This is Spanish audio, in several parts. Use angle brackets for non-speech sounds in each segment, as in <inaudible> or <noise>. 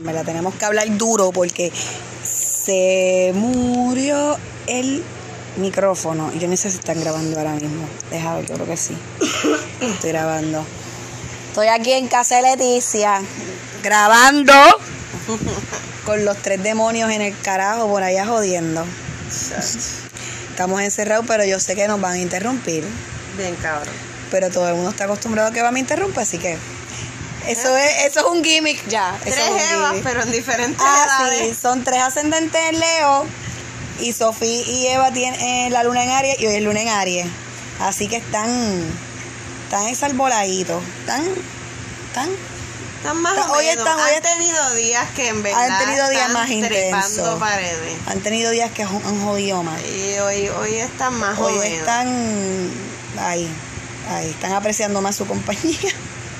Me la tenemos que hablar duro porque se murió el micrófono. Yo no sé si están grabando ahora mismo. Ver, yo creo que sí. Estoy grabando. Estoy aquí en casa de Leticia grabando con los tres demonios en el carajo por allá jodiendo. Estamos encerrados, pero yo sé que nos van a interrumpir. Bien, cabrón. Pero todo el mundo está acostumbrado a que va a me interrumpa, así que eso es, eso es un gimmick ya. Eso Tres Evas, pero en diferentes Ah, edades. sí, son tres ascendentes en Leo y Sofía y Eva tienen eh, la luna en Aries y hoy es luna en Aries. Así que están, están exalboladitos, están, están, Están más o Hoy menos. están- hoy han tenido días que en verdad han tenido días están más intensos. paredes. Han tenido días que han han jodido más. Y hoy, hoy están más Hoy o menos. están ahí, ahí, están apreciando más su compañía.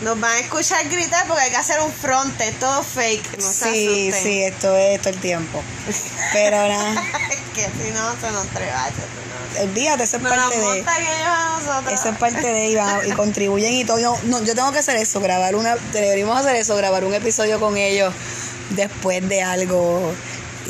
Nos van a escuchar gritar porque hay que hacer un fronte, es todo fake. No Sí, sí, esto es todo el tiempo. Pero nada, <laughs> es que si no se nos trebacha. olvídate, eso es parte de... Eso es parte de y, van- <laughs> y contribuyen y todo. Yo, no, yo tengo que hacer eso, grabar una, deberíamos hacer eso, grabar un episodio con ellos después de algo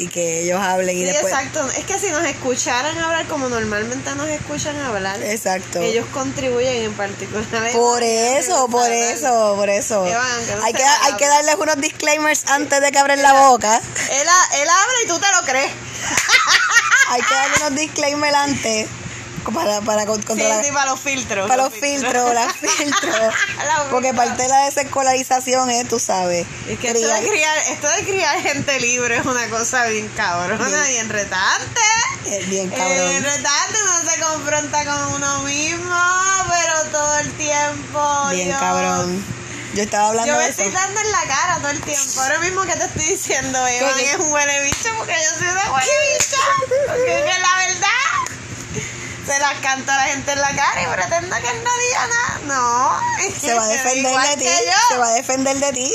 y que ellos hablen y después. exacto. Es que si nos escucharan hablar como normalmente nos escuchan hablar, Exacto. ellos contribuyen en particular. <laughs> Por eso, por eso, por eso. No Hay que, hay que darles unos disclaimers antes de que abren la boca. Él, él habla y tú te lo crees. <laughs> Hay que darle unos disclaimers antes para, para con- Sí, controlar. sí, para los filtros. para los filtros, las filtros. <laughs> Porque parte de la desescolarización es, tú sabes. Es que esto criar- de, criar, esto de criar gente libre es una cosa bien cabrona Bien. y enretante. es bien Eh, cabrón. enretante, no se confronta con uno mismo, pero todo el tiempo. Bien Dios. cabrón. Yo estaba hablando Yo me de estoy dando en la cara todo el tiempo. Ahora mismo que te estoy diciendo, Iván ¿Qué? es un huele bicho porque yo soy una huele. Porque es la verdad se las canto a la gente en la cara y pretendo que él no diga nada. No. Se va a defender de ti. Se va a defender de ti.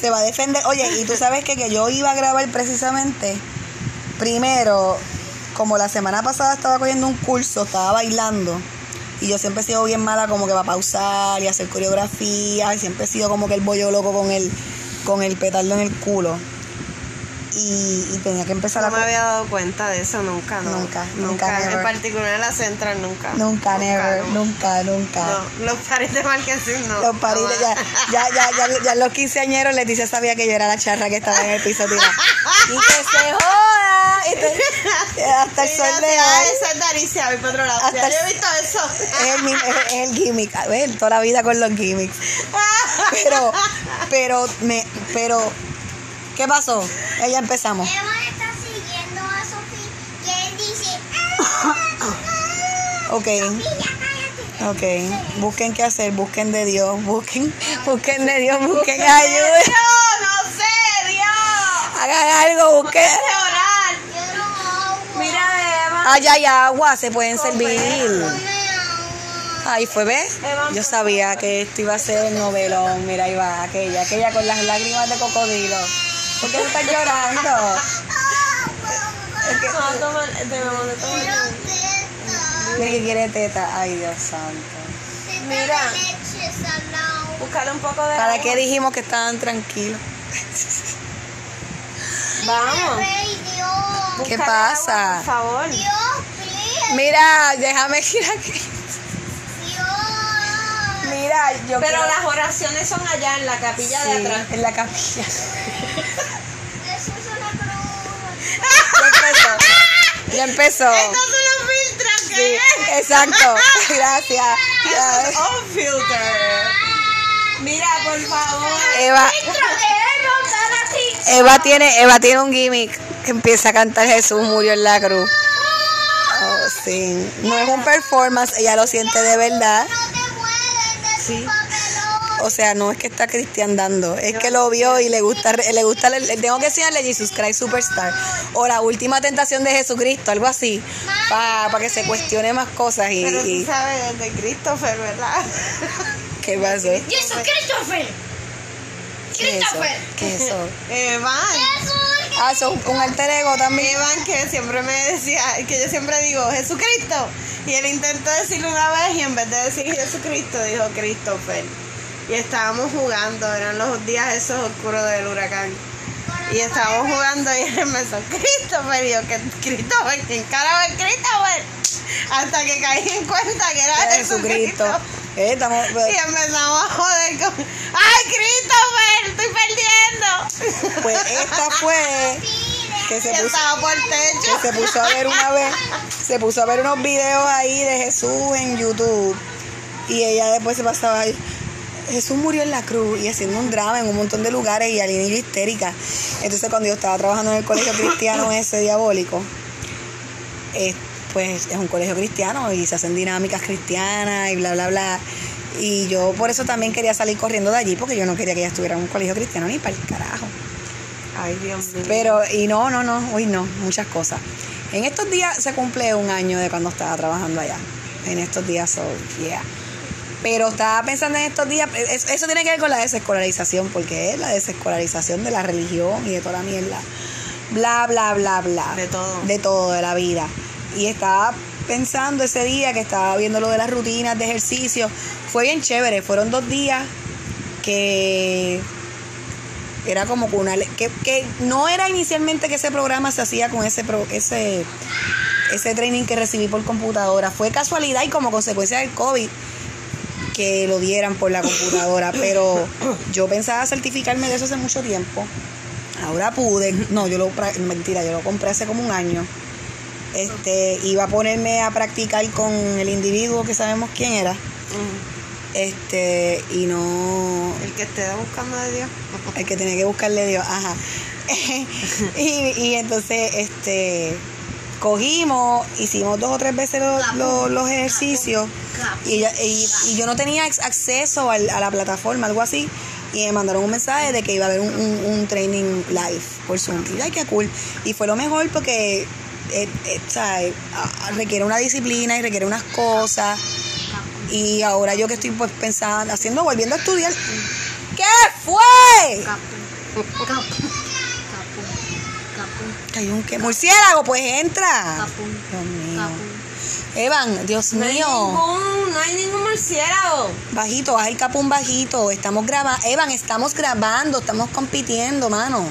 Se va a defender. Oye, y tú sabes que, que yo iba a grabar precisamente. Primero, como la semana pasada estaba cogiendo un curso, estaba bailando. Y yo siempre he sido bien mala como que va a pausar y hacer coreografía. Y siempre he sido como que el bollo loco con el, con el petardo en el culo. Y, y tenía que empezar No a... me había dado cuenta de eso nunca, ¿no? Nunca, nunca, never. En particular en la central, nunca. Nunca, never, no. nunca, nunca. No, los paris de Marquesín no. Los paritos, ya, jamás. ya, ya, ya, ya los quinceañeros Leticia sabía que yo era la charra que estaba en el piso tirada. Y que se joda. Y te- hasta el sol ya de hoy. esa es Daricia, para otro lado. Hasta Ya yo he visto eso. Es el, mi- es- es el gimmick. A ver, toda la vida con los gimmicks. <laughs> Pero, pero, me, pero, ¿qué pasó? Ya empezamos. Emma está siguiendo a Sofía y él dice, <laughs> "Ah, Ok, Sofía, ok. Busquen qué hacer, busquen de Dios, busquen, <laughs> busquen de Dios, busquen Dios, ayuda. no sé, Dios. Hagan algo, busquen. Mira, Eva. Allá hay agua, se pueden servir. Ahí fue, ¿ves? Yo sabía que esto iba a ser el novelón. Mira, ahí va aquella, aquella con las lágrimas de cocodrilo. ¿Por qué no estás llorando? Es que, Vamos a tomar, debemos de tomar. Quiero teta. mira que quiere teta. Ay, Dios santo. Mira. Buscarle un poco de ¿Para agua. qué dijimos que estaban tranquilos? Vamos. ¿Qué pasa? agua, por favor. Mira, déjame ir aquí. Dios. Mira, yo Pero quiero- las oraciones son allá en la capilla de atrás. en la capilla. <laughs> Eso es una cruz. Ya empezó. Ya empezó. Los filtros Sí, exacto. Gracias. Eso es un filter. Mira, por favor. Eva, Eva tiene, Eva tiene un gimmick que empieza a cantar Jesús murió en la cruz. Oh, sí. No es un performance, ella lo siente de verdad. Sí. O sea, no es que está Cristian dando, es que lo vio y le gusta, le gusta, le, tengo que enseñarle Jesus Christ Superstar o la última tentación de Jesucristo, algo así, para que se cuestione más cosas y, Pero tú sabes de Christopher, ¿verdad? ¿qué pasó? Jesús Christopher. ¿Qué es eso? ¿Qué es eso? <laughs> Evan. Ah, es un alter ego también. Evan que siempre me decía, que yo siempre digo Jesucristo. Y él intentó decirlo una vez y en vez de decir Jesucristo dijo Christopher. Y estábamos jugando, eran los días esos oscuros del huracán. Y estábamos jugando y <laughs> él empezó, Christopher, y yo, que Christopher, ¿quién carajo es Christopher? Hasta que caí en cuenta que era Jesucristo. Jesucristo. Eh, estamos, Y empezamos a joder con, ¡ay, Christopher! ¡Estoy perdiendo! pues esta fue que se puso, por techo. que se puso a ver una vez, se puso a ver unos videos ahí de Jesús en YouTube y ella después se pasaba ahí. Jesús murió en la cruz y haciendo un drama en un montón de lugares y Aline histérica. Entonces cuando yo estaba trabajando en el colegio cristiano <laughs> ese diabólico, eh, pues es un colegio cristiano y se hacen dinámicas cristianas y bla, bla, bla. Y yo por eso también quería salir corriendo de allí porque yo no quería que ella estuviera en un colegio cristiano ni para el carajo. Ay, Dios mío. Pero, y no, no, no, uy, no, muchas cosas. En estos días se cumple un año de cuando estaba trabajando allá. En estos días, so, yeah. Pero estaba pensando en estos días, es- eso tiene que ver con la desescolarización, porque es la desescolarización de la religión y de toda la mierda. Bla, bla, bla, bla. De todo. De todo, de la vida. Y estaba pensando ese día que estaba viendo lo de las rutinas de ejercicio. Fue bien chévere, fueron dos días que era como una que, que no era inicialmente que ese programa se hacía con ese pro- ese ese training que recibí por computadora fue casualidad y como consecuencia del COVID que lo dieran por la computadora <coughs> pero yo pensaba certificarme de eso hace mucho tiempo. Ahora pude. No yo lo mentira yo lo compré hace como un año. Este iba a ponerme a practicar con el individuo que sabemos quién era. Este y no. El que esté buscando de Dios. el que tenía que buscarle Dios, ajá. <laughs> <laughs> y, y entonces, este, cogimos, hicimos dos o tres veces los, los- los ejercicios y, ella- y- y yo no tenía acceso al- a la plataforma, algo así. Y me mandaron un mensaje de que iba a haber un, un- un training live por Zoom. Y ay, qué cool. Y fue lo mejor porque eh, eh, a- requiere una disciplina y requiere unas cosas. Y ahora yo que estoy pues pensando, haciendo, volviendo a estudiar. ¿Qué fue? Un qué. Murciélago, pues entra. Dios mío. Evan, Dios No hay mío. ningún, no hay ningún murciélago. Bajito, baja el capón bajito. Estamos grabando. Evan, estamos grabando, estamos compitiendo, mano.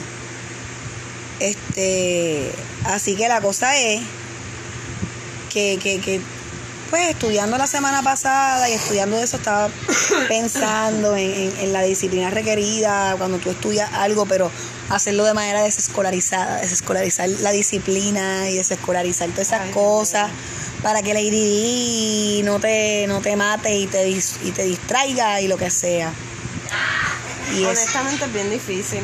Este. Así que la cosa es que, que, que pues estudiando la semana pasada y estudiando eso estaba <coughs> pensando en, en- en la disciplina requerida cuando tú estudias algo, pero hacerlo de manera desescolarizada, desescolarizar la disciplina y desescolarizar todas esas Ay, cosas para que la IDD no te, no te mate y te, dis- y te distraiga y lo que sea. Y Honestamente es bien difícil.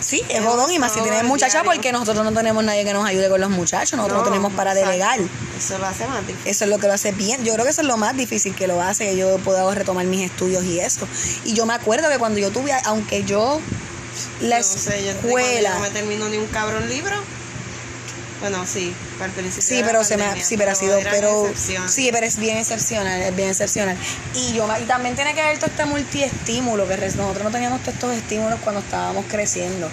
sí, es jodón y más si tienes diario. porque nosotros no tenemos nadie que nos ayude con los muchachos, nosotros no, No, tenemos para delegar. Eso lo hace más difícil. Eso es lo que lo hace bien. Yo creo que eso es lo más difícil que lo hace, que yo pueda retomar mis estudios y eso. Y yo me acuerdo que cuando yo tuve, aunque yo la no escuela, yo no me termino ni un cabrón libro. Bueno, sí, para sí, pero se me, sí, pero ha sido, pero sí, pero es bien excepcional, es bien excepcional. Y yo, y también tiene que ver todo este multiestímulo que nosotros no teníamos todos estos estímulos cuando estábamos creciendo,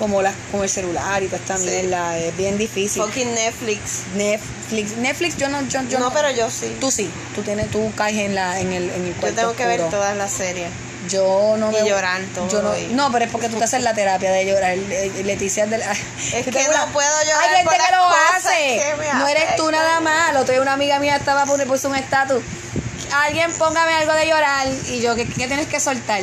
como las, como el celular y toda esta Sí. mierda, es bien difícil. Fucking Netflix. Netflix, Netflix, yo no, yo, yo no, pero yo sí. Tú sí, tú tienes, tú caes en la, en el, en el Yo tengo que ver todas las series. Yo no Y me- todo Yo no, y- no, pero es porque tú te haces la terapia de llorar. Eh, Leticia es de la- Es <laughs> que no puedo llorar Hay gente por que lo hace. que No eres tú nada más. Lo otro una amiga mía estaba poniendo puso un estatus. Alguien póngame algo de llorar. Y yo, ¿qué, qué tienes que soltar?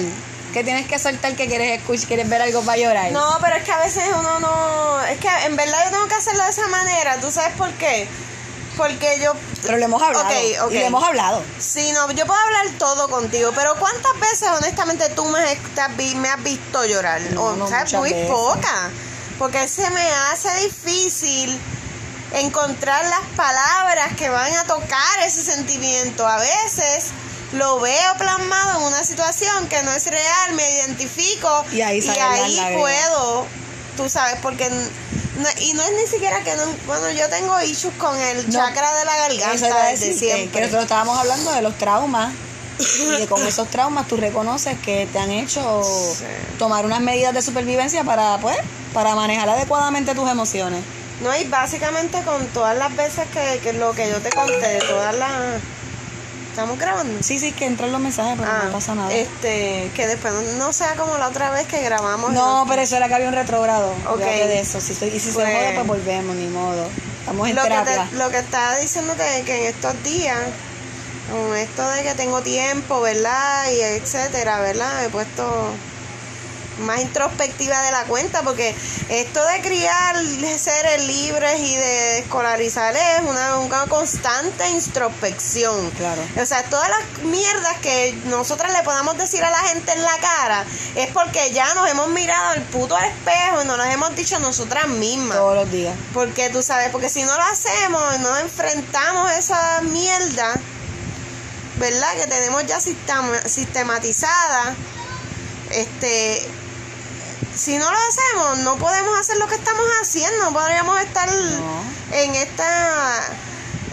¿Qué tienes que soltar que quieres escuchar? ¿Quieres ver algo para llorar? No, pero es que a veces uno no. Es que en verdad yo tengo que hacerlo de esa manera. ¿Tú sabes por qué? Porque yo. Pero le hemos hablado. Y le hemos hablado. Sí, no, yo puedo hablar todo contigo, pero ¿cuántas veces honestamente tú me, me has visto llorar? No, o, no, ¿sabes? Muy veces. poca. Porque se me hace difícil encontrar las palabras que van a tocar ese sentimiento. A veces lo veo plasmado en una situación que no es real, me identifico Y ahí las ahí puedo, tú sabes, porque no- y no es ni siquiera que no, bueno, yo tengo issues con el No, chakra de la garganta desde siempre. que nosotros estábamos hablando de los traumas y de con <laughs> esos traumas tú reconoces que te han hecho Sí. tomar unas medidas de supervivencia para pues para manejar adecuadamente tus emociones. No, y básicamente con todas las veces que, que lo que yo te conté, de todas las Estamos grabando. Sí, sí, que entran los mensajes, pero no pasa nada. Este, que después no, no sea como la otra vez que grabamos. no, pero eso era que había un retrogrado. Ok. De eso. Si y si Pues- se jode, pues volvemos, ni modo. Estamos en lo que, terapia. te- lo que estaba diciéndote es que en estos días, con esto de que tengo tiempo, ¿verdad? Y etcétera, ¿verdad? Me he puesto más introspectiva de la cuenta porque esto de criar seres libres y de escolarizar es una, una constante introspección. Claro. O sea, todas las mierdas que nosotras le podamos decir a la gente en la cara es porque ya nos hemos mirado al puto espejo y nos lo hemos dicho nosotras mismas. Todos los días. Porque tú sabes, porque si no lo hacemos, no enfrentamos esa mierda, ¿verdad? Que tenemos ya sistema- sistematizada. Este, si no lo hacemos, no podemos hacer lo que estamos haciendo, no podríamos estar No. en esta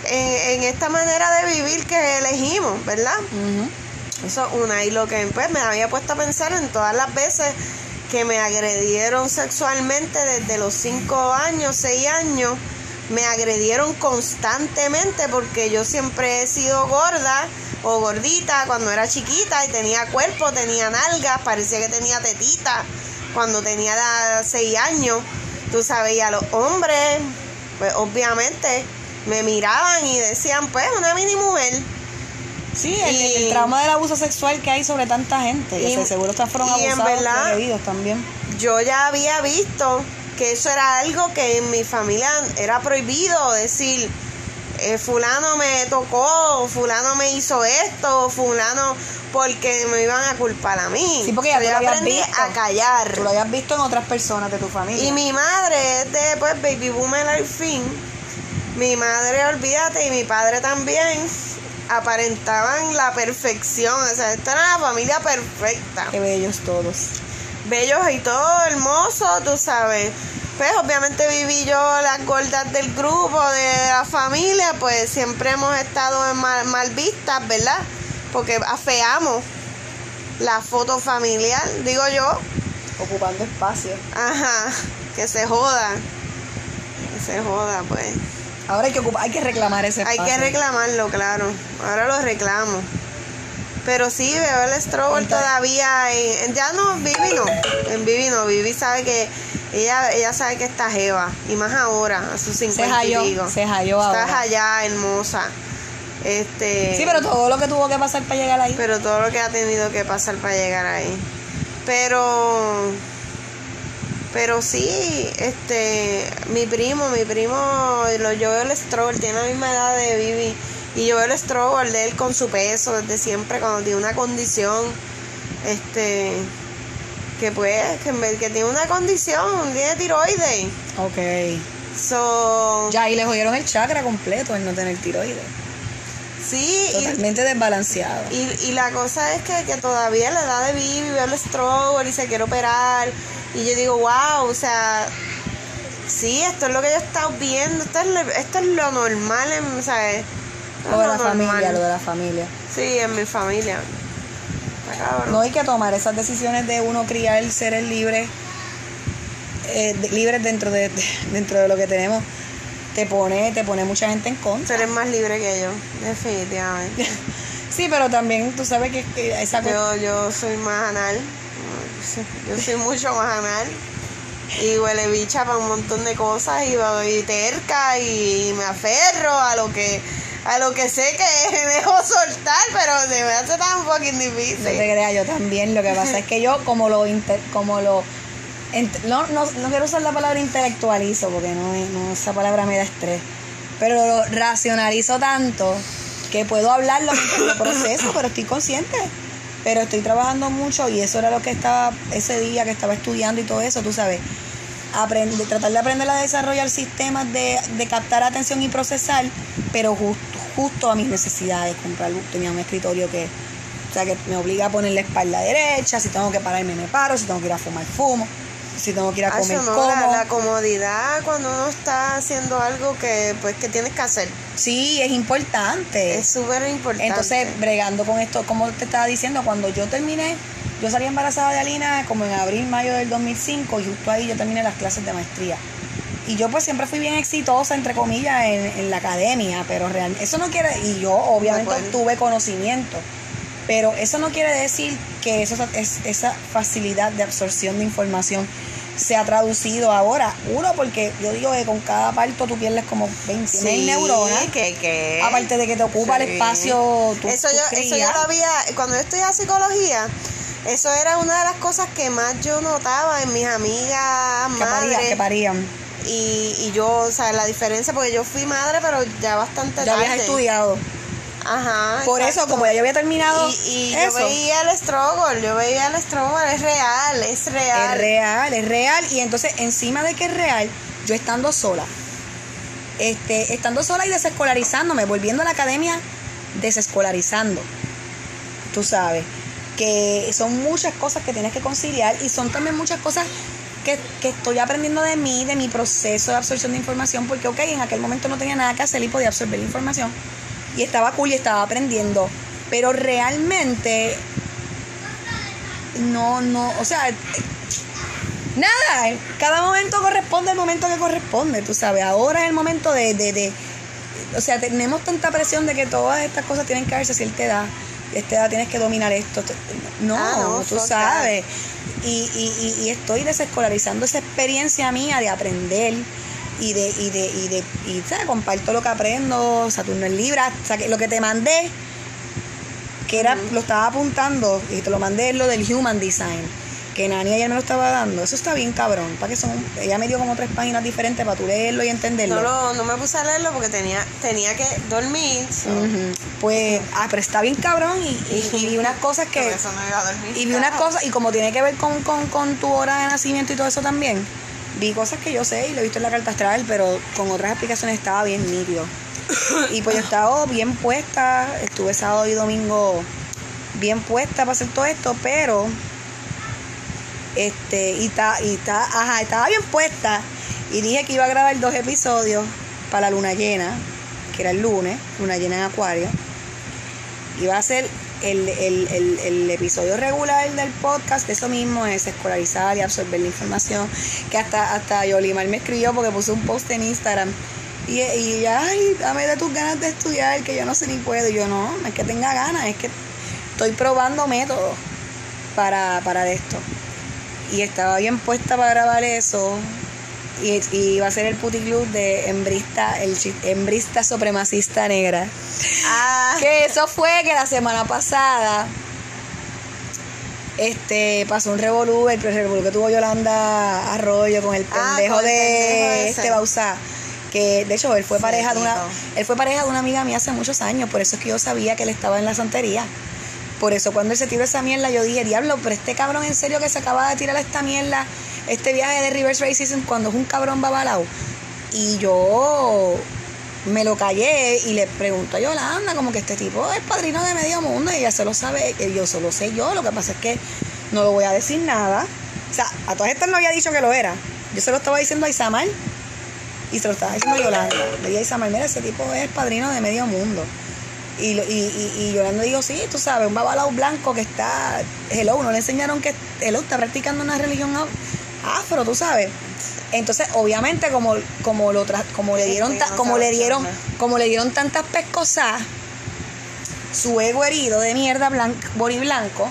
en, en esta manera de vivir que elegimos, ¿verdad? Ujú. Eso es una. Y lo que pues, me había puesto a pensar en todas las veces que me agredieron sexualmente desde los 5 años, 6 años, me agredieron constantemente porque yo siempre he sido gorda o gordita cuando era chiquita y tenía cuerpo, tenía nalgas, parecía que tenía tetita cuando tenía 6 años. Tú sabes, y a los hombres, pues obviamente me miraban y decían, pues, una mini mujer. Sí, el, Y- el trauma del abuso sexual que hay sobre tanta gente. Y- Y, seguro estas fueron y abusados y verdad- agredidos también. yo ya había visto que eso era algo que en mi familia era prohibido decir eh, fulano me tocó fulano me hizo esto fulano porque me iban a culpar a mí Sí, porque ya tú yo lo habías aprendí visto. a callar Tú lo habías visto en otras personas de tu familia. y mi madre es de pues baby boomer al fin mi madre olvídate y mi padre también aparentaban la perfección o sea esta era la familia perfecta Qué bellos todos. bellos y todo hermoso, tú sabes. Pues obviamente viví yo las gordas del grupo, de la familia, pues siempre hemos estado en mal, mal vistas, ¿verdad? Porque afeamos la foto familiar, digo yo, Ocupando espacio. ajá, que se joda, que se joda, pues. Ahora hay que ocupar, hay que reclamar ese Hay espacio. que reclamarlo, claro. Ahora lo reclamo. Pero sí, veo el Strobel todavía en, ya no, Vivi no. En Vivi no, Vivi sabe que ella, ella sabe que está jeva. Y más ahora, a sus 50 halló, y pico. se halló Estás ahora. allá, hermosa. Este Sí, pero todo lo que tuvo que pasar para llegar ahí. pero todo lo que ha tenido que pasar para llegar ahí. Pero pero sí, este mi primo, mi primo lo yo veo el Strobel, tiene la misma edad de Vivi y yo veo el Strobel de él con su peso desde siempre cuando tiene una condición este que pues que, que tiene una condición, tiene tiroides. Ok. So, Ya, y le jodieron el chakra completo el no tener tiroides. Sí, y, Totalmente desbalanceado. Y, y la cosa es que, que todavía la edad de Vivi veo el Strobel y se quiere operar. Y yo digo, wow, o sea, sí, esto es lo que yo he estado viendo, esto es, lo- esto es lo normal, en, ¿sabes? Lo de la normal. familia, lo de la familia. Sí, en mi familia. No hay que tomar esas decisiones de uno criar seres libres, eh, libres dentro de, de- <laughs> dentro de lo que tenemos. Te pone, te pone mucha gente en Tú contra. eres más libre que yo, definitivamente. <laughs> Sí, pero también tú sabes que, que esa cosa. Yo, yo soy más anal. Yo soy mucho más anal. Y huele bicha para un montón de cosas y, y terca y me aferro a lo que a lo que sé que <laughs> dejo soltar, pero se me hace tan fucking No te difícil. creas, yo también. Lo que pasa es que yo, como lo. inter- como lo no, no, no quiero usar la palabra intelectualizo, porque no, no esa palabra me da estrés. Pero lo racionalizo tanto que puedo hablarlo mientras lo proceso, pero estoy consciente. Pero estoy trabajando mucho y eso era lo que estaba ese día que estaba estudiando y todo eso, tú sabes. Aprender, tratar de aprender a desarrollar sistemas de, de captar atención y procesar, pero justo, justo a mis necesidades. Comprar, tenía un escritorio que, o sea, que me obliga a poner la espalda derecha, si tengo que pararme me paro, si tengo que ir a fumar fumo, si tengo que ir a Ah, comer no, como. la, la comodidad cuando uno está haciendo algo que pues que tienes que hacer. Sí, es importante. Es súper importante. Entonces, bregando con esto, como te estaba diciendo, cuando yo terminé, yo salí embarazada de Alina como en abril, mayo del 2005 y justo ahí yo terminé las clases de maestría. Y yo pues siempre fui bien exitosa, entre comillas, en, en la academia, pero real, eso no quiere, y yo obviamente acuerdo. tuve conocimiento, pero eso no quiere decir que eso, es, esa facilidad de absorción de información se ha traducido ahora. Uno, porque yo digo que con cada parto tú pierdes como 20 mil neuronas. que, que. Aparte de que te ocupa el Sí. espacio tu, eso tu yo, eso yo lo había, cuando yo estudiaba psicología, eso era una de las cosas que más yo notaba en mis amigas que parían, madres. que parían. Y, y yo, o sea, la diferencia, porque yo fui madre, pero ya bastante Ya tarde. habías estudiado. Ajá. Por eso, como ya yo había terminado Y, y yo veía el struggle, yo veía el struggle, es real, es real. es real, es real. Y entonces, encima de que es real, yo estando sola, este, estando sola y desescolarizándome, volviendo a la academia, desescolarizando. Tú sabes, que son muchas cosas que tienes que conciliar y son también muchas cosas que, que estoy aprendiendo de mí, de mi proceso de absorción de información, porque, ok, en aquel momento no tenía nada que hacer y podía absorber la información. Y estaba cool y estaba aprendiendo. Pero realmente, no, no, o sea, nada, cada momento corresponde al momento que corresponde, tú sabes. Ahora es el momento de, de, de- o sea, tenemos tanta presión de que todas estas cosas tienen que darse a cierta edad. Esta edad tienes que dominar esto. No, Ah, no, tú sabes. Y, y, y, y estoy desescolarizando esa experiencia mía de aprender y de, y de, y de, y ¿sabes? comparto lo que aprendo, Saturno en Libra, o sea, que lo que te mandé, que era, lo estaba apuntando, y te lo mandé es lo del Human Design, que Nani ayer me lo estaba dando, eso está bien cabrón, para que son, ella me dio como tres páginas diferentes para tú leerlo y entenderlo. No, lo, no me puse a leerlo porque tenía, tenía que dormir. so, Ujú. Pues, ah, pero está bien cabrón y, y- y vi unas cosas <laughs> por que... eso no iba a dormir. Y vi unas cosas, y como tiene que ver con, con, con tu hora de nacimiento y todo eso también, vi cosas que yo sé y lo he visto en la carta astral, pero con otras explicaciones estaba bien nítido. Y pues yo estaba bien puesta, estuve sábado y domingo bien puesta para hacer todo esto, pero este, y ta, y ta, ajá, estaba bien puesta. Y dije que iba a grabar dos episodios para la luna llena, que era el lunes, luna llena en acuario. Iba a ser el, el, el, episodio regular del podcast, eso mismo, es escolarizar y absorber la información. Que hasta, hasta Yolimar me escribió porque puso un post en Instagram. Y, y ay, dame de tus ganas de estudiar, que yo no sé ni puedo. Y yo, no es que tenga ganas, es que estoy probando métodos para, para esto. Y estaba bien puesta para grabar eso. Y, y iba a ser el puticlub de hembrista, el hembrista supremacista negra. Ah, Que eso fue que la semana pasada este pasó un revolú, el revolú que tuvo Yolanda Arroyo con el Ah, pendejo con el de ese. este Bausá. Que de hecho él fue Sí, pareja de una, él fue pareja de una amiga mía hace muchos años, por eso es que yo sabía que él estaba en la santería. Por eso cuando él se tiró esa mierda, yo dije, diablo, pero este cabrón en serio que se acaba de tirar esta mierda, este viaje de reverse racism cuando es un cabrón babalao. Y yo me lo callé y le pregunto a Yolanda, como que este tipo es padrino de medio mundo y ella se lo sabe, yo solo sé yo, lo que pasa es que no lo voy a decir nada. O sea, a todas estas no había dicho que lo era. Yo se lo estaba diciendo a Isamar y se lo estaba diciendo a Yolanda. Le dije a Isamar, mira, ese tipo es padrino de medio mundo. Y, y, y, y Yolanda dijo, sí, tú sabes, un babalao blanco que está, hello, no le enseñaron que hello está practicando una religión afro, tú sabes. Entonces, obviamente, como, como lo tra- como le dieron ta- como le dieron, como le dieron tantas pescosas, su ego herido de mierda blanco, blanco,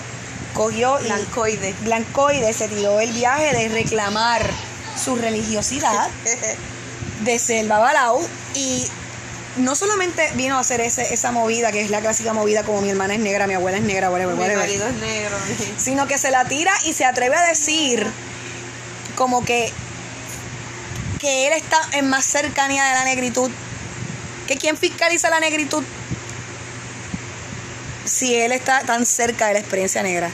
cogió y blancoide. blancoide se tiró el viaje de reclamar su religiosidad <laughs> de ser babalao y no solamente vino a hacer ese, esa movida que es la clásica movida como mi hermana es negra, mi abuela es negra, whatever, Mi whatever, marido es negro. <laughs> sino que se la tira y se atreve a decir como que que él está en más cercanía de la negritud. Que quien fiscaliza la negritud si él está tan cerca de la experiencia negra.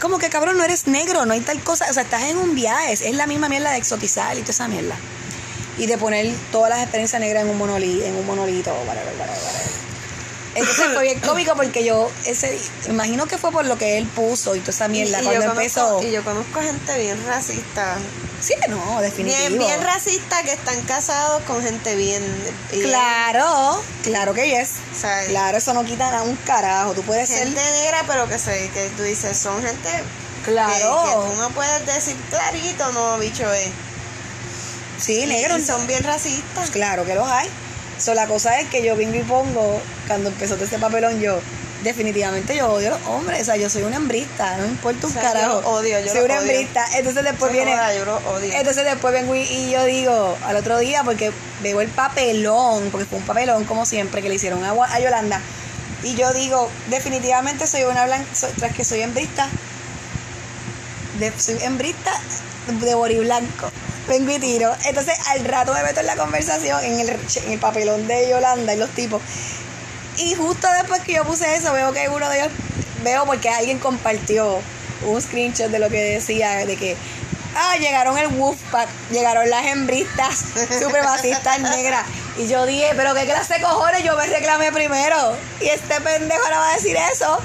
Como que cabrón no eres negro no hay tal cosa. O sea estás en un viaje es la misma mierda de exotizar y toda esa mierda. Y de poner todas las experiencias negras en un monolito en un monolito. Entonces fue bien cómico porque yo ese imagino que fue por lo que él puso y toda esa mierda y, cuando yo empezó conozco, y yo conozco gente bien racista. sí no definitivo Bien, bien racista que están casados con gente bien. bien- claro claro que O sea, claro eso no quita nada un carajo tú puedes ser gente negra, pero que se, que tú dices, son gente claro que, que tú no puedes decir clarito, no, bicho, es. Sí, negro. Y son bien racistas. Claro que los hay. So, la cosa es que yo vengo y pongo, cuando empezó todo ese papelón, yo, definitivamente yo odio a los hombres. O sea, yo soy una hembrista, no me importa un O sea, carajo. yo odio, yo soy lo una odio. hembrista. Entonces después viene. yo lo odio. Entonces después vengo y, y yo digo, al otro día, porque veo el papelón, porque fue un papelón como siempre que le hicieron a, a Yolanda. Y yo digo, definitivamente soy una blanca, tras que soy hembrista, de, soy hembrista de bori blanco. Vengo y tiro. Entonces al rato me meto en la conversación, en el, en el papelón de Yolanda y los tipos. Y justo después que yo puse eso, veo que uno de ellos, veo porque alguien compartió un screenshot de lo que decía, de que, ah, llegaron el Wolfpack, llegaron las hembristas supremacistas negras. Y yo dije, pero qué clase de cojones, yo me reclamé primero. Y este pendejo ahora va a decir eso.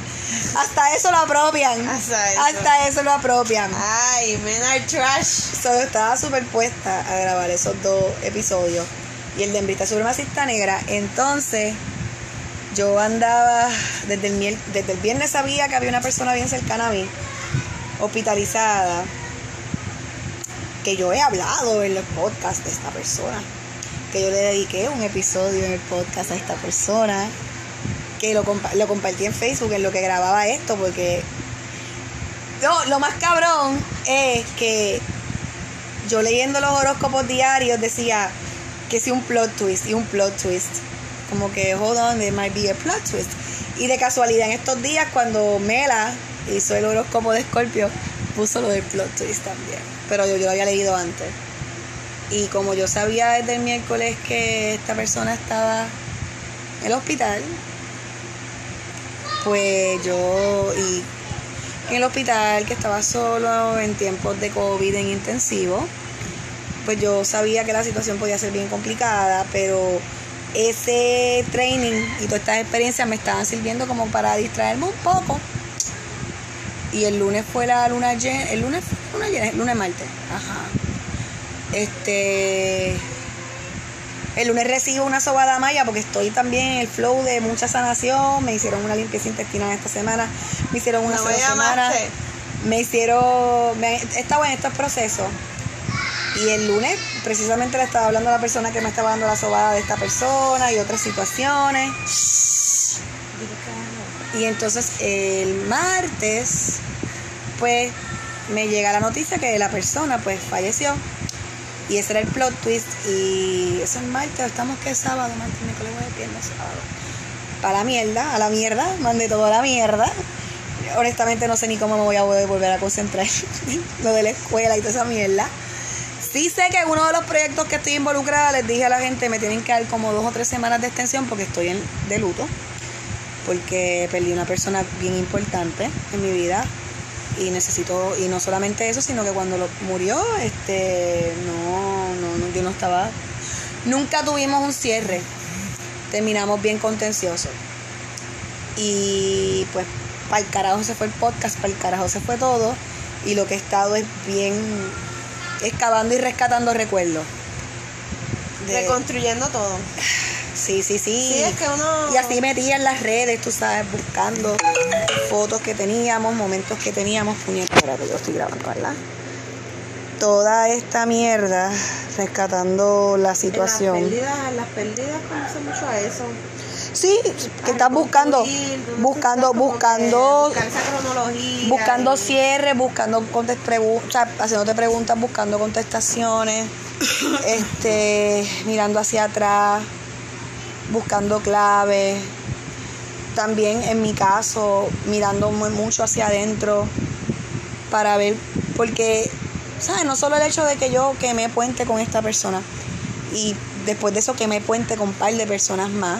Hasta eso lo apropian. Hasta eso. Hasta eso lo apropian. Ay, men are trash. So, estaba superpuesta a grabar esos dos episodios. Y el de Hembrista Supremacista Negra. Entonces, yo andaba, desde el, desde el viernes sabía que había una persona bien cercana a mí, hospitalizada, que yo he hablado en los podcasts de esta persona. Que yo le dediqué un episodio en el podcast a esta persona. Que lo, compa- lo compartí en Facebook en lo que grababa esto, porque no, lo más cabrón es que yo leyendo los horóscopos diarios decía que si un plot twist y un plot twist. Como que, hold on, there might be a plot twist. Y de casualidad en estos días cuando Mela hizo el horóscopo de Scorpio, puso lo del plot twist también. Pero yo, yo lo había leído antes. Y como yo sabía desde el miércoles que esta persona estaba en el hospital, pues yo y en el hospital, que estaba solo en tiempos de COVID en intensivo, pues yo sabía que la situación podía ser bien complicada, pero ese training y todas estas experiencias me estaban sirviendo como para distraerme un poco. Y el lunes fue la luna llena, el lunes fue luna llena, el lunes martes, ajá. Este, el lunes recibo una sobada maya porque estoy también en el flow de mucha sanación. Me hicieron una limpieza intestinal esta semana. Me hicieron una ¿No me semana. Me hicieron. Me, estaba en estos procesos. Y el lunes, precisamente le estaba hablando a la persona que me estaba dando la sobada de esta persona y otras situaciones. Y entonces el martes, pues me llega la noticia que la persona pues falleció. Y ese era el plot twist. Y eso es martes, estamos que sábado, martes, miércoles, jueves, viernes, sábado. Para la mierda, a la mierda, mandé todo a la mierda. Honestamente no sé ni cómo me voy a volver a concentrar en <laughs> lo de la escuela y toda esa mierda. Sí sé que uno de los proyectos que estoy involucrada les dije a la gente me tienen que dar como dos o tres semanas de extensión porque estoy en, de luto. Porque perdí una persona bien importante en mi vida y necesito, y no solamente eso, sino que cuando lo murió, este, no, no, yo no estaba, nunca tuvimos un cierre, terminamos bien contenciosos. Y pues, para el carajo se fue el podcast, para el carajo se fue todo, y lo que he estado es bien excavando y rescatando recuerdos. De- Reconstruyendo todo. Sí, sí, sí. Sí, es que uno. Y así metía en las redes, tú sabes, buscando fotos que teníamos, momentos que teníamos. Puñeta, espérate, yo estoy grabando, ¿verdad? Toda esta mierda, rescatando la situación. En las pérdidas, en las pérdidas conoce mucho a eso. Sí, que estás buscando, buscando, que buscando, buscando y- cierre, buscando contest o sea, haciéndote preguntas, buscando contestaciones, <coughs> este, mirando hacia atrás, buscando claves. También en mi caso, mirando mu- mucho hacia adentro para ver, porque, ¿sabes? No solo el hecho de que yo quemé puente con esta persona y después de eso quemé puente con un par de personas más.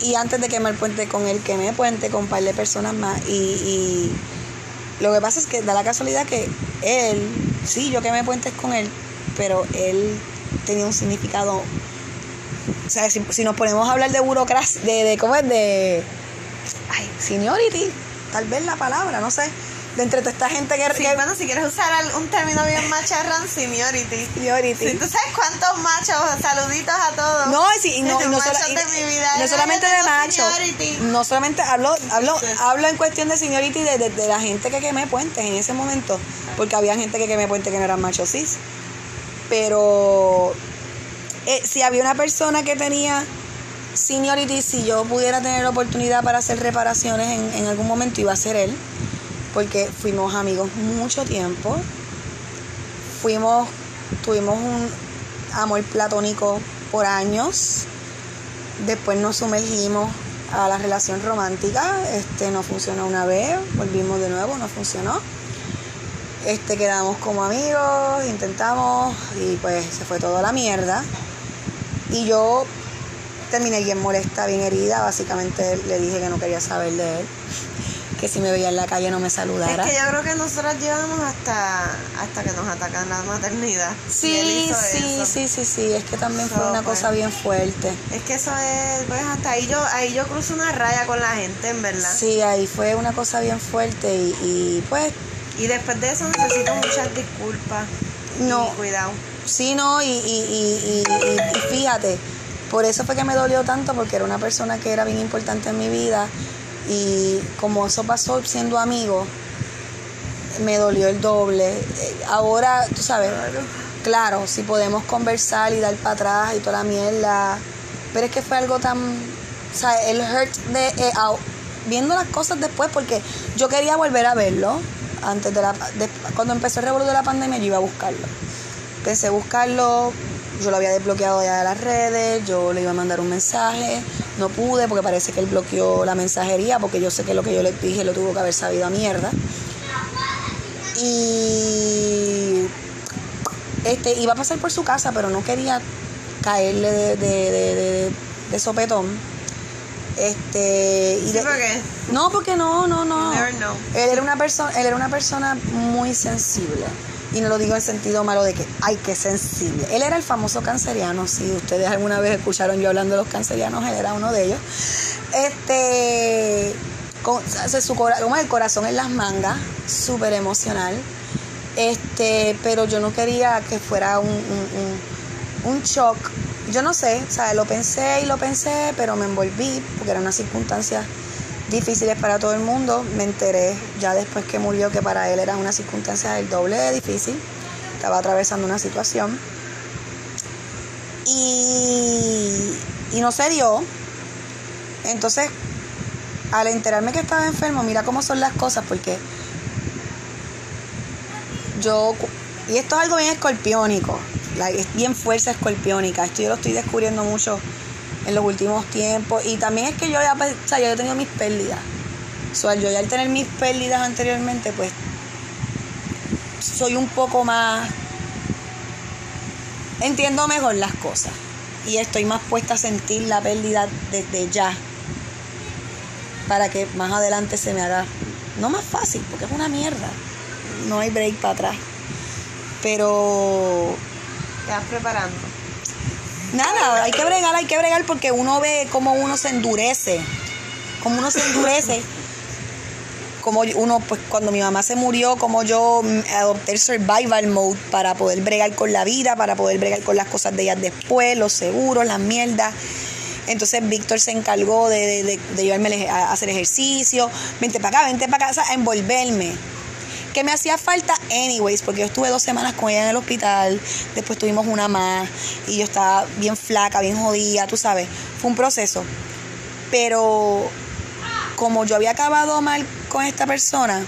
Y antes de quemar puente con él, quemé puente con un par de personas más. Y, y lo que pasa es que da la casualidad que él, sí, yo quemé puentes con él, pero él tenía un significado. O sea, si, si nos ponemos a hablar de burocracia, de, de cómo es de. Ay, seniority, tal vez la palabra, no sé. De entre toda esta gente que. Sí, que- bueno, si quieres usar un término bien macharrán, seniority. seniority. Si tú sabes cuántos machos, saluditos a todos. No, sí, y no, no, Machos sola- y- de mi vida. no solamente de macho. seniority. No solamente hablo, hablo, Sí. hablo en cuestión de seniority de, de- de la gente que quemé puentes en ese momento. Porque había gente que quemé puentes que no eran machos cis. Pero eh, si había una persona que tenía seniority, si yo pudiera tener la oportunidad para hacer reparaciones en, en algún momento, iba a ser él. Porque fuimos amigos mucho tiempo. Fuimos, tuvimos un amor platónico por años. Después nos sumergimos a la relación romántica. Este no funcionó una vez, volvimos de nuevo, no funcionó. Este quedamos como amigos, intentamos y pues se fue toda la mierda. Y yo terminé bien molesta, bien herida. Básicamente le dije que no quería saber de él. Que si me veía en la calle no me saludara. Es que yo creo que nosotros llevamos hasta, hasta que nos atacan la maternidad. Sí, sí, eso. sí, sí, sí. Es que también fue una pues. cosa bien fuerte. Es que eso es, pues hasta ahí yo, ahí yo cruzo una raya con la gente, en verdad. Sí, ahí fue una cosa bien fuerte y, y pues Y después de eso necesito muchas disculpas. No. Y cuidado. Sí, no, y, y, y, y, fíjate, por eso fue que me dolió tanto, porque era una persona que era bien importante en mi vida y como eso pasó siendo amigo, me dolió el doble. Ahora, tú sabes, claro, si podemos conversar y dar para atrás y toda la mierda, pero es que fue algo tan, o sea, el hurt de, eh, viendo las cosas después, porque yo quería volver a verlo, antes de la, cuando empezó el revuelo de la pandemia yo iba a buscarlo. Pensé buscarlo, yo lo había desbloqueado ya de las redes, yo le iba a mandar un mensaje, no pude porque parece que él bloqueó la mensajería porque yo sé que lo que yo le dije lo tuvo que haber sabido a mierda. Y este iba a pasar por su casa, pero no quería caerle de, de, de- de- de sopetón. Este y Sí, ¿por qué? no, porque no, no, no. Él era una persona, él era una persona muy sensible. Y no lo digo en sentido malo de que, ay, qué sensible. Él era el famoso canceriano. Si ustedes alguna vez escucharon yo hablando de los cancerianos, él era uno de ellos. Este, con, su como el corazón en las mangas, súper emocional. Este, pero yo no quería que fuera un, un, un, un shock. Yo no sé, o sea, lo pensé y lo pensé, pero me envolví porque eran unas circunstancias difíciles para todo el mundo. Me enteré ya después que murió que para él eran unas circunstancias del doble de difícil. Estaba atravesando una situación. Y, y no se dio. Entonces, al enterarme que estaba enfermo, mira cómo son las cosas, porque yo, y esto es algo bien escorpiónico, es bien fuerza escorpiónica, esto yo lo estoy descubriendo mucho en los últimos tiempos, y también es que yo ya, pues, o sea, yo he tenido mis pérdidas, o sea, yo ya al tener mis pérdidas anteriormente, pues, soy un poco más, entiendo mejor las cosas, y estoy más puesta a sentir la pérdida desde ya, para que más adelante se me haga, no más fácil, porque es una mierda, no hay break para atrás. Pero Te vas preparando. Nada, hay que bregar, hay que bregar porque uno ve cómo uno se endurece, cómo uno se endurece. Como uno, pues cuando mi mamá se murió, como yo mm, adopté el survival mode para poder bregar con la vida, para poder bregar con las cosas de ellas después, los seguros, las mierdas. Entonces Víctor se encargó de, de, de- de llevarme a hacer ejercicio, vente para acá, vente para acá, o sea, a envolverme. Que me hacía falta anyways, porque yo estuve dos semanas con ella en el hospital, después tuvimos una más, y yo estaba bien flaca, bien jodida, tú sabes, fue un proceso. Pero como yo había acabado mal con esta persona,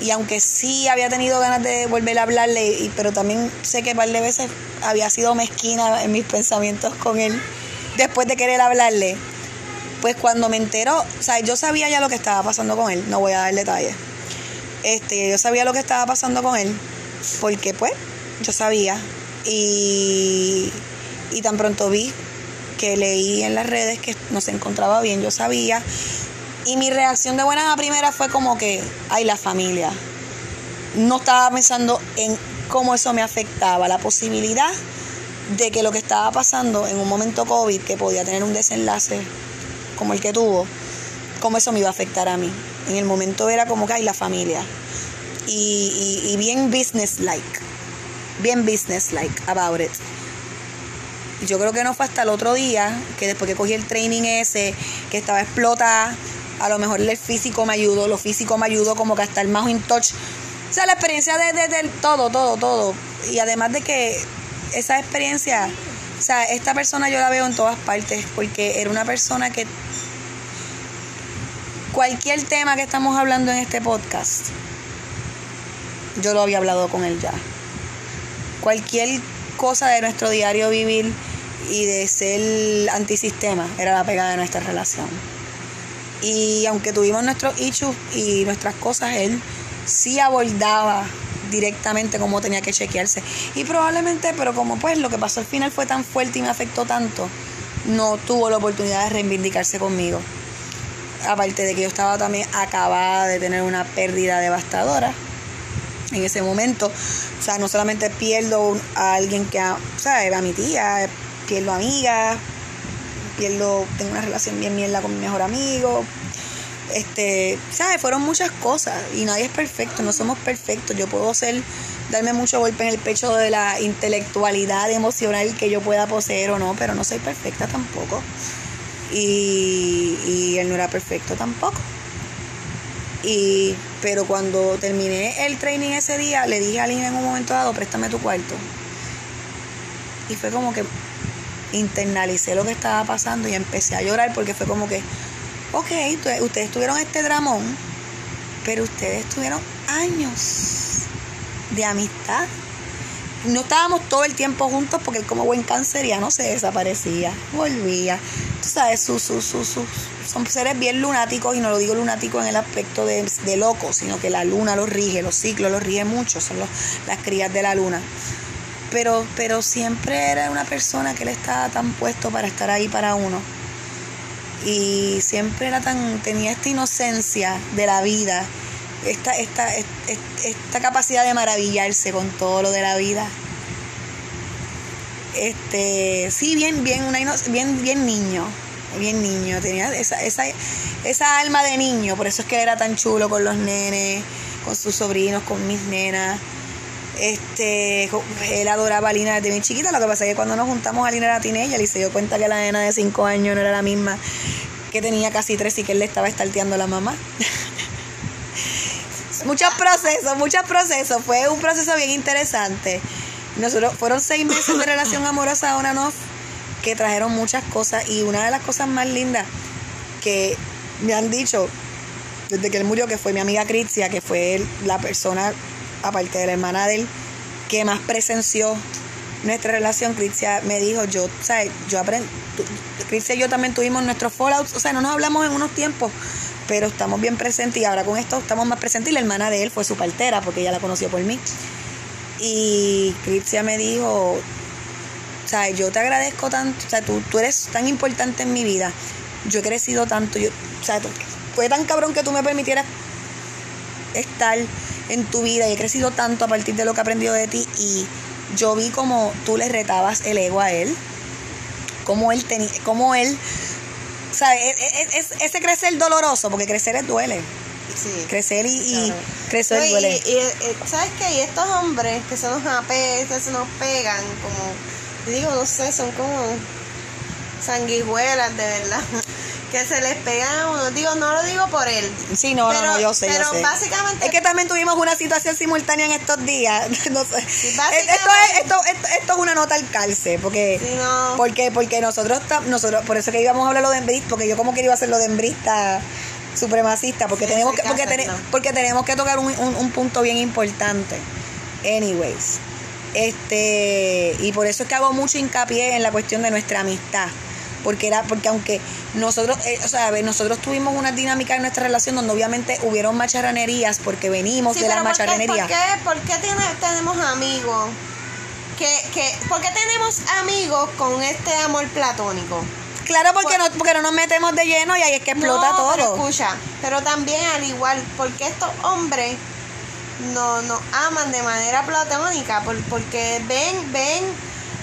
y aunque sí había tenido ganas de volver a hablarle, pero también sé que un par de veces había sido mezquina en mis pensamientos con él, después de querer hablarle, pues cuando me enteró, o sea, yo sabía ya lo que estaba pasando con él, no voy a dar detalles. Este, yo sabía lo que estaba pasando con él, porque pues, yo sabía. Y, y tan pronto vi que leí en las redes que no se encontraba bien, yo sabía. Y mi reacción de buena a primera fue como que, ay, la familia. No estaba pensando en cómo eso me afectaba, la posibilidad de que lo que estaba pasando en un momento COVID, que podía tener un desenlace como el que tuvo, cómo eso me iba a afectar a mí. En el momento era como que hay la familia. Y, bien business-like. Bien business-like about it. Yo creo que no fue hasta el otro día, que después que cogí el training ese, que estaba explotada, a lo mejor el físico me ayudó, lo físico me ayudó como que a estar más in touch O sea, la experiencia de, de- de todo, todo, todo. Y además de que esa experiencia, o sea, esta persona yo la veo en todas partes porque era una persona que cualquier tema que estamos hablando en este podcast, yo lo había hablado con él ya. Cualquier cosa de nuestro diario vivir y de ser antisistema era la pega de nuestra relación. Y aunque tuvimos nuestros issues y nuestras cosas, él sí abordaba directamente cómo tenía que chequearse. Y probablemente, pero como pues lo que pasó al final fue tan fuerte y me afectó tanto, no tuvo la oportunidad de reivindicarse conmigo. Aparte de que yo estaba también acabada de tener una pérdida devastadora en ese momento. O sea, no solamente pierdo a alguien que, a- o sea, era mi tía, pierdo amigas, pierdo, tengo una relación bien mierda con mi mejor amigo. Este, ¿sabes? Fueron muchas cosas y nadie es perfecto, no somos perfectos. Yo puedo ser, darme mucho golpe en el pecho de la intelectualidad emocional que yo pueda poseer o no, pero no soy perfecta tampoco. Y, y él no era perfecto tampoco. Y, pero cuando terminé el training ese día, le dije a Lina en un momento dado, préstame tu cuarto. Y fue como que internalicé lo que estaba pasando y empecé a llorar porque fue como que, ok, ustedes tuvieron este dramón, pero ustedes tuvieron años de amistad. No estábamos todo el tiempo juntos porque él como buen canceriano se desaparecía, volvía. Tú sabes, sus, sus, sus, sus- son seres bien lunáticos y no lo digo lunático en el aspecto de, de loco, sino que la luna los rige, los ciclos los rige mucho, son los, las crías de la luna pero, pero siempre era una persona que él estaba tan puesto para estar ahí para uno. Y siempre era tan, tenía esta inocencia de la vida, esta, esta, est- est- esta capacidad de maravillarse con todo lo de la vida. Este, sí, bien, bien, una bien, bien niño, bien niño, tenía esa, esa, esa alma de niño, por eso es que era tan chulo con los nenes, con sus sobrinos, con mis nenas. Este, él adoraba a Lina desde bien chiquita. Lo que pasa es que cuando nos juntamos a Lina era teenager y se dio cuenta que la nena de 5 años no era la misma que tenía casi 3 y que él le estaba estarteando a la mamá. <laughs> muchos procesos, muchos procesos. Fue un proceso bien interesante. Nosotros fueron seis meses de relación amorosa on and off que trajeron muchas cosas y una de las cosas más lindas que me han dicho desde que él murió, que fue mi amiga Critia, que fue la persona, aparte de la hermana de él, que más presenció nuestra relación. Critia me dijo, yo, ¿sabes? Yo aprendí, Critia y yo también tuvimos nuestros fallouts, o sea, no nos hablamos en unos tiempos, pero estamos bien presentes y ahora con esto estamos más presentes y la hermana de él fue su partera, porque ella la conoció por mí. Y Critia me dijo, o sea, yo te agradezco tanto, o sea, tú, tú eres tan importante en mi vida, yo he crecido tanto, yo, o sea, fue tan cabrón que tú me permitieras estar en tu vida y he crecido tanto a partir de lo que he aprendido de ti y yo vi como tú le retabas el ego a él, como él tenía, como él, ¿sabes? Es, es- es- ese crecer doloroso, porque crecer es duele, Sí. crecer y, y Claro. crecer No, y, duele. y- y- ¿sabes qué? Y estos hombres que se nos ape- que se nos pegan, como, digo, no sé, son como sanguijuelas de verdad, que se les pegan a uno. Digo, no lo digo por él. Sí, no, no, pero- no, yo sé, pero yo sé. básicamente- Es que también tuvimos una situación simultánea en estos días. <laughs> No sé. básicamente- Esto, es, esto, esto, esto es una nota al calce, porque, Sí, no. porque, porque nosotros, nosotros, por eso que íbamos a hablar lo de embrista, porque yo como que iba a hacer lo de embrista supremacista, porque Sí, tenemos que, porque, caso, no. porque tenemos que tocar un, un, un punto bien importante. Anyways. Este, y por eso es que hago mucho hincapié en la cuestión de nuestra amistad. Porque era, porque aunque nosotros, eh, o sea, nosotros tuvimos una dinámica en nuestra relación donde obviamente hubieron macharranerías porque venimos Sí, de la pero ¿por qué, macharranería. ¿por qué, por qué tiene- tenemos amigos? Que, que, ¿Por qué tenemos amigos con este amor platónico? Claro, porque no, porque no nos metemos de lleno y ahí es que explota no, Pero todo. escucha, pero también al igual, porque estos hombres no nos aman de manera platónica, por- porque ven, ven,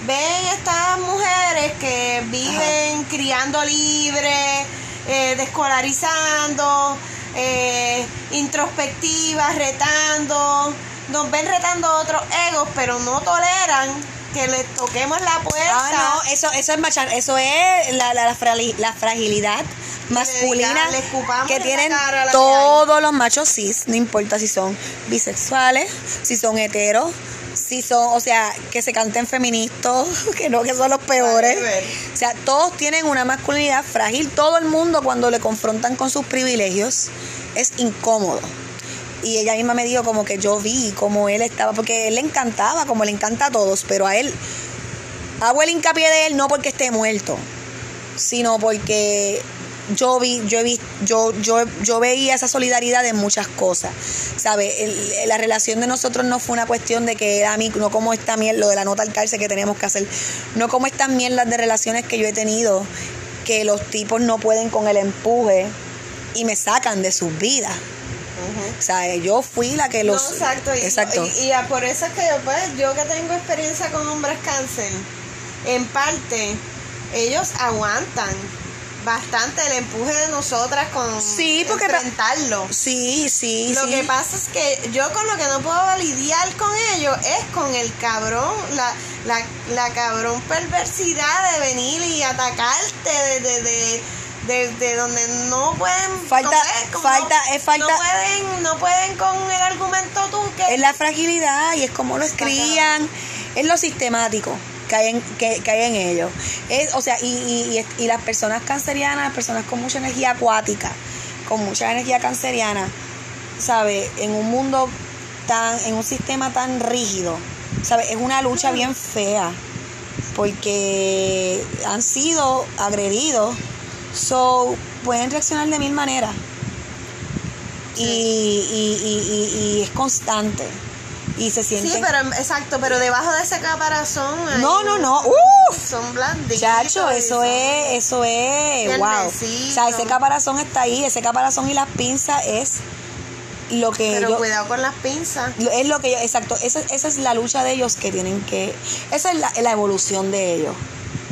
ven estas mujeres que viven criando libre, eh, descolarizando, eh, introspectivas, retando, nos ven retando otros egos, pero no toleran que les toquemos la puerta. Ah, no, eso, eso es macha- eso es la, la, la frali- la fragilidad masculina que tienen todos los machos cis, no importa si son bisexuales, si son heteros, si son, o sea, que se canten feministas, <laughs> que no, que son los peores. O sea, todos tienen una masculinidad frágil. Todo el mundo cuando le confrontan con sus privilegios es incómodo. Y ella misma me dijo como que yo vi como él estaba, porque él le encantaba, como le encanta a todos, pero a él, hago el hincapié de él no porque esté muerto, sino porque yo vi, yo he visto, yo, yo, yo veía esa solidaridad en muchas cosas. ¿Sabes? La relación de nosotros no fue una cuestión de que era a mí, no como esta mierda, lo de la nota al cárcel que teníamos que hacer, no como estas mierdas de relaciones que yo he tenido, que los tipos no pueden con el empuje y me sacan de sus vidas. Ujú. O sea, yo fui la que los... No, exacto. Y, exacto. Y, y a- por eso es que yo, pues, yo que tengo experiencia con hombres cáncer, en parte, ellos aguantan bastante el empuje de nosotras con Sí, porque ta- enfrentarlo. Sí, sí, Lo sí. que pasa es que yo con lo que no puedo lidiar con ellos es con el cabrón, la, la, la cabrón perversidad de venir y atacarte de, de, de, de- de donde no pueden Falta- como falta- no- es falta- no pueden no pueden con el argumento tú que Es la fragilidad y es como lo escribían, es lo sistemático que hay en, que, que hay en ellos. Es, o sea, y, y, y- y las personas cancerianas, las personas con mucha energía acuática, con mucha energía canceriana, ¿sabe? En un mundo tan, en un sistema tan rígido, ¿sabe? Es una lucha bien fea, porque han sido agredidos, so pueden reaccionar de mil maneras. Y, y- y es constante. Y se sienten. sí pero exacto pero debajo de ese caparazón No, no, no. ¡Uf! son blanditos Chacho, eso es, eso es, wow. O sea, ese caparazón está ahí, ese caparazón y las pinzas es lo que pero yo, cuidado con las pinzas es lo que yo, exacto, esa, esa es la lucha de ellos que tienen que, esa es la, la evolución de ellos,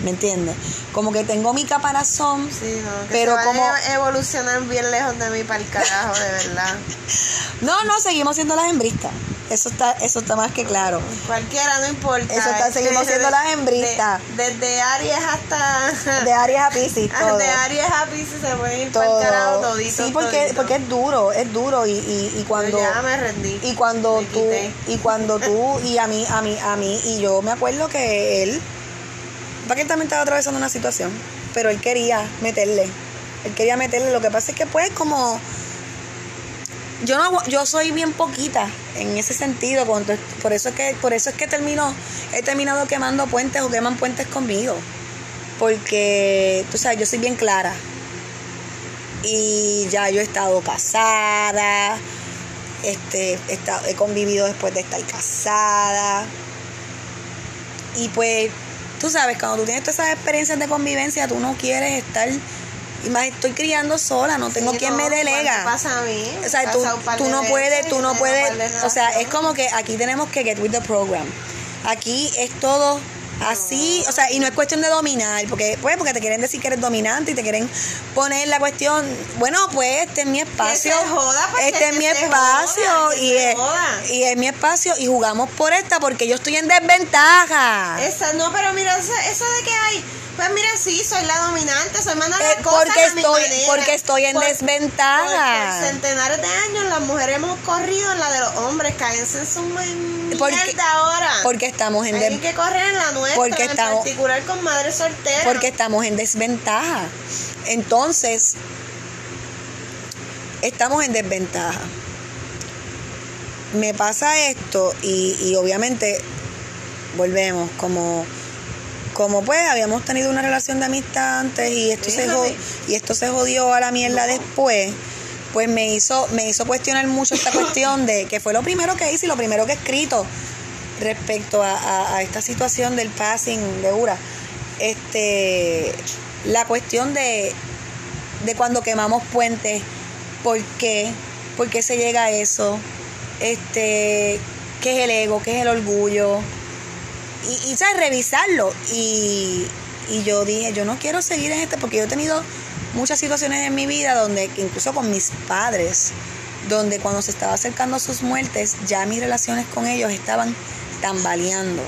¿me entiendes? Como que tengo mi caparazón, Sí, no, que Pero se como- a evolucionar bien lejos de mí para el carajo, de verdad. <laughs> no, no, seguimos siendo las hembristas, eso está, eso está más que claro. Cualquiera, no importa. Eso está- seguimos siendo las hembritas. De- Desde Aries hasta. De Aries a Pisces, <laughs> todo. De Aries a Pisces se pueden ir para todo. el carajo todito. sí, porque, todito. porque es duro, es duro y, y, y cuando... Yo ya me rendí. Y cuando Me tú, quité. y cuando tú, <laughs> y a mí, a mí, a mí, y yo me acuerdo que él, para que él también estaba atravesando una situación, pero él quería meterle, él quería meterle, lo que pasa es que pues como, yo no, yo soy bien poquita en ese sentido, por eso es que, por eso es que termino, he terminado quemando puentes o queman puentes conmigo, porque, tú sabes, yo soy bien clara, y ya yo he estado casada, este, he, estado- he convivido después de estar casada. Y pues, tú sabes, cuando tú tienes todas esas experiencias de convivencia, tú no quieres estar. Y más estoy criando sola, no tengo Sí, quien no, me delega. ¿cuánto pasa a mí? O sea, tú, no puedes, tú no puedes, o sea, es como que aquí tenemos que get with the program. Aquí es todo así, o sea, y no es cuestión de dominar, porque pues porque te quieren decir que eres dominante y te quieren poner la cuestión, bueno, pues este es mi espacio, joda, pues, este es mi espacio joda, es, y es mi espacio y jugamos por esta porque yo estoy en desventaja. Esa, no, pero mira, eso, eso de que hay. Pues mira, sí, soy la dominante, soy manda Eh, cosas porque a mi estoy- manera. porque estoy en Por- desventaja. Por centenares de años las mujeres hemos corrido en la de los hombres, cáense en su Porque- mierda ahora. Porque estamos en Hay que correr en la nuestra, porque en estamos- particular con madres solteras. porque estamos en desventaja. Entonces, estamos en desventaja. Me pasa esto y, y obviamente volvemos como como pues habíamos tenido una relación de amistad antes y esto se jod- y esto se jodió a la mierda después pues me hizo me hizo cuestionar mucho esta cuestión de que fue lo primero que hice y lo primero que he escrito respecto a, a- a esta situación del passing de Ura. Este la cuestión de de cuando quemamos puentes por qué por qué se llega a eso este qué es el ego qué es el orgullo y, y ¿sabes? revisarlo y, y yo dije yo no quiero seguir en este porque yo he tenido muchas situaciones en mi vida donde incluso con mis padres donde cuando se estaba acercando a sus muertes, ya mis relaciones con ellos estaban tambaleando.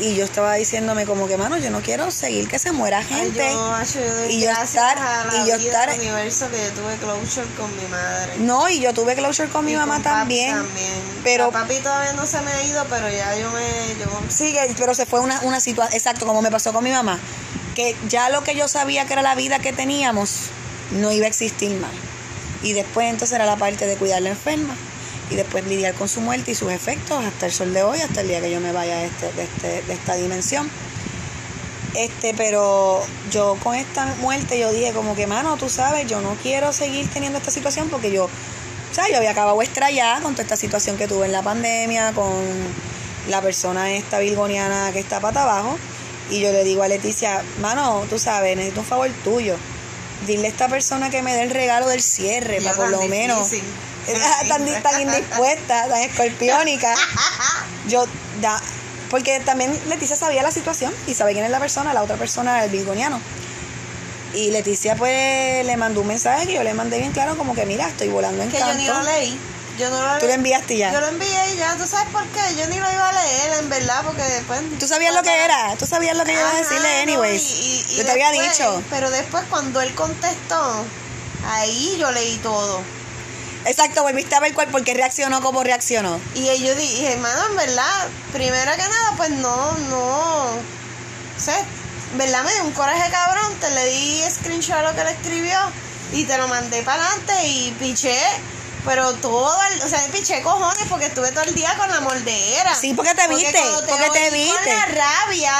Y yo estaba diciéndome como que, mano, yo no quiero seguir que se muera Ay, gente. yo, macho, yo y yo estar- y yo estar- universo que yo tuve closure con mi madre. No, y yo tuve closure con mi mamá con también. también. Pero A papi todavía no se me ha ido, pero ya yo me... Yo, sigue, pero se fue una, una situación, exacto, como me pasó con mi mamá, que ya lo que yo sabía que era la vida que teníamos, no iba a existir más. Y después entonces era la parte de cuidar la enferma y después lidiar con su muerte y sus efectos hasta el sol de hoy, hasta el día que yo me vaya de, este, de, este, de esta dimensión. Este, pero yo con esta muerte yo dije como que, mano, tú sabes, yo no quiero seguir teniendo esta situación porque yo, o sea, yo había acabado estrellada con toda esta situación que tuve en la pandemia, con la persona esta virgoniana que está para abajo. Y yo le digo a Leticia, mano, tú sabes, necesito un favor tuyo. Dile a esta persona que me dé el regalo del cierre, para por lo menos. <laughs> tan, tan indispuesta, tan escorpiónica. Yo, da, porque también Leticia sabía la situación y sabía quién es la persona, la otra persona el virgoniano. Y Leticia pues le mandó un mensaje que yo le mandé bien claro como que mira, estoy volando en que yo ni lo canto. leí. Yo no lo Tú lo enviaste ya. Yo lo envié y ya, ¿tú sabes por qué? Yo ni lo iba a leer, en verdad, porque después... Tú sabías lo que era, tú sabías lo que yo iba a decirle no, anyways. y- y- y yo te había dicho. Pero después cuando él contestó, ahí yo leí todo. Exacto, volviste a ver cuál, por qué reaccionó como reaccionó. Y yo dije, hermano, en verdad, primero que nada, pues no, no. sé, en verdad me dio un coraje cabrón. Te le di screenshot a lo que le escribió y te lo mandé para adelante y piché. Pero todo, el, o sea, piché cojones porque estuve todo el día con la moldera. Sí, porque te viste, porque te viste. Con la rabia,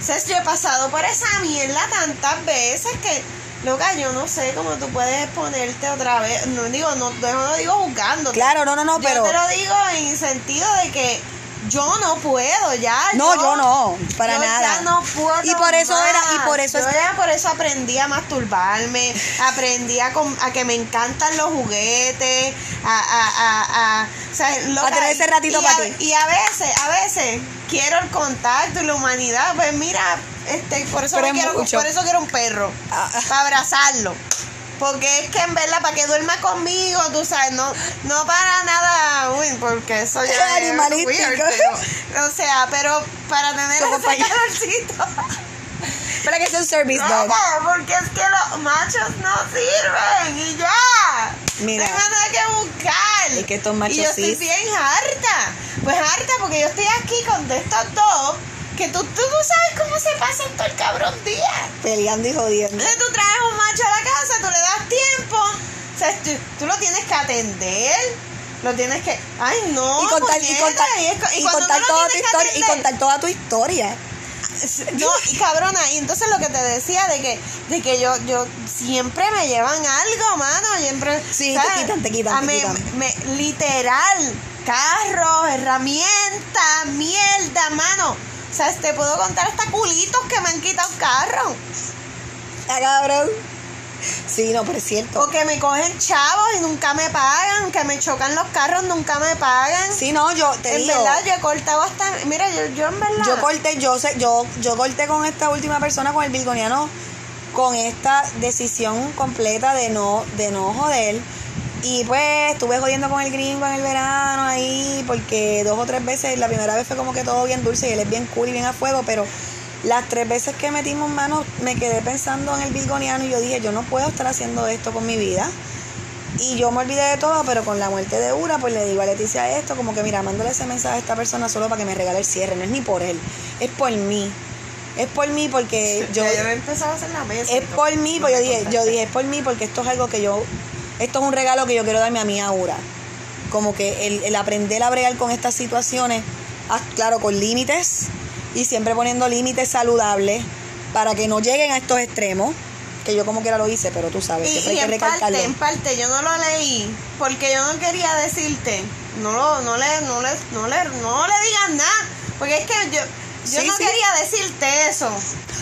¿sabes? Yo he pasado por esa mierda tantas veces que, loca, yo no sé cómo tú puedes exponerte otra vez. No digo, no, no lo digo juzgando. Claro, no, no, no, Yo pero. te lo digo en sentido de que yo no puedo ya. No, yo no, para yo nada. Ya no puedo Y por eso más. era- y por eso yo es- ya por eso aprendí a masturbarme, aprendí a, com- a que me encantan los juguetes, a, a, a, a, o sea, loca, tener ese ratito y pa' a- ti. Y a veces, a veces quiero el contacto y la humanidad, pues mira, este, por eso quiero, mucho. por eso quiero un perro, ah. para abrazarlo. Porque es que en verdad, para que duerma conmigo, tú sabes, no, no para nada, uy, porque eso ya es Animalístico. weird, pero, o sea, pero para tener ese para- calorcito. <laughs> Para que sea un service dog. No, porque es que los machos no sirven y ya. Mira. No hay nada que buscar. Es que estos machos Y yo estoy bien harta. Pues harta porque yo estoy aquí con estos dos. Que tú, tú, tú sabes cómo se pasan todo el cabrón día. Peleando y jodiendo. Entonces tú traes un macho a la casa, tú le das tiempo. O sea, tú, tú lo tienes que atender. Lo tienes que. Ay, no. y contar, y contar, y es contar toda tu historia, y contar toda tu historia. no, y cabrona, y entonces lo que te decía de que, de que yo, yo siempre me llevan algo, mano, siempre. Sí, te quitan, te quitan, a te me- quitan. me- literal, carros, herramientas, mierda, mano. O sea, te puedo contar hasta culitos que me han quitado carro. Ah, cabrón. Sí, no, pero es cierto. O que me cogen chavos y nunca me pagan, que me chocan los carros, nunca me pagan. Sí, no, yo te en digo. verdad, yo he cortado hasta. Mira, yo, yo en verdad. Yo corté, yo sé, yo, yo corté con esta última persona, con el virgoniano, con esta decisión completa de no, de no joder. Y pues estuve jodiendo con el gringo en el verano ahí, porque dos o tres veces, la primera vez fue como que todo bien dulce y él es bien cool y bien a fuego, pero las tres veces que metimos manos me quedé pensando en el virgoniano y yo dije, yo no puedo estar haciendo esto con mi vida. Y yo me olvidé de todo, pero con la muerte de Ura, pues le digo a Leticia esto, como que mira, mándale ese mensaje a esta persona solo para que me regale el cierre, no es ni por él, es por mí. Es por mí porque yo... Ya yo he empezado a hacer la mesa. Es por mí, pues yo dije, yo dije, es por mí porque esto es algo que yo, esto es un regalo que yo quiero darme a mí ahora. Como que el, el aprender a bregar con estas situaciones, ah, claro, con límites y siempre poniendo límites saludables para que no lleguen a estos extremos, que yo como quiera lo hice, pero tú sabes, Y, hay que en parte, en parte, yo no lo leí porque yo no quería decirte, no lo, no le, no le, no le, no le digas nada, porque es que yo, yo Sí, no sí. quería decirte eso.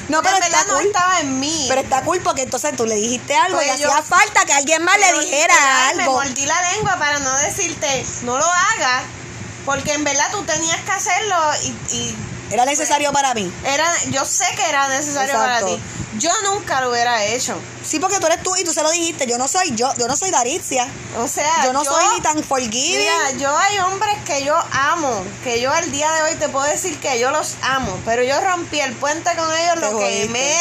No, pero en está no cool. estaba en mí. Pero está cool porque entonces tú le dijiste algo Pues y yo- hacía falta que alguien más le dijera literal, Me algo. mordí la lengua para no decirte, no lo hagas, porque en verdad tú tenías que hacerlo y, y Era necesario para mí. Era, yo sé que era necesario para ti. Yo nunca lo hubiera hecho. Sí, porque tú eres tú y tú se lo dijiste. Yo no soy yo, yo no soy Daricia. O sea, Yo no soy ni tan forgiving. Mira, yo hay hombres que yo amo, que yo al día de hoy te puedo decir que yo los amo, pero yo rompí el puente con ellos, lo que me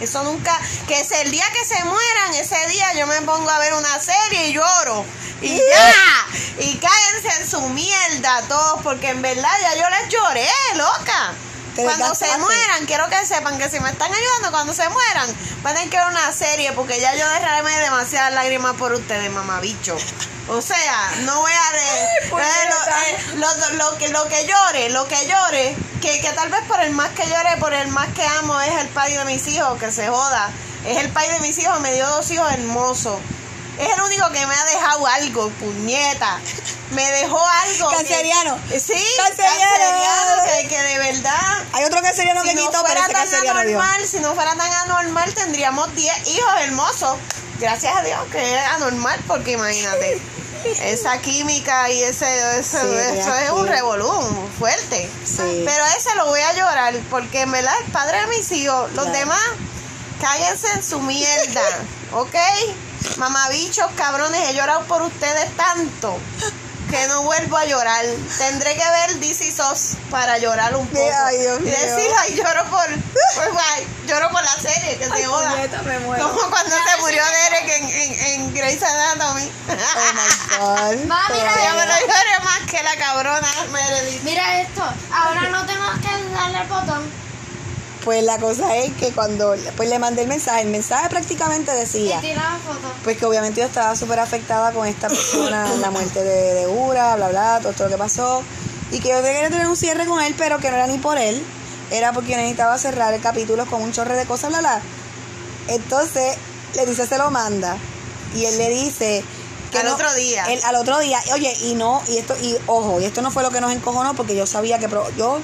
eso nunca, que es el día que se mueran, ese día yo me pongo a ver una serie y lloro. Y <laughs> ya, y cállense en su mierda todos, porque en verdad ya yo les lloré, loca. Cuando se mueran, quiero que sepan que si me están ayudando, cuando se mueran, van a tener que ver una serie, porque ya yo derramé demasiadas lágrimas por ustedes, mamabicho. O sea, no voy a por eh, lo, eh, lo- lo que, lo que llore, lo que llore, que, que tal vez por el más que llore, por el más que amo, es el padre de mis hijos, que se joda. Es el padre de mis hijos, me dio dos hijos hermosos. Es el único que me ha dejado algo, puñeta. Me dejó algo. que- Canceriano. sí, Canceriano. canceriano, que, que de verdad Hay otro canceriano que no quitó, pero tan canceriano anormal, si no fuera tan anormal, tendríamos 10 hijos hermosos. Gracias a Dios que es anormal, porque imagínate, <laughs> esa química y ese, ese- Sí, eso es un revolú fuerte. Sí. Pero ese lo voy a llorar, porque en verdad el padre de mis hijos, los Claro. demás, cállense en su mierda, <laughs> ¿ok? Mamabichos, cabrones, he llorado por ustedes tanto que no vuelvo a llorar. Tendré que ver Is Us para llorar un poco. Ay, Dios y mío. decir, ay, lloro por, pues, ay, lloro por la serie, que se joda. puñeta, me muero. Como cuando se murió Derek en, en, en Grey's Anatomy. Oh my God. <laughs> Mami, Pero- mira, Yo me lo lloré más que la cabrona Meredith. Mira esto. Ahora no tengo que darle al botón. Pues la cosa es que cuando pues le mandé el mensaje, el mensaje prácticamente decía, foto. pues que obviamente yo estaba súper afectada con esta persona, <coughs> la muerte de, de Ura, bla, bla, todo esto lo que pasó, y que yo quería tener un cierre con él, pero que no era ni por él, era porque necesitaba cerrar el capítulo con un chorre de cosas, bla, bla. Entonces, le dice, se lo manda, y él le dice... Al otro día. al otro día, oye, y no, y esto, y ojo, y esto no fue lo que nos encojonó, porque yo sabía que, pro- yo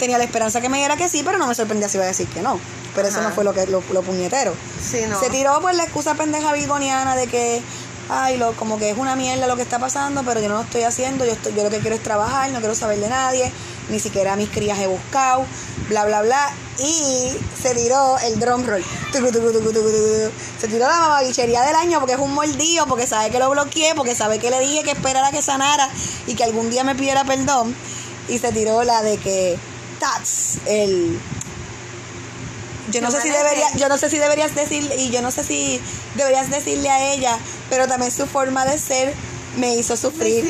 tenía la esperanza que me diera que sí, pero no me sorprendía si iba a decir que no. Pero eso no fue lo que lo, lo puñetero. Sí, no. Se tiró por la excusa pendeja virgoniana de que, ay, lo, como que es una mierda lo que está pasando, pero yo no lo estoy haciendo, yo, estoy, yo lo que quiero es trabajar, no quiero saber de nadie, ni siquiera a mis crías he buscado, bla, bla, bla. Y se tiró el drum roll. Tucu, tucu, tucu, tucu, tucu. Se tiró la mamabichería del año porque es un mordido, porque sabe que lo bloqueé, porque sabe que le dije que esperara que sanara y que algún día me pidiera perdón. Y se tiró la de que, that's el yo no sé si debería, yo no sé si deberías decir y yo no sé si deberías decirle a ella, pero también su forma de ser me hizo sufrir.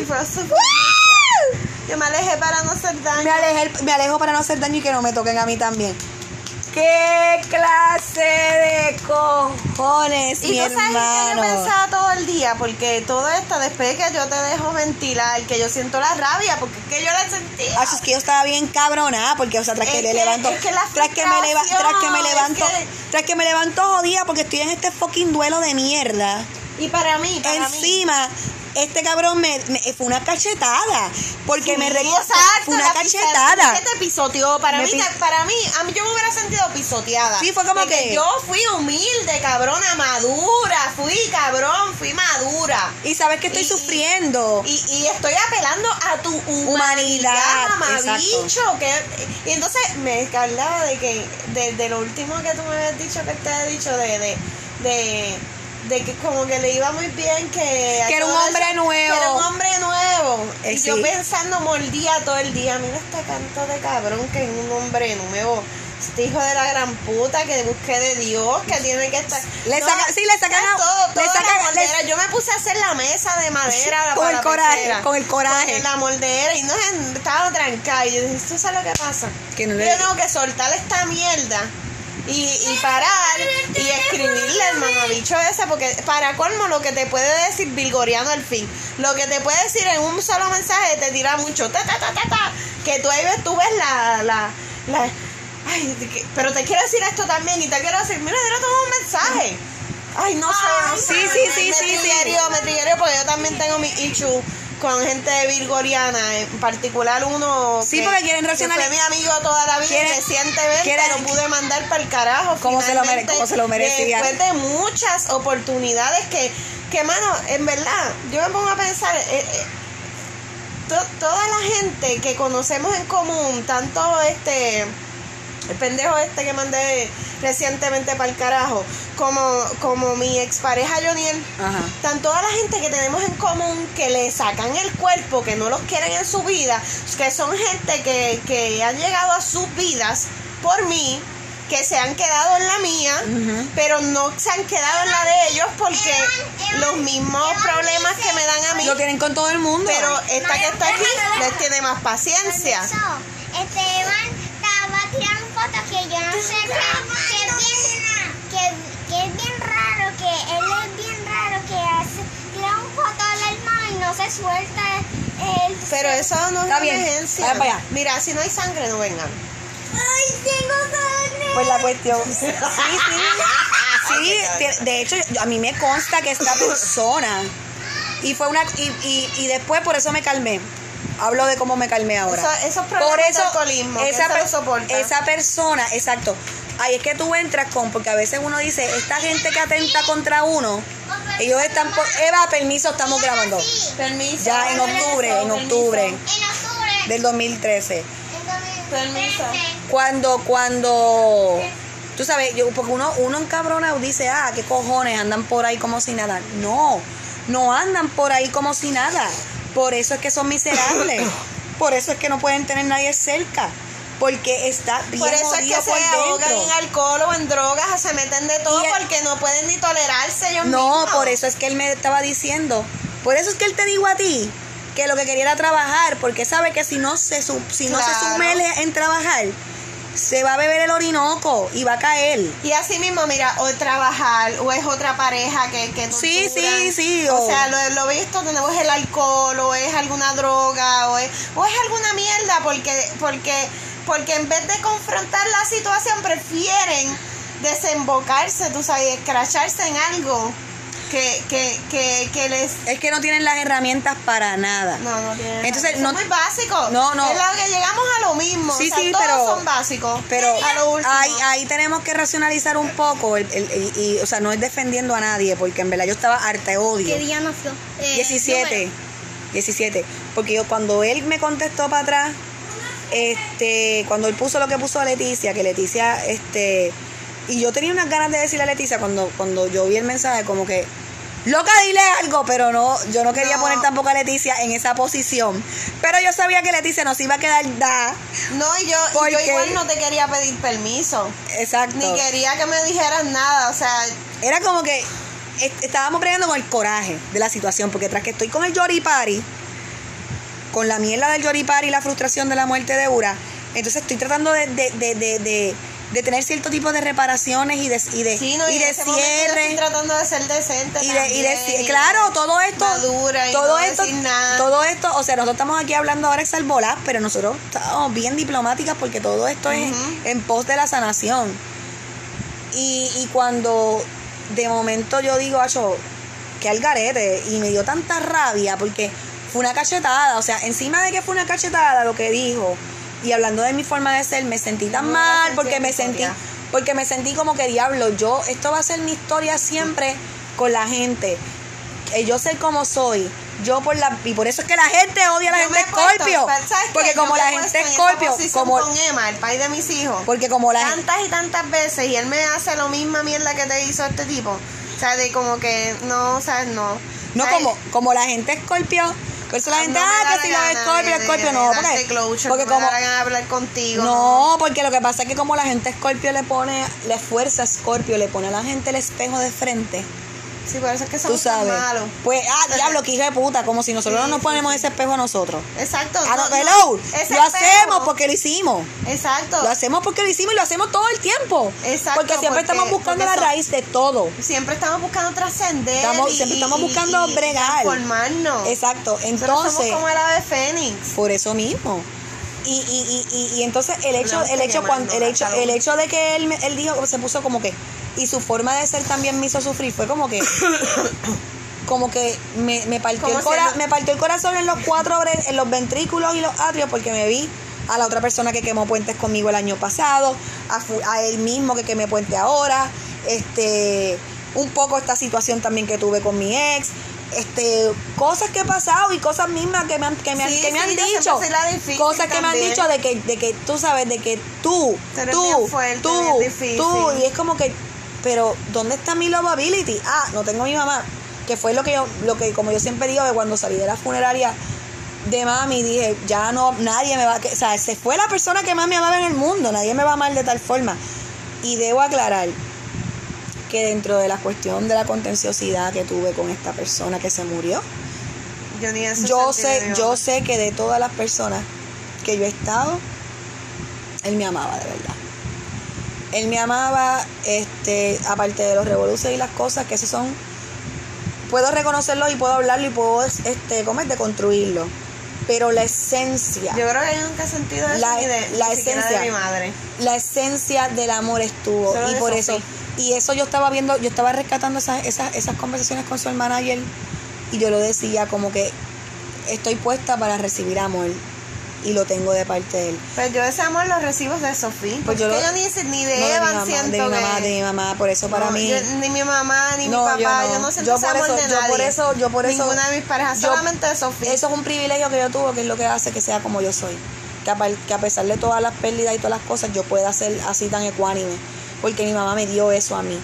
Yo me alejé para no hacer daño. Me alejé, me alejo para no hacer daño y que no me toquen a mí también. ¿Qué clase de cojones, Y mi tú sabes que yo hermano? pensaba todo el día, porque todo esto, después de que yo te dejo ventilar, que yo siento la rabia, porque es que yo la sentía. Ah, es que yo estaba bien cabronada porque, o sea, tras Es que le levanto, es que la tras que me leva- tras que me levanto, es que- tras que me levanto jodida porque estoy en este fucking duelo de mierda. Y para mí, para mí. Encima, este cabrón me, me- fue una cachetada. Porque me Sí, exacto, Fue una cachetada. que te pisoteó. Para Me mí, pi- para mí, a mí yo me hubiera sentido pisoteada. Sí, fue como que- yo fui humilde, cabrona, madura. Fui cabrón, fui madura. Y sabes que estoy Y- sufriendo. Y, y estoy apelando a tu humanidad, Humanidad. Que, y entonces me hablaba de que, de, de lo último que tú me habías dicho, que te he dicho, de, de, de, de que como que le iba muy bien, que... Que era un hombre eso- nuevo. Que era un hombre nuevo. Eh, y sí. yo pensando, mordía todo el día, mira este canto de cabrón que es un hombre nuevo. Este hijo de la gran puta que busqué de Dios, que tiene que estar... Le saca- sí, le sacan a- todo, le todo la sacan- le- Yo me puse a hacer la mesa de madera Con el la coraje, pecera. con el coraje. Con la moldera y no estaba trancada. Y yo dije, ¿tú sabes lo que pasa? Que no yo le- tengo que soltar esta mierda y, y parar y escribirle al mamabicho ese, porque para colmo lo que te puede decir Vilgoriano al fin, lo que te puede decir en un solo mensaje te tira mucho, ta, ta, ta, ta, ta, que tú ahí ves, tú ves la, la, la ay, pero te quiero decir esto también y te quiero decir, mira, era todo un mensaje. Ay, no sé, no sí, sí, me- sí, me sí, sí. me triggerió porque yo también tengo mi issue con gente virgoriana, en particular uno Sí, que, porque quieren que racionalizar- fue mi amigo toda la vida Quieren- y quieren- lo pude mandar para el carajo. Como se lo mere- como se lo merecía. Después de muchas oportunidades que, que mano, en verdad, yo me pongo a pensar, eh, eh, to- toda la gente que conocemos en común, tanto este, el pendejo este que mandé recientemente para el carajo, como, como mi expareja Joniel, tan toda la gente que tenemos en común que le sacan el cuerpo, que no los quieren en su vida, que son gente que, que han llegado a sus vidas por mí, que se han quedado en la mía, pero no se han quedado en la de ellos porque los mismos problemas que me dan a mí, Lo tienen con todo el mundo. pero esta que está aquí les tiene más paciencia. Esteban estaba tirando fotos que yo no sé qué, que, es bien raro, que él es bien raro, que hace, tira un foto al hermano y no se suelta el... Pero eso no es Está una bien, emergencia. vaya para allá. Mira, si no hay sangre, no vengan. ¡Ay, tengo sangre! Pues la cuestión. Sí, sí. Sí, <laughs> tiene- de hecho, yo- a mí me consta que esta persona. Y fue una. Y, y, y después por eso me calmé. Hablo de cómo me calmé ahora. Eso- esos problemas de alcoholismo, que esa, se lo per- soporta. esa persona, exacto. Ahí es que tú entras con, porque a veces uno dice, esta gente que atenta contra uno, ellos están por. Eva, permiso, estamos grabando. Permiso. Ya en octubre, en octubre en octubre. del 2013. en 2013. Permiso. Cuando, cuando, tú sabes, yo, porque uno, uno encabrona dice, ah, qué cojones, andan por ahí como si nada. No, no andan por ahí como si nada. Por eso es que son miserables. Por eso es que no pueden tener nadie cerca. Porque está bien Por eso es que se ahogan dentro. en alcohol o en drogas, se meten de todo el- porque no pueden ni tolerarse ellos No, mismos. por eso es que él me estaba diciendo. Por eso es que él te dijo a ti que lo que quería era trabajar, porque sabe que si no se si no se sumerge en trabajar, se va a beber el orinoco y va a caer. Y así mismo, mira, o trabajar, o es otra pareja que, que Sí, sí, sí, O o- sea, lo, lo visto, tenemos el alcohol, o es alguna droga, o es, o es alguna mierda, porque, porque, porque en vez de confrontar la situación, prefieren desembocarse, tú sabes, escracharse en algo que, que, que, que les... Es que no tienen las herramientas para nada. No, no tiene Entonces, no- es muy básico. No, no. Es lo que llegamos a lo mismo. Sí, o sea, sí, todos pero- son básicos. Pero a lo último. ahí, ahí tenemos que racionalizar un poco, el- el- el- y, o sea, no es defendiendo a nadie, porque en verdad yo estaba harta de odio. ¿Qué día nació? Eh, 17. 17. Porque yo cuando él me contestó para atrás, este, cuando él puso lo que puso a Leticia, que Leticia, este, y yo tenía unas ganas de decirle a Leticia cuando, cuando yo vi el mensaje, como que, loca, dile algo, pero no, yo no quería No. poner tampoco a Leticia en esa posición. Pero yo sabía que Leticia nos iba a quedar da. No, y yo, y Porque- yo igual no te quería pedir permiso. Exacto. Ni quería que me dijeras nada. O sea, Era como que est- estábamos peleando con el coraje de la situación, porque tras que estoy con el Yoripari, con la mierda del Yoripari y la frustración de la muerte de Ura, entonces estoy tratando de, de, de, de, tener cierto tipo de reparaciones y de, y de, sí, no, y y de cierre. estoy tratando de ser decente. Y y de- claro, todo esto, madura y todo no esto, nada. todo esto, o sea, nosotros estamos aquí hablando ahora exalbolas, pero nosotros estamos bien diplomáticas porque todo esto es en pos de la sanación. Y, y cuando de momento yo digo, acho, que al garete, y me dio tanta rabia porque fue una cachetada, o sea, encima de que fue una cachetada lo que dijo, y hablando de mi forma de ser, me sentí tan No, mal no porque me en sentí, porque me sentí como que diablo, yo, esto va a ser mi historia siempre con la gente. Yo sé cómo soy. Yo por la y por eso es que la gente odia a la Yo gente Scorpio. Porque como la gente Scorpio, como con Emma, el pai de mis hijos. porque como la gente tantas y tantas veces y él me hace lo misma mierda que te hizo este tipo. O sea, de como que no, sabes, no. no O sea, como como la gente Scorpio, por eso la gente, no ah, que si los Scorpio, Scorpio, no, porque, closure, porque no como de hablar contigo. no, porque lo que pasa es que como la gente Scorpio le pone, le fuerza a Scorpio, le pone a la gente el espejo de frente. Sí, por eso es que Tú somos tan sabes. malos. Pues, ah, diablo, que hija de puta, como si nosotros Sí, no nos ponemos ese espejo a nosotros. Exacto. Ah, no, no, hello, ese lo hacemos porque lo hicimos. Exacto. Lo hacemos porque lo hicimos y lo hacemos todo el tiempo. Exacto, Porque siempre porque- estamos buscando la son- raíz de todo. Siempre estamos buscando trascender. Estamos- y- siempre estamos buscando y- bregar. Transformarnos. Exacto. Entonces, somos como el ave fénix. por eso mismo. Y, y, y, y, entonces el hecho, el hecho, cuando, el hecho, el hecho de que él, él dijo, se puso como que, y su forma de ser también me hizo sufrir, fue como que, <coughs> como que me, me partió el cora- me partió el corazón en los cuatro, en los ventrículos y los atrios, porque me vi a la otra persona que quemó puentes conmigo el año pasado, a, a él mismo que quemé puente ahora, este, un poco esta situación también que tuve con mi ex, este cosas que he pasado y cosas mismas que me han, que me han, Sí, que me sí, han dicho. cosas que me han dicho de que de que tú sabes de que tú Tú eres tú fuerte, tú tú y es como que pero dónde está mi lovability ah no tengo a mi mamá que fue lo que yo lo que como yo siempre digo que cuando salí de la funeraria de mami dije ya no nadie me va a que- o sea se fue la persona que más me amaba en el mundo nadie me va a amar de tal forma. Y debo aclarar que dentro de la cuestión de la contenciosidad que tuve con esta persona que se murió, Yo ni sé, yo sé que de todas las personas que yo he estado, él me amaba de verdad. Él me amaba, este, aparte de los revoluciones y las cosas, que esos son, puedo reconocerlo y puedo hablarlo y puedo, este, ¿cómo es? De construirlo. Pero la esencia, Yo creo que yo nunca he sentido eso La- ni de, la ni esencia. de mi madre. la esencia del amor estuvo Solo y por eso y eso yo estaba viendo yo estaba rescatando esas, esas, esas conversaciones con su hermana ayer y yo lo decía como que estoy puesta para recibir amor y lo tengo de parte de él Pero yo ese amor lo recibo de Sofía. Pues Porque yo lo- yo ni, ni de No, de mi Evan mamá, siento de mi mamá que... de mi mamá por eso para No, mí yo- ni mi mamá, ni No, mi papá, yo yo no. siento Yo ese por amor eso- de yo nadie. por eso- yo por eso- Ninguna de mis parejas, yo- solamente de Sofía. eso es un privilegio que yo tuve que es lo que hace que sea como yo soy que a, que a pesar de todas las pérdidas y todas las cosas yo pueda ser así tan ecuánime porque mi mamá me dio eso a mí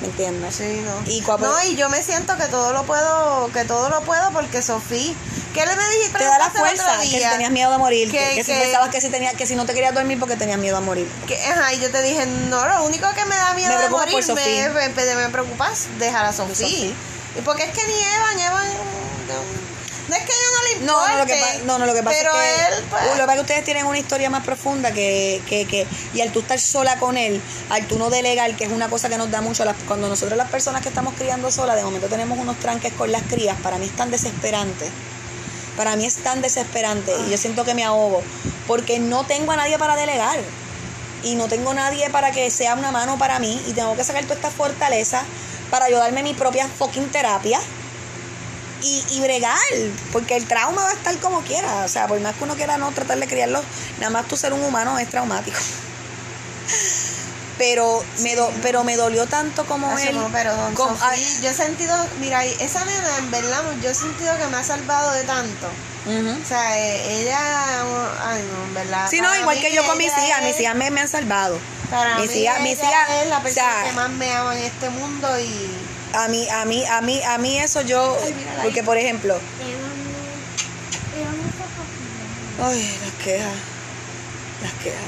¿me entiendes? Sí, no. Y cuando- no, y yo me siento que todo lo puedo, que todo lo puedo porque Sofía. ¿Qué le me dijiste? te da la fuerza que si tenías miedo a morir que, Que- que si pensabas que si tenía, que si no te querías dormir porque tenías miedo a morir Que, ajá, y yo te dije, no, lo único que me da miedo Me de preocupa por morir me, me, me, me preocupa es dejar a Sofía. Y porque es que ni Evan, Evan, no, no es que yo no le no, importe. no, lo que, pa- no, no, lo que pasa pero es que él, pues, lo que pasa es que ustedes tienen una historia más profunda que, que, que y al tú estar sola con él, al tú no delegar, que es una cosa que nos da mucho, las- cuando nosotros las personas que estamos criando sola, de momento tenemos unos tranques con las crías, para mí es tan desesperante. Para mí es tan desesperante y yo siento que me ahogo porque no tengo a nadie para delegar y no tengo nadie para que sea una mano para mí y tengo que sacar toda esta fortaleza para ayudarme mi propia fucking terapia y, y bregar, porque el trauma va a estar como quiera, o sea, por más que uno quiera no tratar de criarlo, nada más tú ser un humano es traumático. <laughs> Pero me do- pero me dolió tanto como Hacho, él. no, pero don como- Sofía, ay, yo he sentido, mira, esa nena, en verdad, yo he sentido que me ha salvado de tanto. O sea, eh, ella, ay no, en verdad. Sí, no, igual que yo con mis hijas, es- mis hijas me, me han salvado. Para mis mí hijas, mis ella hijas, es la o persona sea, que más me ama en este mundo y... a mí, a mí, a mí, a mí eso yo, porque por ejemplo, ay, las quejas, las quejas.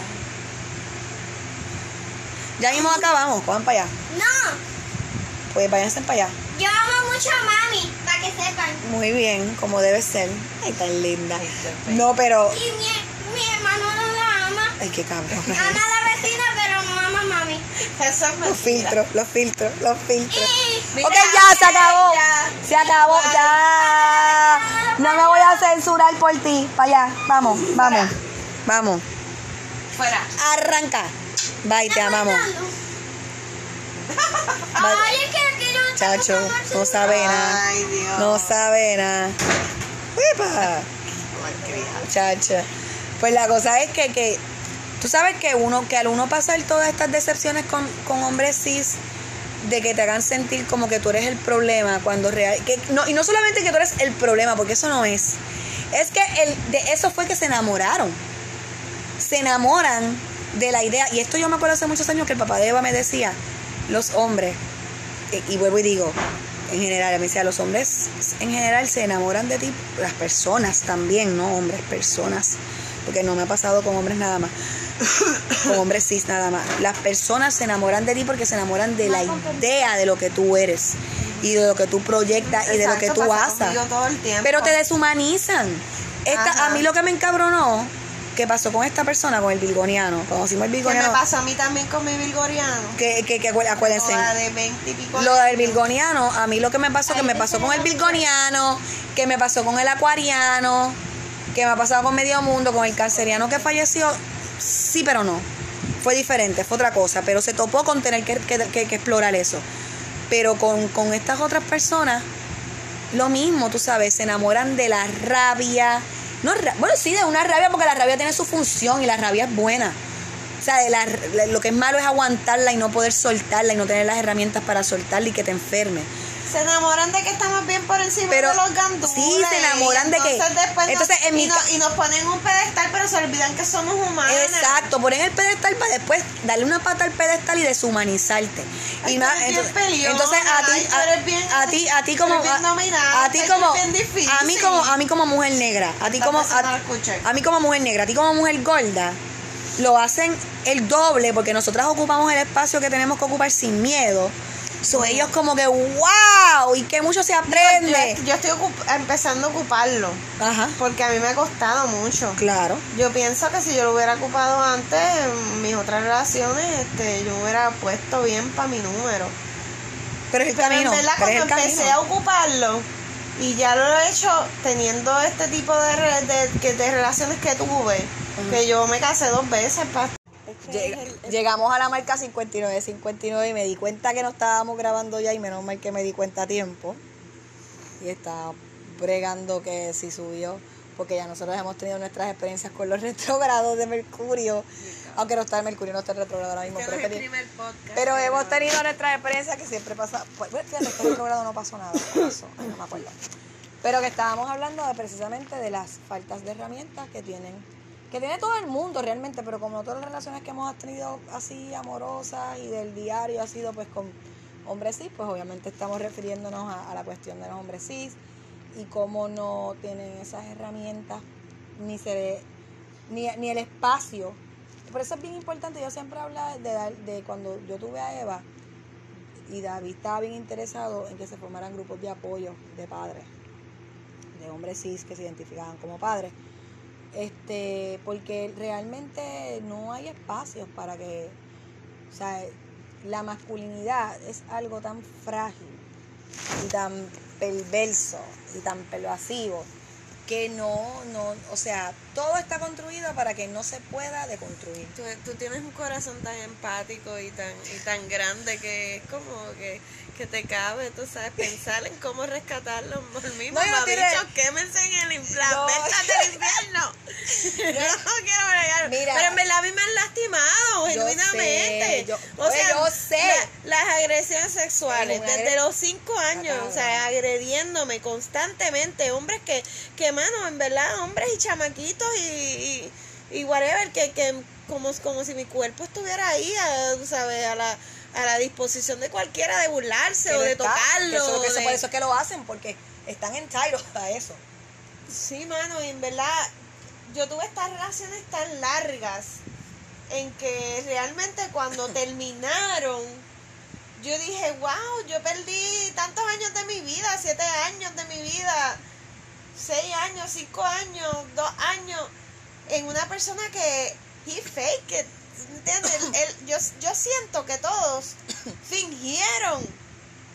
Ya mismo acabamos, cojan para allá. No, Pues váyanse para allá. yo amo mucho a mami, para que sepan. Muy bien, como debe ser. Ay, tan linda. No, pero. Y mi, mi hermano no la ama. Ay, qué cabrón. Ama a la vecina, pero no ama mami. Eso es Los filtros, los filtros, los filtros. Y ok, ya se acabó. ya. Se acabó, ya. No me voy a censurar por ti. Para allá. Vamos, vamos. Vamos. Fuera. Arranca. Bye, te amamos. <laughs> Ay, es que quiero Chacho, no sabe nada. Ay, Dios. No sabe nada. ¡Epa! <laughs> Chacha. Pues la cosa es que, que tú sabes que uno, que al uno pasar todas estas decepciones con, con hombres cis, de que te hagan sentir como que tú eres el problema, cuando real, que no, y no solamente que tú eres el problema, porque eso no es. Es que el, de eso fue que se enamoraron. Se enamoran de la idea, y esto yo me acuerdo hace muchos años que el papá de Eva me decía, los hombres, y, y vuelvo y digo, en general, me decía, los hombres en general se enamoran de ti, las personas también, no hombres, personas, porque no me ha pasado con hombres nada más, <laughs> con hombres cis nada más. Las personas se enamoran de ti porque se enamoran de la idea de lo que tú eres y de lo que tú proyectas y de lo que tú haces. Pero te deshumanizan. Esta, Ajá. a mí lo que me encabronó, que pasó con esta persona, con el virgoniano, conocimos el ¿Qué me pasó a mí también con mi virgoriano? que, que, que acué- acuérdense. Toda de 20 y pico Lo del años. virgoniano, a mí lo que me pasó, que me pasó con el virgoniano, que me pasó con el acuariano, que me ha pasado con medio mundo, con el canceriano que falleció, sí, pero no. Fue diferente, fue otra cosa, pero se topó con tener que, que- que- explorar eso. Pero con, con estas otras personas, lo mismo, tú sabes, se enamoran de la rabia. No, bueno, sí, de una rabia, porque la rabia tiene su función y la rabia es buena. O sea, de la- lo que es malo es aguantarla y no poder soltarla y no tener las herramientas para soltarla y que te enferme. Se enamoran de que estamos bien por encima Pero- de los gandules. sí, se enamoran de que- entonces nos- entonces, en y, mi nos, ca- y nos ponen un pedestal, pero se olvidan que somos humanos. Exacto, ponen el pedestal para después darle una pata al pedestal y deshumanizarte. Ay, y más- entonces, a ti, bien- a, ti, a ti como, a, a ti como, a mí como, a mí como mujer negra, a ti como, a, a mí como mujer negra, a ti como mujer gorda, lo hacen el doble porque nosotras ocupamos el espacio que tenemos que ocupar sin miedo. So, ellos como que, wow, y que mucho se aprende. Yo, yo estoy empezando a ocuparlo, Ajá, porque a mí me ha costado mucho. claro. Yo pienso que si yo lo hubiera ocupado antes, en mis otras relaciones, este, yo hubiera puesto bien para mi número. Pero es el Pero camino. en verdad, cuando el empecé camino. a ocuparlo, y ya lo he hecho teniendo este tipo de, de, que- de relaciones que tuve, que yo me casé dos veces para... Llega- llegamos a la marca 59, 59 y me di cuenta que no estábamos grabando ya y menos mal que me di cuenta a tiempo. Y estaba bregando que si subió, porque ya nosotros hemos tenido nuestras experiencias con los <laughs> retrogrados de Mercurio, aunque no está el Mercurio, no está el retrogrado ahora mismo, pero, teni- pero hemos tenido nuestras experiencias que siempre pasa, pues bueno, fíjate, este retrogrado no pasó nada, ¿qué pasó? No me acuerdo. Pero que estábamos hablando de, precisamente de las faltas de herramientas que tienen, que tiene todo el mundo realmente, pero como todas las relaciones que hemos tenido así amorosas y del diario ha sido pues con hombres cis, pues obviamente estamos refiriéndonos a, la cuestión de los hombres cis y cómo no tienen esas herramientas, ni se ve, ni, ni el espacio. Por eso es bien importante, yo siempre hablo de, de cuando yo tuve a Eva y David estaba bien interesado en que se formaran grupos de apoyo de padres, de hombres cis que se identificaban como padres, este, porque realmente no hay espacios para que, o sea, la masculinidad es algo tan frágil y tan perverso y tan pervasivo que no, no, o sea, todo está construido para que no se pueda deconstruir. Tú, tú tienes un corazón tan empático y tan y tan grande que es como que, que te cabe, tú sabes, pensar en cómo rescatarlo por mí. No, Mamá bicho, quémense en el No. del infierno. <laughs> yo no quiero bregar. Mira. Pero en verdad a mí me han lastimado, Yo genuinamente. sé, yo- o sea, yo sé. la- las agresiones sexuales, desde los cinco años, o sea, agrediéndome constantemente, hombres que, que mano, en verdad, hombres y chamaquitos y, y, y whatever, que, que como, como si mi cuerpo estuviera ahí, a, sabes, a la, a la disposición de cualquiera de burlarse Pero o de está, tocarlo. que eso, es lo que- eso de- por eso es que lo hacen, porque están entitled a eso. Sí, mano, y en verdad, yo tuve estas relaciones tan largas en que realmente cuando <laughs> terminaron, yo dije, wow, yo perdí tantos años de mi vida, siete años de mi vida, seis años, cinco años, dos años, en una persona que he fake it, ¿entiendes? Él- yo, yo siento que todos <coughs> fingieron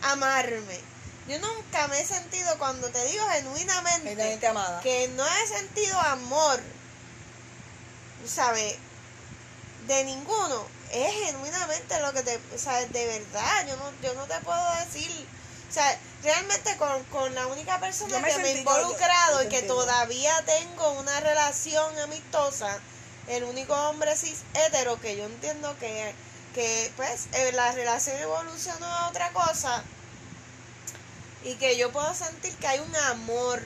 amarme. Yo nunca me he sentido, cuando te digo genuinamente, Genuinamente amada. que no he sentido amor, ¿sabes? De ninguno. Es genuinamente lo que te, o sea, de verdad, yo no, yo no te puedo decir, o sea, realmente con, con la única persona me que me he sentí- yo- yo- involucrado yo y que todavía tengo una relación amistosa, el único hombre cis hetero que yo entiendo que, que pues eh, la relación evolucionó a otra cosa y que yo puedo sentir que hay un amor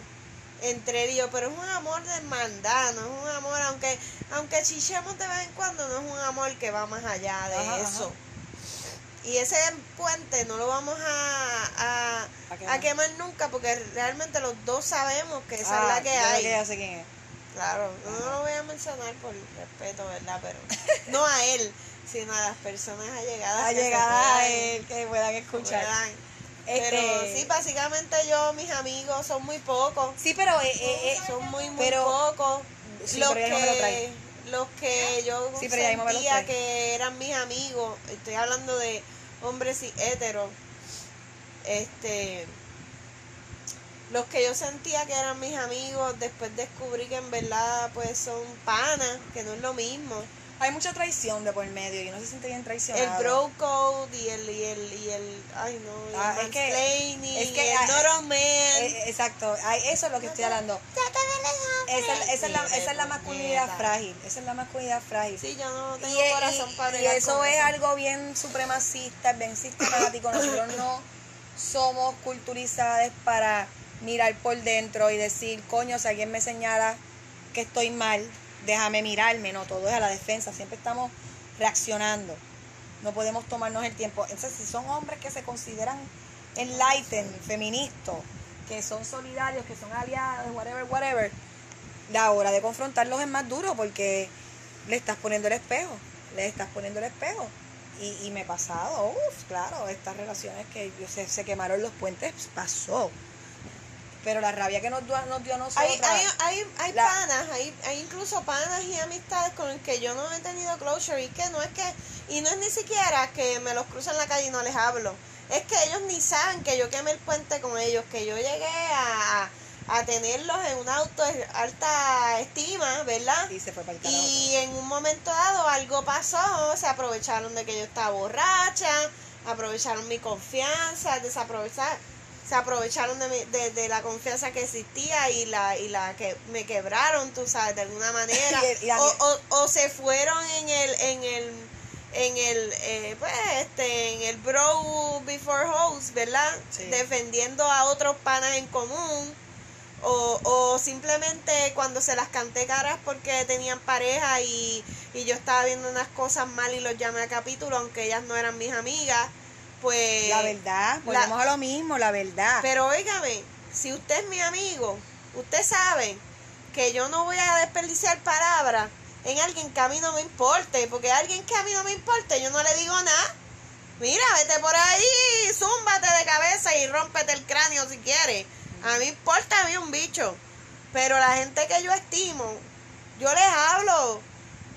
entre ellos, pero es un amor de hermandad, no es un amor, aunque aunque chichemos de vez en cuando, no es un amor que va más allá de Ajá, eso. ajá. Y ese puente no lo vamos a, a, A quemar. a quemar nunca porque realmente los dos sabemos que esa Ah, es la que hay. que ya sé quién es. Claro, no lo voy a mencionar por respeto, ¿verdad? Pero no a él, sino a las personas allegadas. A que se llegar a él, que puedan escuchar. puedan. Este- Pero sí, básicamente yo, mis amigos, son muy pocos. Sí, pero eh, eh, eh, son muy, muy pero- pocos. Sí, los, lo que, los que yo Sí, sentía que eran mis amigos, estoy hablando de hombres y heteros, este, los que yo sentía que eran mis amigos, después descubrí que en verdad pues son panas, que no es lo mismo. hay mucha traición de por medio y uno se siente bien El traicionado. bro code y el, y el, y el, ay no, y Ah, el es que- es que, el ah, man. Eh, exacto, ay, eso es lo que estoy hablando. Esa, es- esa es la, esa es la masculinidad frágil, esa es la masculinidad frágil. Sí, yo no Y, tengo corazón y- para y eso es algo bien supremacista, bien <coughs> sistemático. Nosotros no, somos culturizadas para mirar por dentro y decir, coño, si alguien me señala que estoy mal, déjame mirarme, no, todo es a la defensa, siempre estamos reaccionando, no podemos tomarnos el tiempo. Entonces, si son hombres que se consideran enlightened, feministas, que son solidarios, que son aliados, whatever, whatever, la hora de confrontarlos es más duro porque le estás poniendo el espejo, le estás poniendo el espejo. Y, y me he pasado, uff, claro, estas relaciones que yo se, se quemaron los puentes, pasó. Pero la rabia que nos, dio- nos dio a nosotros. Hay, hay, hay, hay La- panas, hay, hay incluso panas y amistades con los que yo no he tenido closure y que no es que, y no es ni siquiera que me los cruzo en la calle y no les hablo. Es que ellos ni saben que yo quemé el puente con ellos, que yo llegué a, a tenerlos en una auto alta estima, ¿verdad? Y se fue para el. Y en un momento dado algo pasó, se aprovecharon de que yo estaba borracha, aprovecharon mi confianza, desaprovecharon, se aprovecharon de, mi- de, de la confianza que existía y la y la que me quebraron, tú sabes, de alguna manera. <laughs> Y y o, o, o se fueron en el en el en el eh, pues este en el bro before host, ¿verdad? Sí. Defendiendo a otros panas en común o, o simplemente cuando se las canté caras porque tenían pareja y, y yo estaba viendo unas cosas mal y los llamé a capítulo, aunque ellas no eran mis amigas, pues... La verdad, volvemos a lo mismo, la verdad. Pero óigame, si usted es mi amigo, usted sabe que yo no voy a desperdiciar palabras en alguien que a mí no me importe, porque a alguien que a mí no me importe, yo no le digo nada. Mira, vete por ahí, zúmbate de cabeza y rómpete el cráneo si quieres. A mí importa a mí un bicho. Pero la gente que yo estimo, yo les hablo.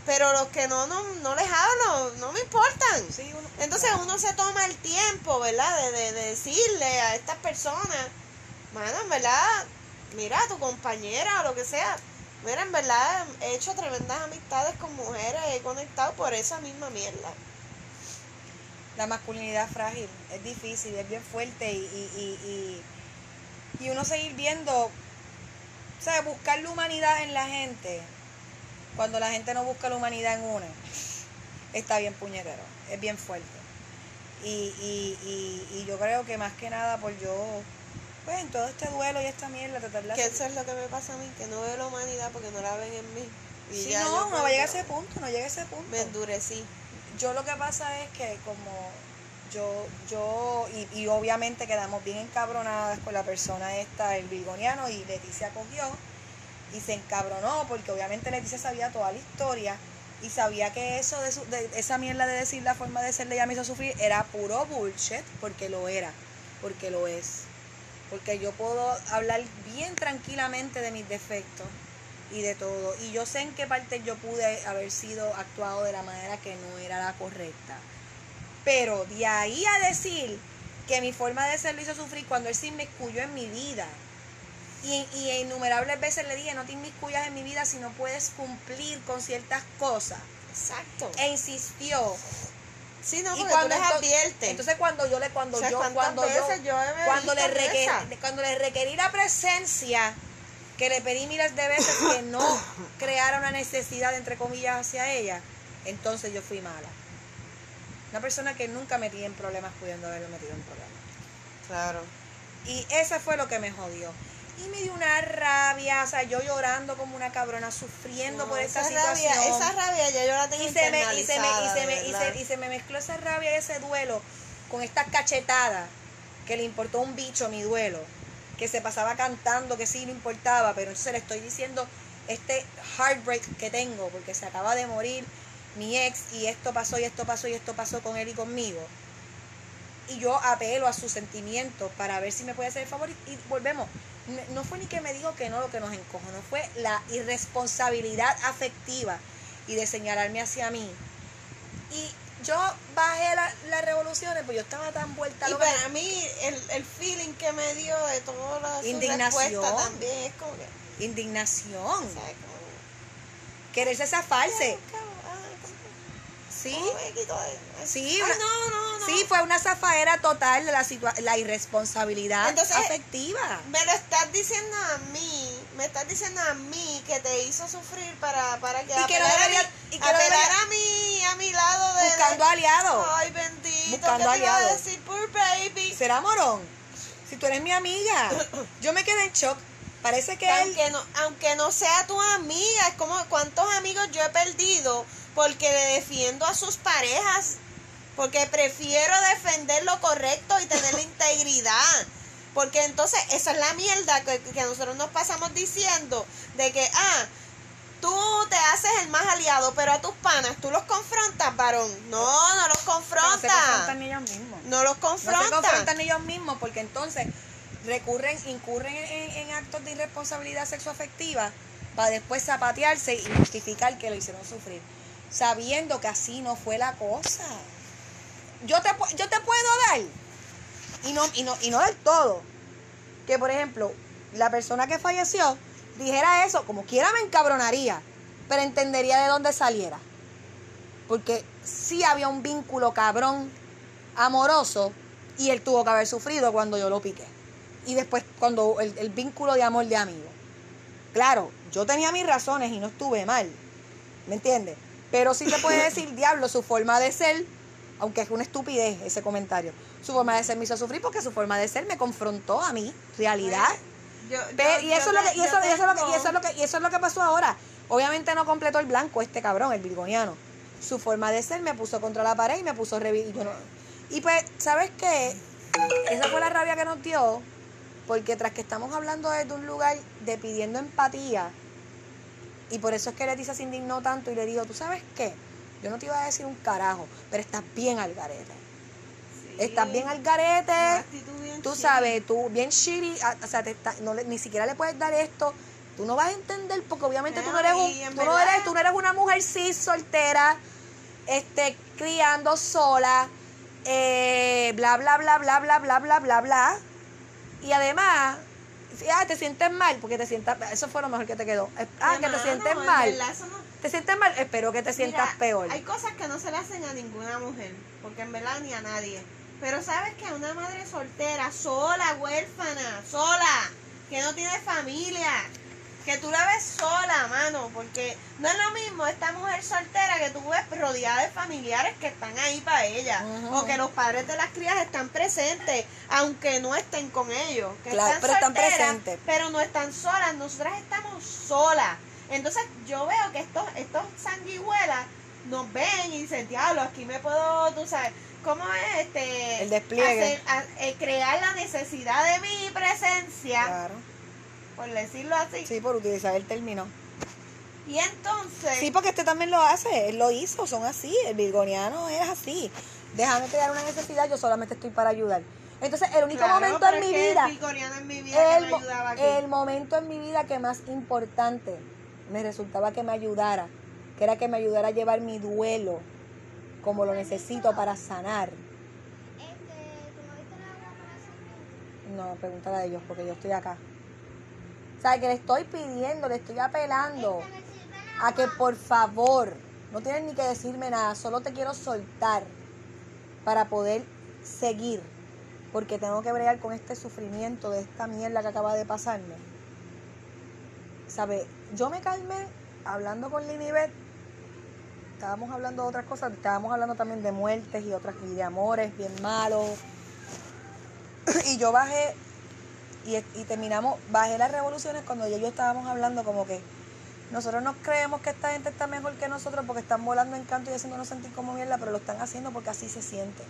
Pero los que no, no, no les hablo, no me importan. Sí, uno- Entonces uno se toma el tiempo, ¿verdad? De, de, de decirle a estas personas, mano, en verdad, mira, tu compañera o lo que sea, mira, en verdad, he hecho tremendas amistades con mujeres, he conectado por esa misma mierda. la masculinidad frágil, es difícil, es bien fuerte y, y, y, y, y uno seguir viendo, o sea, buscar la humanidad en la gente, cuando la gente no busca la humanidad en uno, está bien puñetero, es bien fuerte. Y, y, y, y yo creo que más que nada por yo, pues en todo este duelo y esta mierda, tratar de Que eso es lo que me pasa a mí, que no veo la humanidad porque no la ven en mí. Y Sí, ya no, no va a llegar a yo ese punto, no llega a ese punto. Me endurecí. Yo lo que pasa es que como yo, yo, y, y obviamente quedamos bien encabronadas con la persona esta, el virgoniano, y Leticia cogió y se encabronó porque obviamente Leticia sabía toda la historia y sabía que eso de, su- de esa mierda de decir la forma de ser de ella me hizo sufrir era puro bullshit porque lo era, porque lo es. Porque yo puedo hablar bien tranquilamente de mis defectos y de todo. Y yo sé en qué parte yo pude haber sido actuado de la manera que no era la correcta. Pero de ahí a decir que mi forma de ser lo hizo sufrir cuando él se inmiscuyó en mi vida. Y, y innumerables veces le dije, no te inmiscuyas en mi vida si no puedes cumplir con ciertas cosas. Exacto. E insistió. Sí, no, y tú les adviertes. Entonces cuando yo le cuando O sea, yo ¿cuántas cuando yo, veces cuando le presa? cuando le requerí la presencia que le pedí miles de veces que no <coughs> creara una necesidad entre comillas hacia ella, entonces yo fui mala. Una persona que nunca metí en problemas pudiendo haberlo metido en problemas. Claro. Y ese fue lo que me jodió. Y me dio una rabia, o sea, yo llorando como una cabrona, sufriendo No, por esta esa situación. Rabia, esa rabia ya yo la tengo y se me y se me y se me y se, y se me mezcló esa rabia y ese duelo con esta cachetada que le importó un bicho mi duelo que se pasaba cantando que sí no importaba pero entonces le estoy diciendo este heartbreak que tengo porque se acaba de morir mi ex y esto pasó y esto pasó y esto pasó con él y conmigo y yo apelo a sus sentimientos para ver si me puede hacer el favor y, y volvemos. No fue ni que me dijo que no lo que nos encojonó, fue la irresponsabilidad afectiva y de señalarme hacia mí. Y yo bajé la- las revoluciones, pues yo estaba tan vuelta Y loca. para mí, el, el feeling que me dio de todas las Indignación. también es como que, Indignación, ¿sabes? Como, quererse zafarse. "Ah, cabrón, ah, ¿cómo- Sí, Sí, Ay, una- no, no, no. sí, fue una zafaera total de la, la irresponsabilidad Entonces, afectiva. Me lo estás diciendo a mí, me estás diciendo a mí que te hizo sufrir para, para que, Y que no apelar, debería- a, mi, y que no apelar debería- a, mi, a mi lado de... Buscando aliados. Ay, bendito. buscando ¿qué te iba a aliados. decir? Poor baby. ¿Será morón? Si tú eres mi amiga. <coughs> Yo me quedé en shock. Parece que él... aunque no, aunque no sea tu amiga, es como cuántos amigos yo he perdido porque le defiendo a sus parejas, porque prefiero defender lo correcto y tener la integridad. Porque entonces esa es la mierda que, que nosotros nos pasamos diciendo de que, ah, tú te haces el más aliado, pero a tus panas tú los confrontas, varón. No, no los No se confrontan confrontas. ellos mismos. No los No se confrontas. confrontan ellos mismos porque entonces recurren, incurren en, en actos de irresponsabilidad sexoafectiva para después zapatearse y justificar que lo hicieron sufrir, sabiendo que así no fue la cosa. Yo te, yo te puedo dar, y no, y, no, y no del todo, que por ejemplo, la persona que falleció dijera eso, como quiera me encabronaría, pero entendería de dónde saliera. Porque sí había un vínculo cabrón amoroso y él tuvo que haber sufrido cuando yo lo piqué. Y después cuando el, el vínculo de amor de amigo. Claro, yo tenía mis razones y no estuve mal. ¿Me entiendes? Pero sí te puede decir, <laughs> diablo, su forma de ser, aunque es una estupidez ese comentario, su forma de ser me hizo sufrir porque su forma de ser me confrontó a mí, realidad. Y eso es lo que, pasó ahora. Obviamente no completó el blanco este cabrón, el virgoniano. Su forma de ser me puso contra la pared y me puso revi- y no- Y pues, ¿sabes qué? Esa fue la rabia que nos dio, porque tras que estamos hablando desde un lugar de pidiendo empatía, y por eso es que Leticia se indignó tanto y le dijo, ¿tú sabes qué? Yo no te iba a decir un carajo, pero estás bien al garete. Sí. Estás bien al garete. bien Tú sabes, tú bien shitty, o sea, te está- no le- ni siquiera le puedes dar esto. Tú no vas a entender porque obviamente tú no eres un, tú no eres, tú no eres una mujer cis soltera, este, criando sola, eh, bla bla bla bla bla bla bla bla bla. Y además, ah, te sientes mal, porque te sientas, eso fue lo mejor que te quedó. Eh, Ah, que te sientes en mal. Te sientes mal, espero que te sientas Mira, peor. Hay cosas que no se le hacen a ninguna mujer, porque en verdad ni a nadie. Pero sabes que a una madre soltera, sola, huérfana, sola, que no tiene familia, que tú la ves sola, mano, porque no es lo mismo esta mujer soltera que tú ves rodeada de familiares que están ahí para ella, o que los padres de las crías están presentes, aunque no estén con ellos, que Claro, están pero están presentes. pero no están solas, nosotras estamos solas. Entonces yo veo que estos, estos sanguijuelas nos ven y dicen, diablo, aquí me puedo, tú sabes, ¿cómo es este? El despliegue. hacer- a- eh, crear la necesidad de mi presencia, Claro. Por decirlo así. Sí, por utilizar el término. Y entonces, Sí, porque este también lo hace, él lo hizo, son así, el virgoniano es así. Déjame crear una necesidad, yo solamente estoy para ayudar. Entonces, el único claro, momento en mi vida, el vicoriano en mi vida el, que mo- me ayudaba aquí. el momento en mi vida que más importante me resultaba que me ayudara, que era que me ayudara a llevar mi duelo como lo necesito para sanar. Este, ¿tú no viste la agua para hacer No, pregúntale a ellos, porque yo estoy acá. Sea, que le estoy pidiendo, le estoy apelando. A que por favor, no tienes ni que decirme nada, solo te quiero soltar para poder seguir, porque tengo que bregar con este sufrimiento de esta mierda que acaba de pasarme. ¿Sabe? Yo me calmé hablando con Linibet, estábamos hablando de otras cosas, estábamos hablando también de muertes y otras y de amores bien malos. <clears throat> y yo bajé y, terminamos, bajé las revoluciones cuando yo y yo estábamos hablando como que nosotros no creemos que esta gente está mejor que nosotros porque están volando en canto y haciéndonos sentir como mierda, pero lo están haciendo porque así se siente.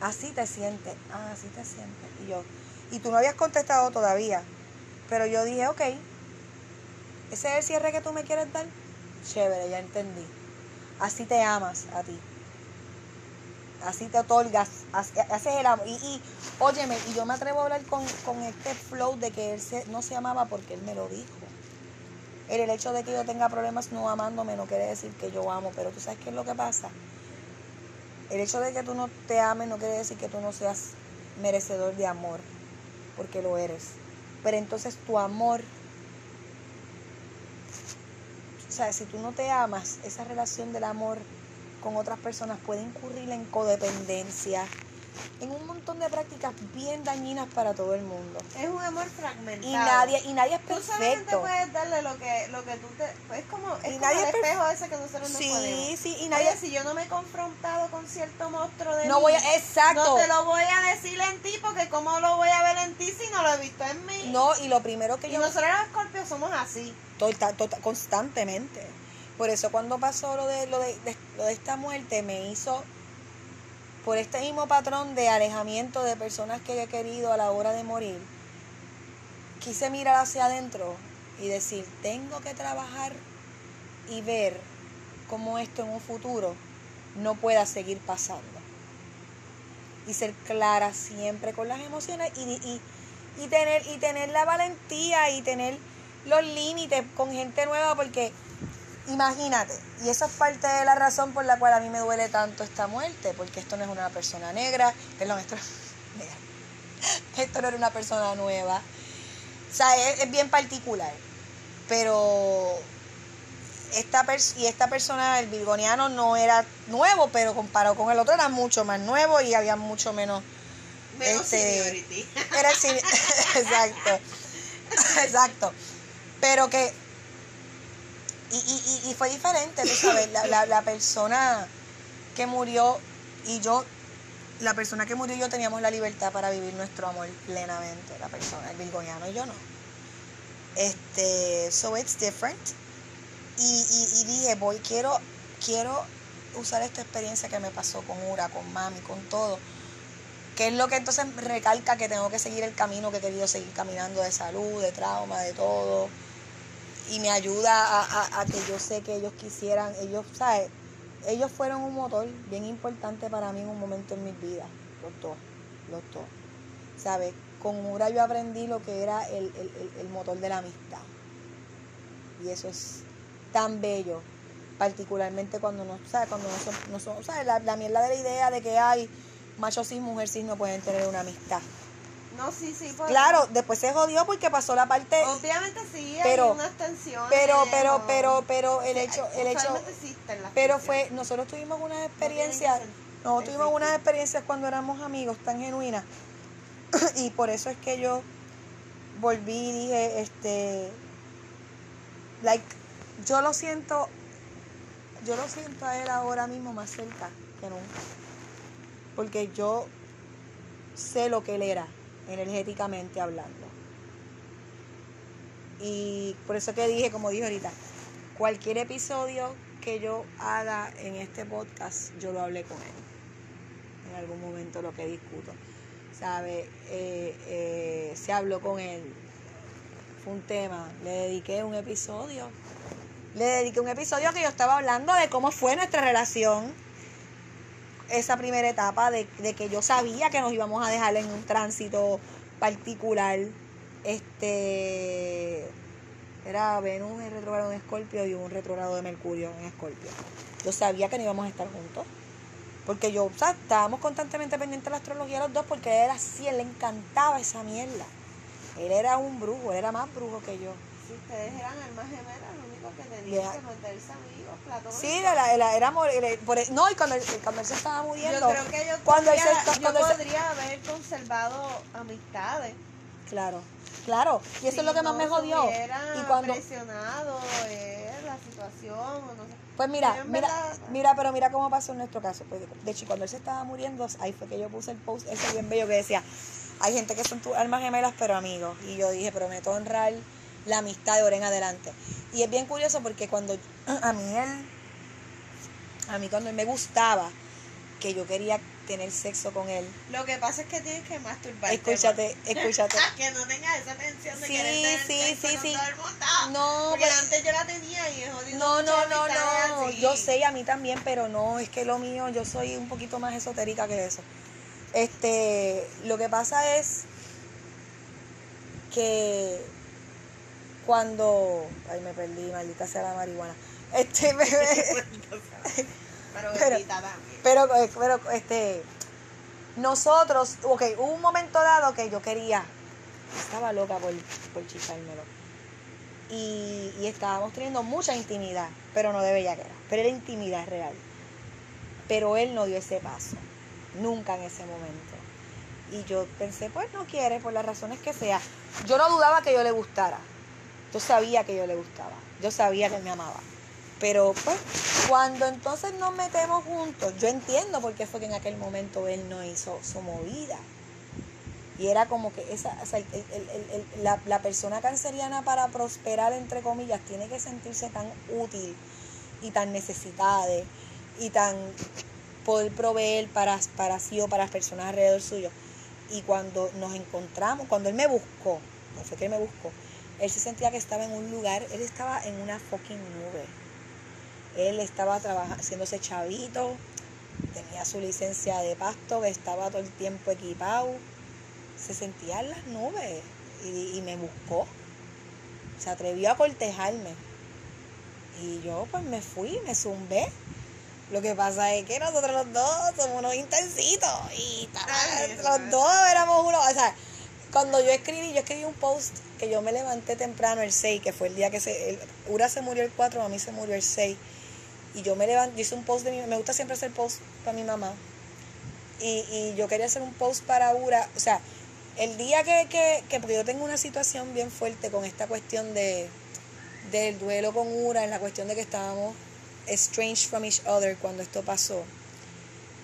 Así te sientes, ah, así te sientes. Y yo, y tú no habías contestado todavía, pero yo dije, ok, ese es el cierre que tú me quieres dar. Chévere, ya entendí. Así te amas a ti. Así te otorgas, así- haces el amor. Y, y, óyeme, y yo me atrevo a hablar con, con este flow de que él se, no se amaba porque él me lo dijo. El, el hecho de que yo tenga problemas no amándome no quiere decir que yo amo, pero tú sabes qué es lo que pasa. El hecho de que tú no te ames no quiere decir que tú no seas merecedor de amor, porque lo eres. Pero entonces tu amor, o sea, si tú no te amas, esa relación del amor con otras personas puede incurrir en codependencia, en un montón de prácticas bien dañinas para todo el mundo. Es un amor fragmentado. Y nadie, y nadie es Tú solamente perfecto. puedes darle lo que, lo que tú te... pues es como, es Y como nadie el espejo ese que nosotros no Sí, podemos. sí, y nadie- Oye, si yo no me he confrontado con cierto monstruo de No mí, voy a- exacto. No te lo voy a decir en ti porque cómo lo voy a ver en ti si no lo he visto en mí. No, y lo primero que y yo nosotros los escorpios somos así. Tota- tota- constantemente. Por eso cuando pasó lo de, lo de, lo de esta muerte me hizo por este mismo patrón de alejamiento de personas que he querido a la hora de morir. Quise mirar hacia adentro y decir, tengo que trabajar y ver cómo esto en un futuro no pueda seguir pasando. Y ser clara siempre con las emociones y, y, y tener, y tener la valentía y tener los límites con gente nueva porque imagínate, y esa es parte de la razón por la cual a mí me duele tanto esta muerte, porque esto no es una persona negra, perdón, esto, negra. <laughs> esto no era una persona nueva, o sea, es, es bien particular, pero esta pers- y esta persona, el virgoniano, no era nuevo, pero comparado con el otro era mucho más nuevo y había mucho menos Menos Este, seniority. era <laughs> exacto. <laughs> Exacto. Pero que. Y, y, y, fue diferente, sabes, la, la, la persona que murió y yo, la persona que murió y yo teníamos la libertad para vivir nuestro amor plenamente, la persona, el virgoniano y yo no. Este, so it's different. Y, y, y dije, voy, quiero, quiero usar esta experiencia que me pasó con Ura, con mami, con todo que es lo que entonces recalca que tengo que seguir el camino que he querido seguir caminando de salud, de trauma, de todo. Y me ayuda a, a- a que yo sé que ellos quisieran, ellos, ¿sabes? Ellos fueron un motor bien importante para mí en un momento en mi vida, los dos, los dos. ¿Sabes? Con Mura yo aprendí lo que era el, el- el- motor de la amistad. Y eso es tan bello, particularmente cuando no, ¿sabes? Cuando no son, no son ¿sabes? La, la mierda de la idea de que hay macho cis, mujer cis no pueden tener una amistad. No, sí, sí. pues, Claro, después se jodió porque pasó la parte, Obviamente sí, Pero- hay unas tensiones. pero, pero, ¿no? pero, pero el hecho, el hecho, pero fue, nosotros tuvimos unas experiencias, ser- nosotros tuvimos unas experiencias cuando éramos amigos tan genuinas <coughs> y por eso es que yo volví y dije, este, like, yo lo siento, yo lo siento a él ahora mismo más cerca que nunca, porque yo sé lo que él era energéticamente hablando. Y por eso que dije, como dije ahorita, cualquier episodio que yo haga en este podcast, yo lo hablé con él. En algún momento lo que discuto. ¿Sabe? Eh, eh, se habló con él. Fue un tema. Le dediqué un episodio. Le dediqué un episodio que yo estaba hablando de cómo fue nuestra relación. Esa primera etapa de, de que yo sabía que nos íbamos a dejar en un tránsito particular. Este era Venus en retrogrado en Escorpio y un retrogrado de Mercurio en Escorpio. Yo sabía que no íbamos a estar juntos. Porque yo, o sea, estábamos constantemente pendientes de la astrología los dos porque él era así, él le encantaba esa mierda. Él era un brujo, él era más brujo que yo. Si ustedes eran almas gemelas, lo único que tenían que meterse amigos, platónicos. Sí, la, la, era por el- no, y cuando él, cuando él se estaba Yo muriendo. creo que yo cuando él podría, yo cuando podría haber conservado amistades. claro, claro, y eso Si es lo que más no me se jodió. Y cuando, presionado eh, la situación, no sé. Pues mira, mira, verdad- mira, pero mira cómo pasó en nuestro caso. Pues, de hecho, cuando él se estaba muriendo, ahí fue que yo puse el post ese bien bello que decía, hay gente que son tus almas gemelas, pero amigos. Y yo dije, prometo honrar la amistad de ahora en adelante. Y es bien curioso porque cuando <clears throat> a mí él, a mí cuando él me gustaba, que yo quería tener sexo con él, Lo que pasa es que tienes que masturbarte. escúchate, <laughs> escúchate. más. que no tengas esa tensión de Sí, querer tener sí, sexo sí, con sí. todo el mundo. No, Porque pues- antes yo la tenía y jodido No, no, no, no. así. Yo sé y a mí también, pero no, es que lo mío, yo soy un poquito más esotérica que eso. Este, lo que pasa es que cuando, ay, me perdí, maldita sea la marihuana. Este, <laughs> me- Pero pero, eh, pero, este, nosotros, ok, hubo un momento dado que yo quería, estaba loca por, por chichármelo. Y, y estábamos teniendo mucha intimidad, pero no de bellaquera, pero era intimidad real. Pero él no dio ese paso. nunca en ese momento. Y yo pensé, pues no quiere, por las razones que sea. Yo no dudaba que yo le gustara. Yo sabía que yo le gustaba. Yo sabía que me amaba. Pero pues, cuando entonces nos metemos juntos, yo entiendo por qué fue que en aquel momento él no hizo su movida. Y era como que esa, o sea, la, persona canceriana para prosperar, entre comillas, tiene que sentirse tan útil y tan necesitada y tan poder proveer para, para sí o para las personas alrededor suyo. Y cuando nos encontramos, cuando él me buscó, no fue que él me buscó, él se sentía que estaba en un lugar, él estaba en una fucking nube. Él estaba trabajando, haciéndose chavito, tenía su licencia de pasto, que estaba todo el tiempo equipado, se sentía en las nubes y, y me buscó. Se atrevió a cortejarme. Y yo pues me fui, me zumbé. Lo que pasa es que nosotros los dos somos unos intensitos. Y ta- Ay, los dos éramos uno. O sea, cuando yo escribí, yo escribí un post que yo me levanté temprano el 6, que fue el día que se. Ura se murió el 4, a mí se murió el 6. Y yo me levanté, hice un post de mi. Me gusta siempre hacer post para mi mamá. Y, y yo quería hacer un post para Ura. O sea, el día que, que, que. Porque yo tengo una situación bien fuerte con esta cuestión de del duelo con Ura, en la cuestión de que estábamos estranged from each other cuando esto pasó.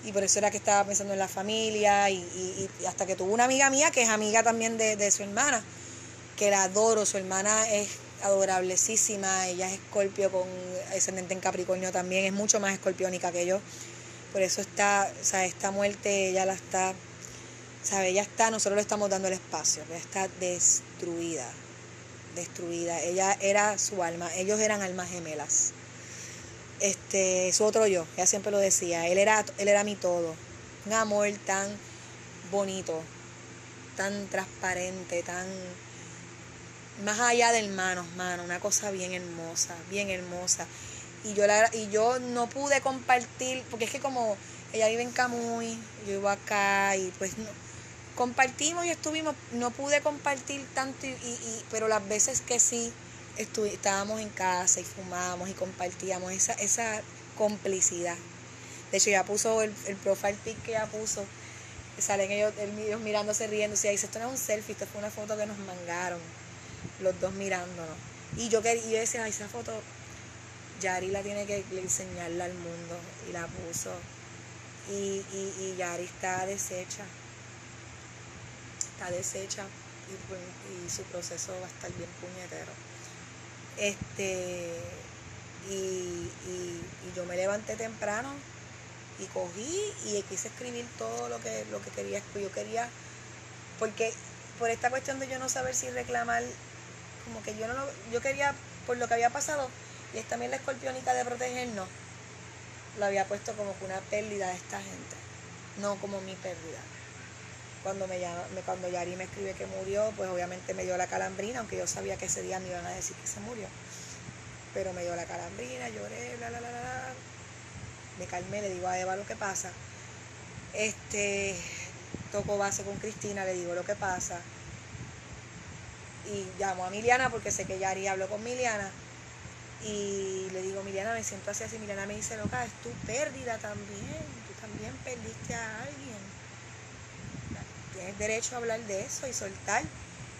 Y por eso era que estaba pensando en la familia y, y- y hasta que tuvo una amiga mía que es amiga también de, de su hermana, que la adoro, su hermana es adorablecísima, ella es escorpio con ascendente en Capricornio también, es mucho más escorpiónica que yo. Por eso está, o sea, esta muerte ella la está, sabe, ella está, nosotros le estamos dando el espacio, ella está destruida, destruida. Ella era su alma, ellos eran almas gemelas este, su otro yo, ella siempre lo decía, él era, él era mi todo, un amor tan bonito, tan transparente, tan más allá de hermanos, mano, una cosa bien hermosa, bien hermosa. Y yo la, y yo no pude compartir, porque es que como ella vive en Camuy, yo vivo acá y pues no, compartimos y estuvimos, no pude compartir tanto, y, y- y- pero las veces que sí estábamos en casa y fumábamos y compartíamos esa, esa complicidad. De hecho, ya puso el, el profile pic que ella puso, salen ellos, ellos mirándose, riéndose, y dice, esto no es un selfie, esto fue una foto que nos mangaron, los dos mirándonos. Y yo, quería, y yo decía, esa foto, Yari la tiene que enseñarla al mundo, y la puso. Y, y, y Yari está deshecha, está deshecha, y, y su proceso va a estar bien puñetero. Este, y, y- yo me levanté temprano y cogí y quise escribir todo lo que, lo que quería. Yo quería, porque por esta cuestión de yo no saber si reclamar, como que yo no lo, yo quería, por lo que había pasado, y es también la escorpiónica de protegernos, lo había puesto como que una pérdida de esta gente, no como mi pérdida. Cuando me llama, cuando Yari me escribe que murió, pues obviamente me dio la calambrina, aunque yo sabía que ese día me iban a decir que se murió. Pero me dio la calambrina, lloré, bla, bla, bla, bla, bla. Me calmé, le digo a Eva lo que pasa. Este, toco base con Cristina, le digo lo que pasa. Y llamo a Miliana porque sé que Yari habló con Miliana. Y le digo, Miliana, me siento así, así. Miliana me dice, loca, es tu pérdida también. Tú también perdiste a alguien tienes derecho a hablar de eso y soltar.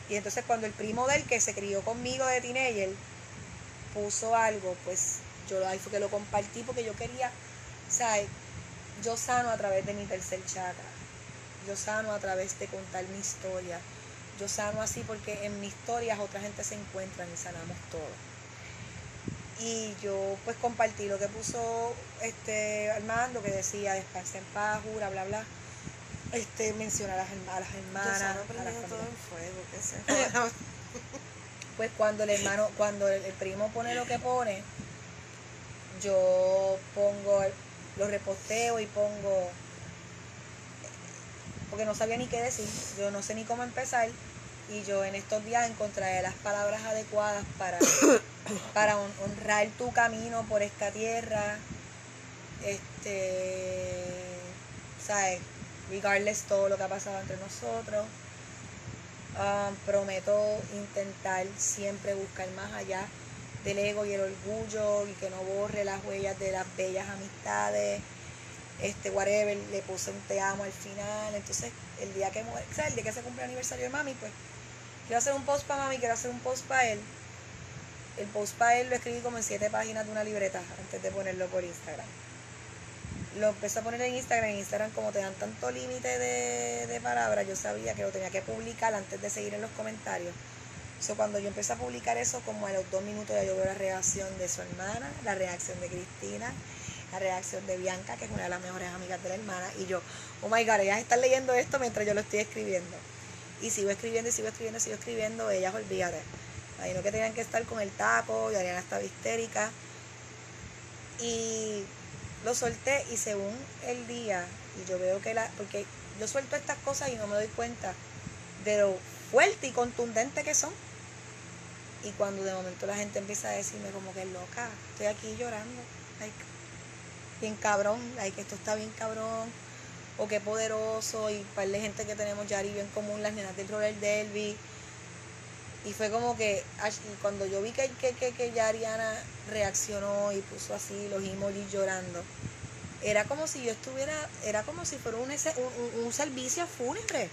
Y entonces cuando el primo del que se crió conmigo de teenager puso algo, pues yo ahí fue que lo compartí porque yo quería, ¿sabes? Yo sano a través de mi tercer chakra. Yo sano a través de contar mi historia. Yo sano así porque en mis historias otra gente se encuentra y sanamos todos. Y yo pues compartí lo que puso este Armando que decía descansa en paz, jura, bla, bla este, menciona a las, herma- a las Yo hermanas, solo a la prendiendo todo en fuego, que se joda. <laughs> Pues cuando el hermano, cuando el, el primo pone lo que pone, yo pongo, lo reposteo y pongo, porque no sabía ni qué decir, yo no sé ni cómo empezar, y yo en estos días encontraré las palabras adecuadas para, <coughs> para hon- honrar tu camino por esta tierra, este, ¿sabes? Regardless todo lo que ha pasado entre nosotros. Ah, prometo intentar siempre buscar más allá del ego y el orgullo y que no borre las huellas de las bellas amistades este, whatever, le puse un te amo al final. Entonces, el día que, sea, el día que se cumple el aniversario de mami, pues, quiero hacer un post para mami, quiero hacer un post para él. El post para él lo escribí como en siete páginas de una libreta antes de ponerlo por Instagram. Lo empecé a poner en Instagram. En Instagram, como te dan tanto límite de, de palabras, yo sabía que lo tenía que publicar antes de seguir en los comentarios. So, cuando yo empecé a publicar eso, como a los dos minutos ya yo veo la reacción de su hermana, la reacción de Cristina, la reacción de Bianca, que es una de las mejores amigas de la hermana, y yo, oh my god, ellas están leyendo esto mientras yo lo estoy escribiendo. Y sigo escribiendo, y sigo escribiendo, y sigo escribiendo, ellas olvídate. Imagino que tenían que estar con el taco, y Ariana estaba histérica. Y lo solté, y según el día, y yo veo que la. Porque yo suelto estas cosas y no me doy cuenta de lo fuerte y contundente que son. Y cuando de momento la gente empieza a decirme como que loca, estoy aquí llorando, like, bien cabrón, like, esto está bien cabrón, o qué poderoso, y par de gente que tenemos Yari bien común, las nenas del roller derby. Y fue como que, cuando yo vi que, que, que, que ya Ariana reaccionó y puso así los emojis llorando, era como si yo estuviera, era como si fuera un, un, un- servicio fúnebre.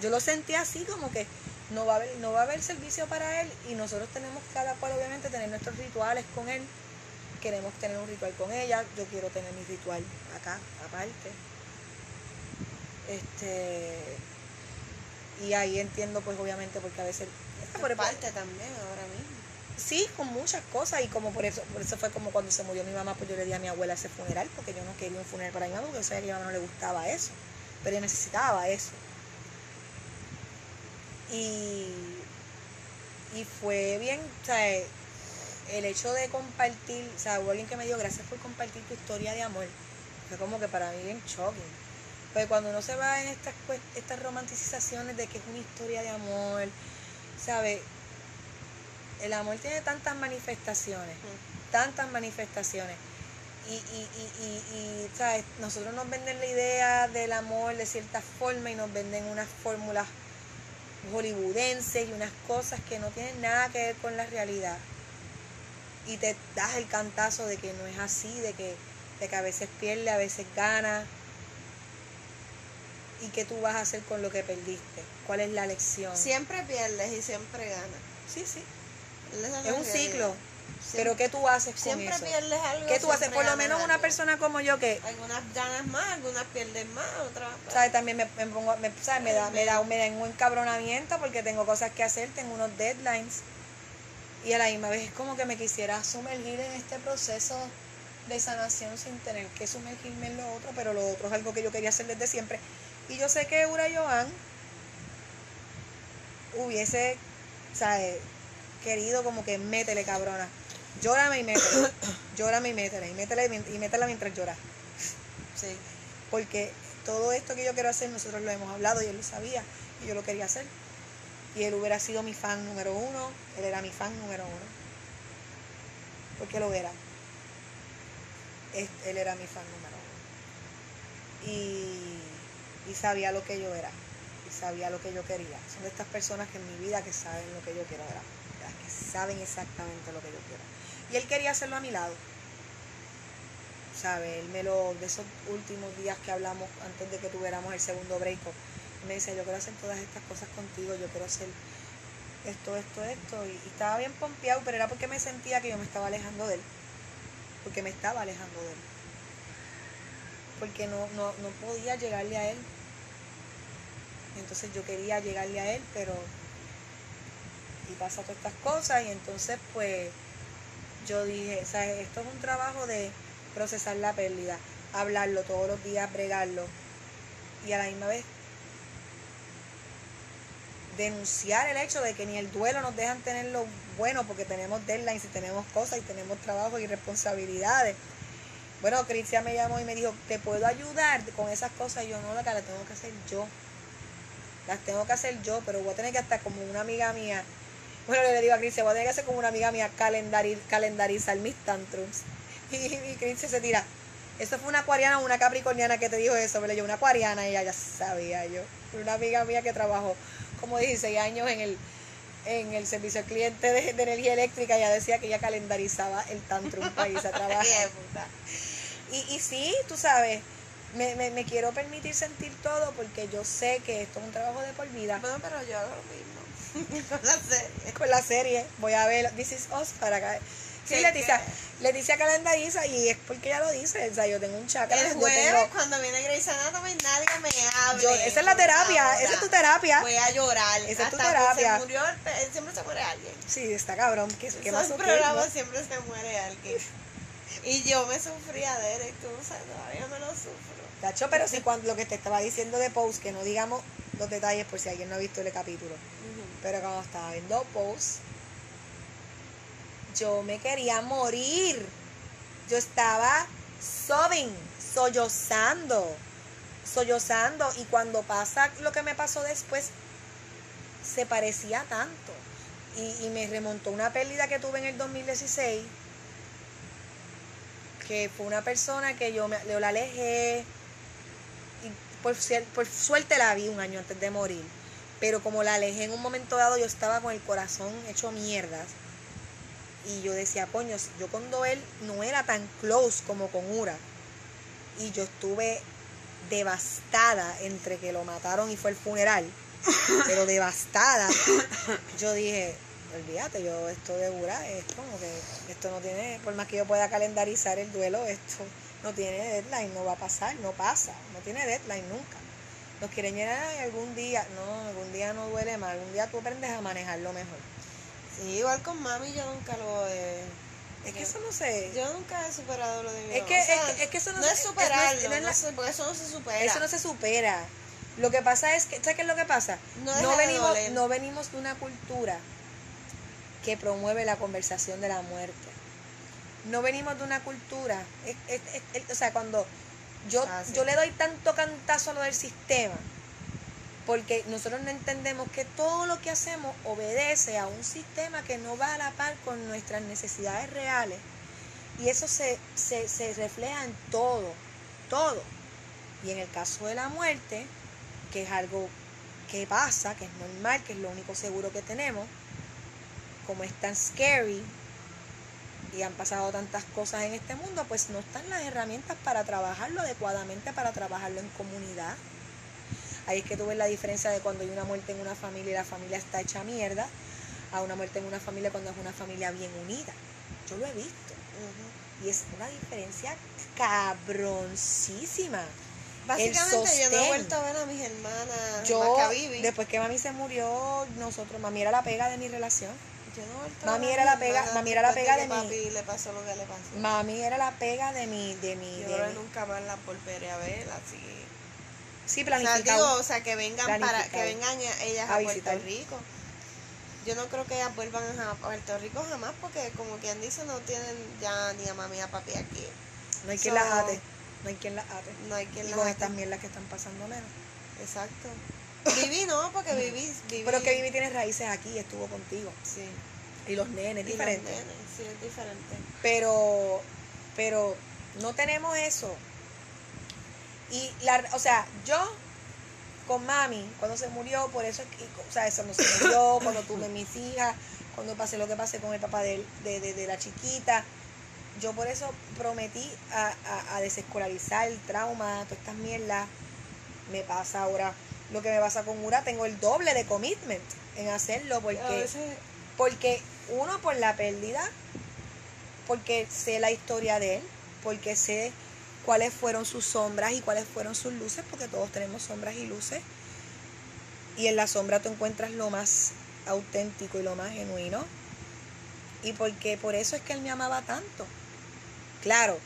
Yo lo sentí así como que no va a haber, no va a haber servicio para él y nosotros tenemos cada cual obviamente tener nuestros rituales con él. Queremos tener un ritual con ella, yo quiero tener mi ritual acá, aparte. Este y ahí entiendo pues obviamente porque a veces Por parte también ahora mismo. Sí, con muchas cosas y como por eso, por eso fue como cuando se murió mi mamá, pues yo le di a mi abuela ese funeral, porque yo no quería un funeral para mi mamá, porque yo sabía que a mi mamá no le gustaba eso, pero ella necesitaba eso. Y, y fue bien, o sea, el hecho de compartir, o sea, hubo alguien que me dijo gracias por compartir tu historia de amor, fue como que para mí bien shocking. Pues cuando uno se va en estas, estas romanticizaciones de que es una historia de amor, ¿sabes? El amor tiene tantas manifestaciones, tantas manifestaciones. Y, y, y, y, y, ¿sabes? Nosotros nos venden la idea del amor de cierta forma y nos venden unas fórmulas hollywoodenses y unas cosas que no tienen nada que ver con la realidad. Y te das el cantazo de que no es así, de que, de que a veces pierde, a veces gana. ¿Y qué tú vas a hacer con lo que perdiste? ¿Cuál es la lección? Siempre pierdes y siempre ganas. Sí, sí. Es un ciclo. Siempre- Pero ¿qué tú haces con Siempre eso? pierdes algo. ¿Qué tú haces? Por lo menos una persona como yo que, Algunas ganas más, algunas pierden más, otras. ¿sabes? También me, me pongo, me, ¿sabes? Me da, me da, me da un encabronamiento porque tengo cosas que hacer, tengo unos deadlines. Y a la misma vez es como que me quisiera sumergir en este proceso de sanación sin tener que sumergirme en lo otro, pero lo otro es algo que yo quería hacer desde siempre. Y yo sé que Ura Joan hubiese, ¿sabes? Querido como que métele, cabrona. Llórame y métele. <coughs> Llórame y métele. Y métele y métela mientras llora. Sí. Porque todo esto que yo quiero hacer, nosotros lo hemos hablado y él lo sabía. Y yo lo quería hacer. Y él hubiera sido mi fan número uno. Él era mi fan número uno. Porque lo era. Es- Él era mi fan número uno. Y, y sabía lo que yo era. Y sabía lo que yo quería. Son de estas personas que en mi vida que saben lo que yo quiero. ¿verdad? Que saben exactamente lo que yo quiero. Y él quería hacerlo a mi lado. ¿sabe? Él me lo, de esos últimos días que hablamos antes de que tuviéramos el segundo break, me decía, yo quiero hacer todas estas cosas contigo, yo quiero hacer esto, esto, esto, y, y estaba bien pompeado, pero era porque me sentía que yo me estaba alejando de él, porque me estaba alejando de él, porque no, no, no podía llegarle a él, entonces yo quería llegarle a él, pero, y pasa todas estas cosas, y entonces pues yo dije, ¿sabes? Esto es un trabajo de procesar la pérdida, hablarlo todos los días, bregarlo y a la misma vez denunciar el hecho de que ni el duelo nos dejan tener lo bueno porque tenemos deadlines y tenemos cosas y tenemos trabajo y responsabilidades. Bueno, Cristian me llamó y me dijo, ¿te puedo ayudar con esas cosas? Y yo no, la las tengo que hacer yo. Las tengo que hacer yo, pero voy a tener que estar como una amiga mía. Bueno, le digo a Cristian, voy a tener que hacer como una amiga mía calendari- calendarizar mis tantrums. <laughs> Y, y Cristian se tira. Eso fue una acuariana o una capricorniana que te dijo eso, me leyó una acuariana y ella ya sabía yo. Una amiga mía que trabajó como 16 años en el en el servicio al cliente de, de energía eléctrica, ella decía que ella calendarizaba el tantrum para irse a <laughs> trabajar. Y, y sí, tú sabes, me, me, me quiero permitir sentir todo porque yo sé que esto es un trabajo de por vida. Bueno, pero yo hago lo mismo <laughs> con la serie. Con la serie, voy a ver This Is Us para acá. Sí, ¿Qué- Leticia? Leticia calendariza y es porque ella lo dice. O sea, yo tengo un chakra. El yo jueves, tengo- cuando viene Grey's Anatomy, nadie me hable. yo- esa es la terapia, esa es tu terapia. Voy a llorar. Esa es tu que terapia. Se murió, siempre se muere alguien. Sí, está cabrón. ¿Qué, qué más programas siempre se muere alguien. Y yo me sufría de Derek, tú no sabes, todavía me lo sufro. Tacho, pero sí, cuando lo que te estaba diciendo de Pose, que no digamos los detalles por si alguien no ha visto el capítulo. Pero cuando estaba viendo Pose, yo me quería morir. Yo estaba sobbing, sollozando, sollozando. Y cuando pasa lo que me pasó después, se parecía tanto. Y, y me remontó una pérdida que tuve en el 2016, que fue una persona que yo, me, yo la alejé. Por, por suerte la vi un año antes de morir. Pero como la alejé en un momento dado, yo estaba con el corazón hecho mierdas. Y yo decía, coño, yo con Doel no era tan close como con Ura. Y yo estuve devastada entre que lo mataron y fue el funeral. <laughs> Pero devastada. Yo dije, olvídate, yo esto de Ura es como que esto no tiene, por más que yo pueda calendarizar el duelo, esto no tiene deadline, no va a pasar, no pasa, no tiene deadline nunca. Nos quieren llenar y algún día, no, algún día no duele más, algún día tú aprendes a manejarlo mejor. Sí, igual con mami yo nunca lo he... Es que eso no sé. Yo nunca he superado lo de mi Es que- O sea, es que- es que eso no no se- es no es- no es porque eso no se supera. Eso no se supera. Lo que pasa es que, ¿sabes qué es lo que pasa? No venimos, no venimos de una cultura que promueve la conversación de la muerte. No venimos de una cultura, es- es- es- es- o sea, cuando yo, Ah, sí. yo le doy tanto cantazo a lo del sistema, porque nosotros no entendemos que todo lo que hacemos obedece a un sistema que no va a la par con nuestras necesidades reales. Y eso se, se, se refleja en todo, todo. Y en el caso de la muerte, que es algo que pasa, que es normal, que es lo único seguro que tenemos, como es tan scary y han pasado tantas cosas en este mundo, pues no están las herramientas para trabajarlo adecuadamente, para trabajarlo en comunidad. Ahí es que tú ves la diferencia de cuando hay una muerte en una familia y la familia está hecha mierda, a una muerte en una familia cuando es una familia bien unida. Yo lo he visto. Y es una diferencia cabroncísima. Básicamente yo no he vuelto a ver a mis hermanas Yo, después que mami se murió, nosotros, mami era la pega de mi relación. Yo no Mami era la pega- mami era la pega de mi- papi le pasó lo que le pasó. Mami era la pega de mi, de mi, Yo de mi- nunca más la volveré a ver, así. sí, O sea, planificado. digo, o sea, que vengan para, que vengan ellas A. Puerto Rico. Yo no creo que ellas vuelvan a Puerto Rico jamás porque como quien dice no tienen ya ni a mami ni a papi aquí. no hay quien so- las ate, no hay quien las ate. No hay quien y las con ate. estas mierdas que están pasando menos. Exacto. Viví no, porque viví, viví. Pero que Vivi tiene raíces aquí, estuvo contigo. Sí. Y los nenes, Y los diferente. nenes, sí, es diferente. Pero, pero no tenemos eso. Y la, o sea, yo con mami, cuando se murió, por eso o sea, eso no se murió, <coughs> cuando tuve mis hijas, cuando pasé lo que pasé con el papá de, de, de- de la chiquita, yo por eso prometí a, a, a desescolarizar el trauma, todas estas mierdas. Me pasa ahora lo que me pasa con Ura, tengo el doble de commitment en hacerlo porque porque uno por la pérdida, porque sé la historia de él, porque sé cuáles fueron sus sombras y cuáles fueron sus luces, porque todos tenemos sombras y luces. Y en la sombra tú encuentras lo más auténtico y lo más genuino. Y porque por eso es que él me amaba tanto. Claro,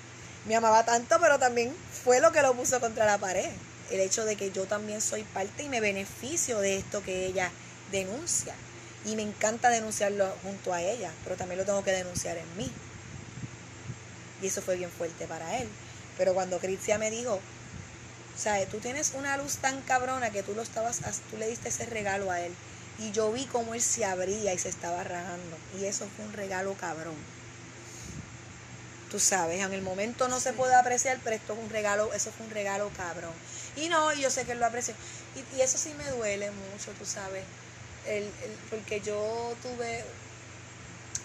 me amaba tanto, pero también fue lo que lo puso contra la pared. El hecho de que yo también soy parte y me beneficio de esto que ella denuncia. Y me encanta denunciarlo junto a ella, pero también lo tengo que denunciar en mí. Y eso fue bien fuerte para él. Pero cuando Cristian me dijo, o sea, tú tienes una luz tan cabrona que tú lo estabas, tú le diste ese regalo a él. Y yo vi cómo él se abría y se estaba rajando. Y eso fue un regalo cabrón. Tú sabes, en el momento no se puede apreciar, pero esto es un regalo, eso fue un regalo cabrón. Y no, yo sé que él lo apreció. Y, y eso sí me duele mucho, tú sabes. El, el- porque yo tuve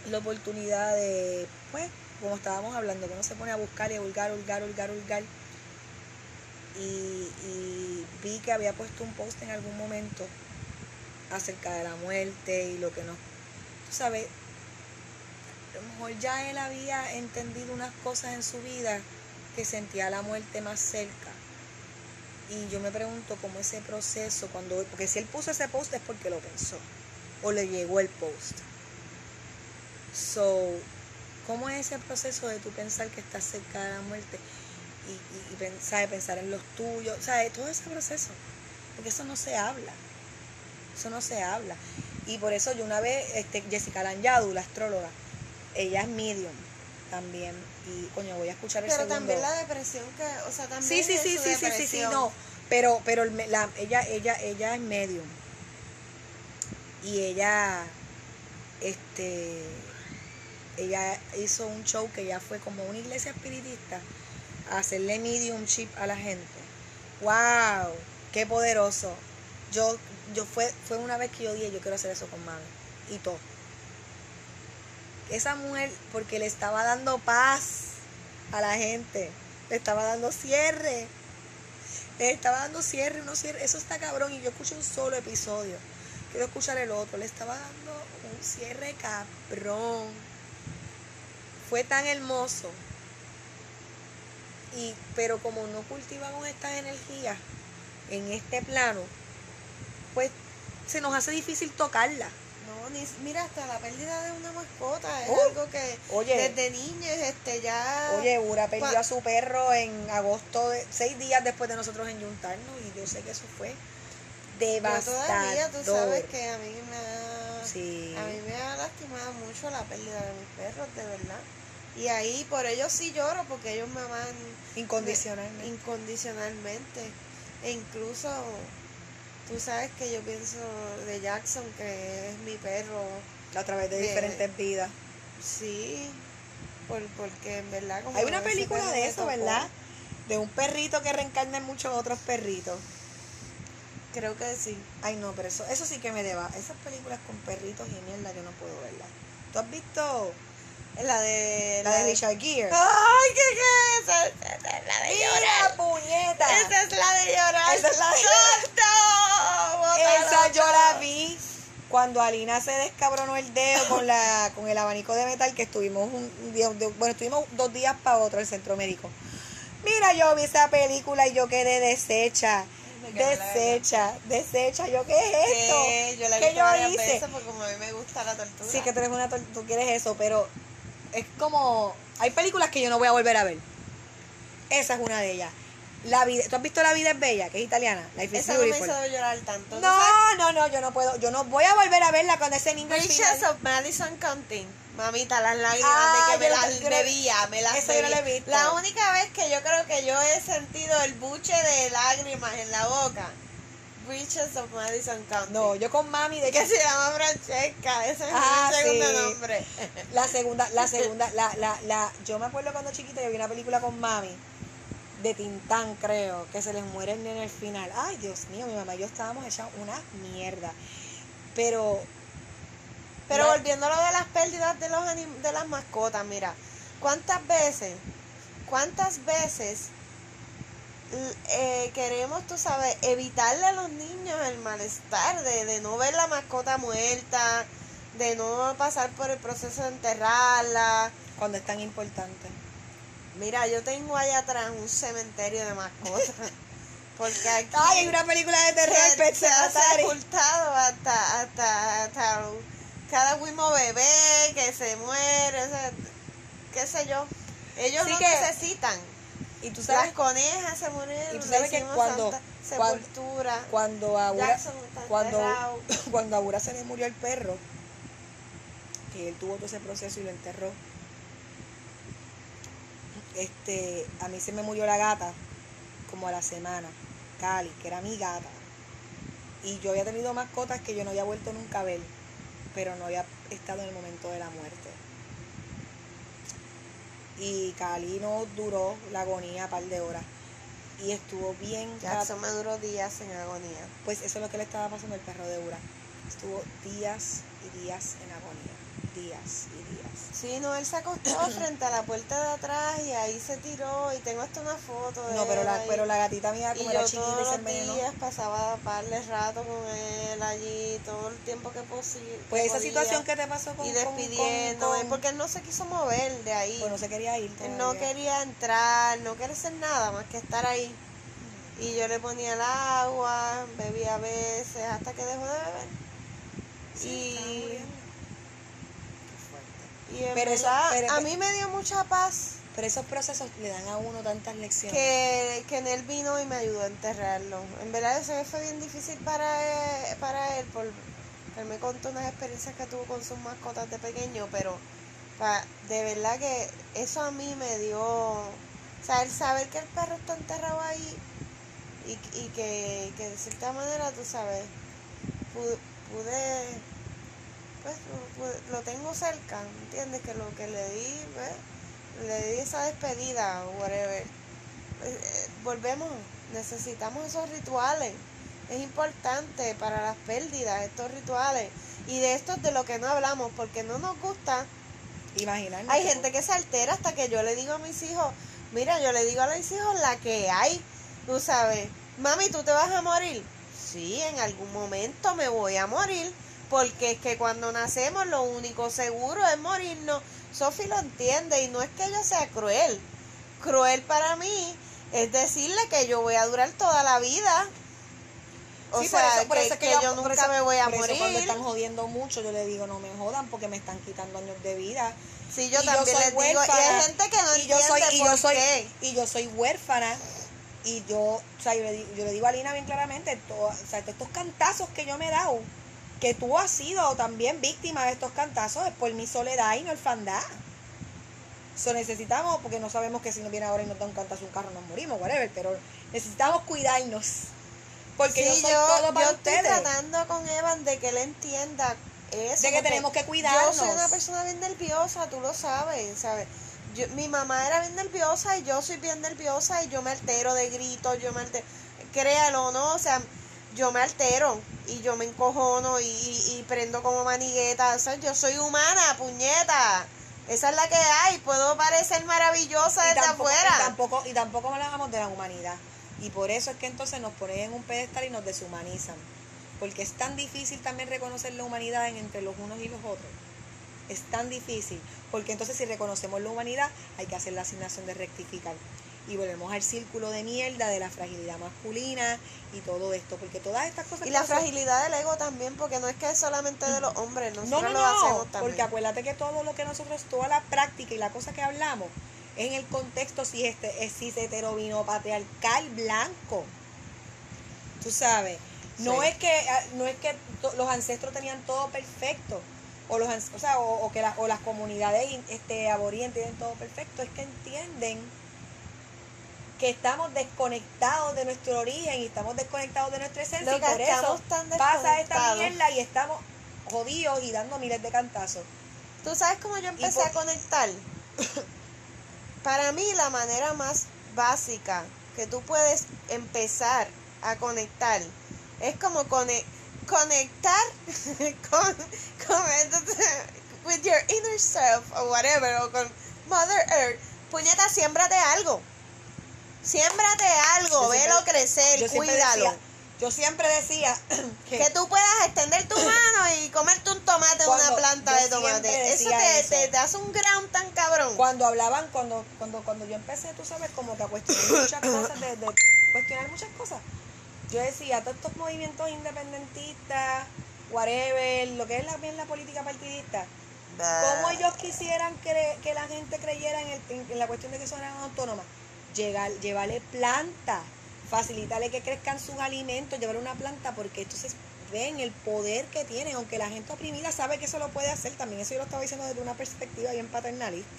la oportunidad de, pues, como estábamos hablando, que uno se pone a buscar y a hurgar, hurgar, hurgar, hurgar. y vi que había puesto un post en algún momento acerca de la muerte y lo que no. Tú sabes, a lo mejor ya él había entendido unas cosas en su vida que sentía la muerte más cerca. Y yo me pregunto cómo ese proceso, cuando, porque si él puso ese post es porque lo pensó, o le llegó el post. So, ¿cómo es ese proceso de tú pensar que estás cerca de la muerte y, y, pensar en los tuyos? ¿Sabes? Todo ese proceso, porque eso no se habla, eso no se habla. Y por eso yo una vez, este, Jessica Lanyadu, la astróloga, ella es medium también, y coño, voy a escuchar el Pero segundo. también la depresión que, o sea, también Sí, sí, es sí, su sí, sí, sí, sí, no. Pero, pero la, ella, ella, ella es medium. Y ella, este, ella hizo un show que ya fue como una iglesia espiritista a hacerle medium chip a la gente. ¡Wow! ¡Qué poderoso! Yo, yo fue, fue una vez que yo dije, yo quiero hacer eso con mami. Y todo. Esa mujer, porque le estaba dando paz a la gente, le estaba dando cierre, le estaba dando cierre, uno cierre, eso está cabrón, y yo escuché un solo episodio, quiero escuchar el otro, le estaba dando un cierre cabrón, fue tan hermoso, y, pero como no cultivamos estas energías en este plano, pues se nos hace difícil tocarla. Ni, mira, hasta la pérdida de una mascota es Uh, algo que oye. desde niños este, ya... Oye, Ura perdió a su perro en agosto, de, seis días después de nosotros enyuntarnos y yo sé que eso fue devastador. todavía, tú sabes que a mí me ha, Sí. a mí me ha lastimado mucho la pérdida de mis perros, de verdad. Y ahí por ellos sí lloro porque ellos me aman Incondicionalmente. incondicionalmente. E incluso, tú sabes que yo pienso de Jackson, que es mi perro, a través de de- diferentes vidas. sí, por, porque en verdad como Hay una película de eso, tocó. ¿verdad? De un perrito que reencarna en muchos otros perritos. Creo que sí. Ay, no, pero eso, eso sí que me deba. Esas películas con perritos y mierda yo no puedo verlas. ¿Tú has visto La de... la de Richard Gere? ¡Ay, qué qué! Esa, esa es la de ¡Mira, llorar. puñeta! Esa es la de llorar. Esa es la de. Bótalo Esa yo la vi cuando Alina se descabronó el dedo con la con el abanico de metal que estuvimos un día, bueno, estuvimos dos días para otro el centro médico. Mira, yo vi esa película y yo quedé deshecha, deshecha, deshecha. Yo, ¿qué es esto? Yo la ¿Qué yo hice? porque como a mí me gusta la tortura. Sí, que tú eres una tor- tú quieres eso, pero es como hay películas que yo no voy a volver a ver. Esa es una de ellas. La vida, ¿tú has visto La vida es bella, que es italiana? Life is Esa no me hizo llorar tanto. ¿Tú No, no, no, yo no puedo, yo no voy a volver a verla cuando ese niño Riches of Madison County. Mamita, las lágrimas Ah, de que me las no- bebía, me las eso yo no bebía. lo he visto. La única vez que yo creo que yo he sentido el buche de lágrimas en la boca. Of Madison County. No, yo con mami de que se llama Francesca, ese es Ah, el segundo sí. nombre. la segunda, la segunda, la, la, la, yo me acuerdo cuando chiquita yo vi una película con mami de Tintán, creo, que se les muere el nene al final. Ay, Dios mío, mi mamá y yo estábamos hechas una mierda. Pero Pero volviendo a lo de las pérdidas de los anim- de las mascotas, mira, ¿cuántas veces, cuántas veces eh, queremos, tú sabes, evitarle a los niños el malestar de, de no ver la mascota muerta, de no pasar por el proceso de enterrarla? cuando es tan importante. Mira, yo tengo allá atrás un cementerio de mascotas. <laughs> Porque aquí Ay, hay una película de terror, se, Pet se ha Sematary. sepultado hasta, hasta, hasta cada Wimo bebé que se muere, o sea, qué sé yo. Ellos Sí no que- necesitan. Y tú Las sabes conejas se murieron. Y tú sabes que cuando- santa sepultura. cuando a Ura, Jackson está cuando, <laughs> cuando a Ura se le murió el perro, que él tuvo todo ese proceso y lo enterró. Este, a mí se me murió la gata como a la semana, Cali, que era mi gata. Y yo había tenido mascotas que yo no había vuelto nunca a ver, pero no había estado en el momento de la muerte. Y Cali no duró la agonía un par de horas. Y estuvo bien Jackson me duró días en agonía. pues eso es lo que le estaba pasando al perro de Ura. Estuvo días y días en agonía. Días y días. Sí, no, él se acostó <coughs> frente a la puerta de atrás y ahí se tiró y tengo hasta una foto de No, pero él la, ahí. pero la gatita mía y como yo era chiquita todos y se los envenenó. días pasaba a darle rato con él allí todo el tiempo que posible. Pues esa situación que te pasó con y despidiéndome con- con- porque él no se quiso mover de ahí. Pues no se quería ir. Él no quería entrar, no quería hacer nada más que estar ahí. Y yo le ponía el agua, bebía a veces, hasta que dejó de beber. Sí, estaba y, muriendo. Y Pero eso- pero- a mí me dio mucha paz Pero esos procesos le dan a uno tantas lecciones. que, que en él vino y me ayudó a enterrarlo. En verdad eso fue bien difícil para él, para él por, él me contó unas experiencias que tuvo con sus mascotas de pequeño, pero pa- de verdad que eso a mí me dio, o sea, el saber que el perro está enterrado ahí y, y que, que de cierta manera, tú sabes, pude, pude pues lo, pude- lo tengo cerca, ¿entiendes? Que lo que le di, ¿ves? le di esa despedida, whatever. Pues, eh, volvemos, necesitamos esos rituales. Es importante para las pérdidas, estos rituales. Y de esto es de lo que no hablamos, porque no nos gusta. Imaginarnos Hay que- gente que se altera hasta que yo le digo a mis hijos, mira, yo le digo a mis hijos la que hay, tú sabes, mami, ¿tú te vas a morir? Sí, en algún momento me voy a morir, porque es que cuando nacemos lo único seguro es morirnos. Sofi lo entiende y no es que yo sea cruel. Cruel para mí es decirle que yo voy a durar toda la vida. O Sí, por sea, eso- por que, eso es que yo- yo nunca eso- me voy a por eso morir. cuando están jodiendo mucho, yo le digo, no me jodan porque me están quitando años de vida. Sí, yo Y también soy les digo, y hay gente que no y yo entiende soy, y por yo soy, qué. y yo soy huérfana y yo, o sea, yo le, di- yo le digo a Lina bien claramente, to- o sea, todos estos cantazos que yo me he dado, que tú has sido también víctima de estos cantazos es por mi soledad y mi orfandad. Eso necesitamos, porque no sabemos que si nos viene ahora y nos da un cantazo un carro nos morimos, whatever, pero necesitamos cuidarnos. Porque yo soy yo, todo para yo estoy ustedes. tratando con Evan de que él entienda eso. De que tenemos que cuidarnos. Yo soy una persona bien nerviosa, tú lo sabes, ¿sabes? Yo, mi mamá era bien nerviosa y yo soy bien nerviosa y yo me altero de gritos, yo me altero, créalo no, o sea, yo me altero y yo me encojono y, y, y prendo como manigueta, o sea, yo soy humana, puñeta. Esa es la que hay, puedo parecer maravillosa y desde tampoco, afuera. y tampoco, y tampoco hablamos de la humanidad. Y por eso es que entonces nos ponen en un pedestal y nos deshumanizan. Porque es tan difícil también reconocer la humanidad en- entre los unos y los otros. Es tan difícil. Porque entonces si reconocemos la humanidad, hay que hacer la asignación de rectificar. Y volvemos al círculo de mierda de la fragilidad masculina y todo esto. Porque todas estas cosas... Y la fragilidad del ego también, porque no es que es solamente de los hombres, No, nosotros no, lo hacemos no, también. porque acuérdate que todo lo que nosotros, toda la práctica y la cosa que hablamos, es en el contexto si este es cis hetero patriarcal blanco. Tú sabes, no Sí. es que ah, no es que los ancestros tenían todo perfecto o los o sea, o, o que las o las comunidades este aborígenes tienen todo perfecto, es que entienden que estamos desconectados de nuestro origen y estamos desconectados de nuestra esencia Lo y por eso tan pasa esta mierda y estamos jodidos y dando miles de cantazos. ¿Tú sabes cómo yo empecé por- a conectar? <coughs> Para mí la manera más básica que tú puedes empezar a conectar es como cone- conectar <laughs> con, con with your inner self o whatever o con Mother Earth. Puñeta, siémbrate algo. Siémbrate algo, Yo siempre- velo crecer, yo cuídalo. decía- yo siempre decía <clears throat> que, que tú puedas extender tu mano y comerte un tomate en una planta de tomate. Eso te, eso. te- te hace un ground tan cabrón. cuando hablaban, cuando, cuando, cuando yo empecé, tú sabes, como que a cuestionar <coughs> muchas cosas, de, de cuestionar muchas cosas, yo decía, todos estos movimientos independentistas, whatever, lo que es la, bien la política partidista, ¿cómo ellos quisieran cre- que la gente creyera en, el- en- en la cuestión de que son autónomas? Llevarle planta, facilitarle que crezcan sus alimentos, llevar una planta, porque entonces ven el poder que tienen, aunque la gente oprimida sabe que eso lo puede hacer, también eso yo lo estaba diciendo desde una perspectiva bien paternalista.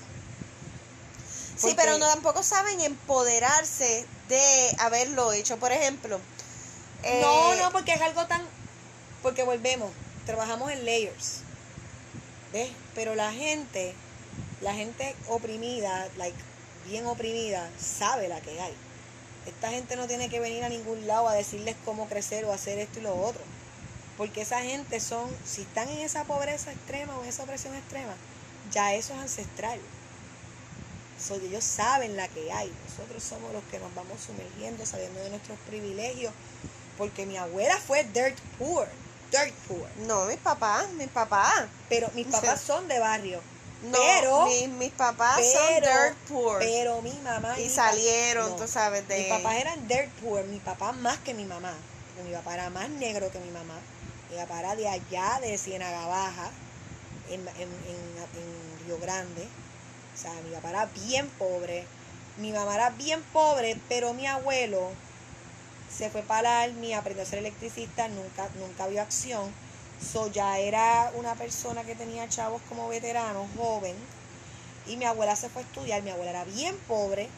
Sí, pero no tampoco saben empoderarse de haberlo hecho. Por ejemplo, eh, No, no, porque es algo tan... Porque volvemos, trabajamos en layers. ¿Ves? Pero la gente, la gente oprimida, like, bien oprimida, sabe la que hay. Esta gente no tiene que venir a ningún lado a decirles cómo crecer o hacer esto y lo otro. Porque esa gente son, si están en esa pobreza extrema o en esa opresión extrema, ya eso es ancestral. So, ellos saben la que hay. Nosotros somos los que nos vamos sumergiendo, sabiendo de nuestros privilegios. Porque mi abuela fue dirt poor. Dirt poor. No, mis papás, mis papás. Pero mis papás son de barrio. No, pero, mis, mis papás son pero, dirt poor. pero mi mamá y salieron, papá- tú sabes, de... Mis papás eran dirt poor, mi papá más que mi mamá. Porque mi papá era más negro que mi mamá. Mi papá era de allá, de Ciénaga Baja, en, en, en, en Río Grande. O sea, mi papá era bien pobre. Mi mamá era bien pobre, pero mi abuelo se fue para la Army, aprendió a ser electricista, nunca, nunca vio acción. So ya era una persona que tenía chavos como veterano, joven. Y mi abuela se fue a estudiar, mi abuela era bien pobre,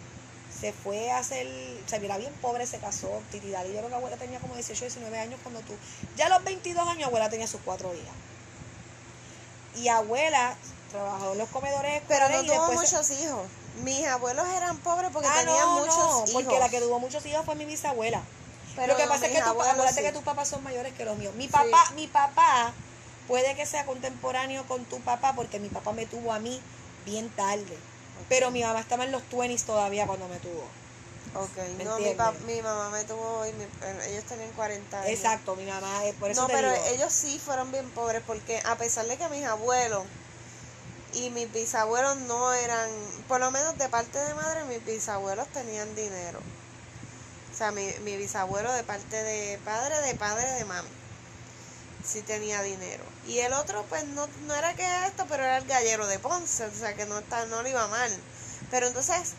se fue a hacer, o sea, era bien pobre, se casó, titidad. Y yo creo que abuela tenía como 18, 19 años cuando tú, ya a los 22 años abuela tenía sus cuatro hijas. Y abuela trabajó en los comedores Pero no tuvo se- muchos hijos. Mis abuelos eran pobres porque Ah, tenían no, muchos no, hijos. porque la que tuvo muchos hijos fue mi bisabuela. Pero Lo que pasa es que tu, acuérdate sí. que tus papás son mayores que los míos. Mi papá, mi papá puede que sea contemporáneo con tu papá porque mi papá me tuvo a mí bien tarde. Pero mi mamá estaba en los 20s todavía cuando me tuvo. Ok, ¿Me no, mi, pa- mi mamá me tuvo y mi- ellos tenían 40 años. Exacto, mi mamá, eh, por eso no, te pero digo. ellos sí fueron bien pobres porque a pesar de que mis abuelos y mis bisabuelos no eran, por lo menos de parte de madre, mis bisabuelos tenían dinero. O sea, mi, mi bisabuelo de parte de padre, de padre de mami, sí tenía dinero. Y el otro, pues no, no era que esto, pero era el gallero de Ponce, o sea, que no, está, no le iba mal. Pero entonces,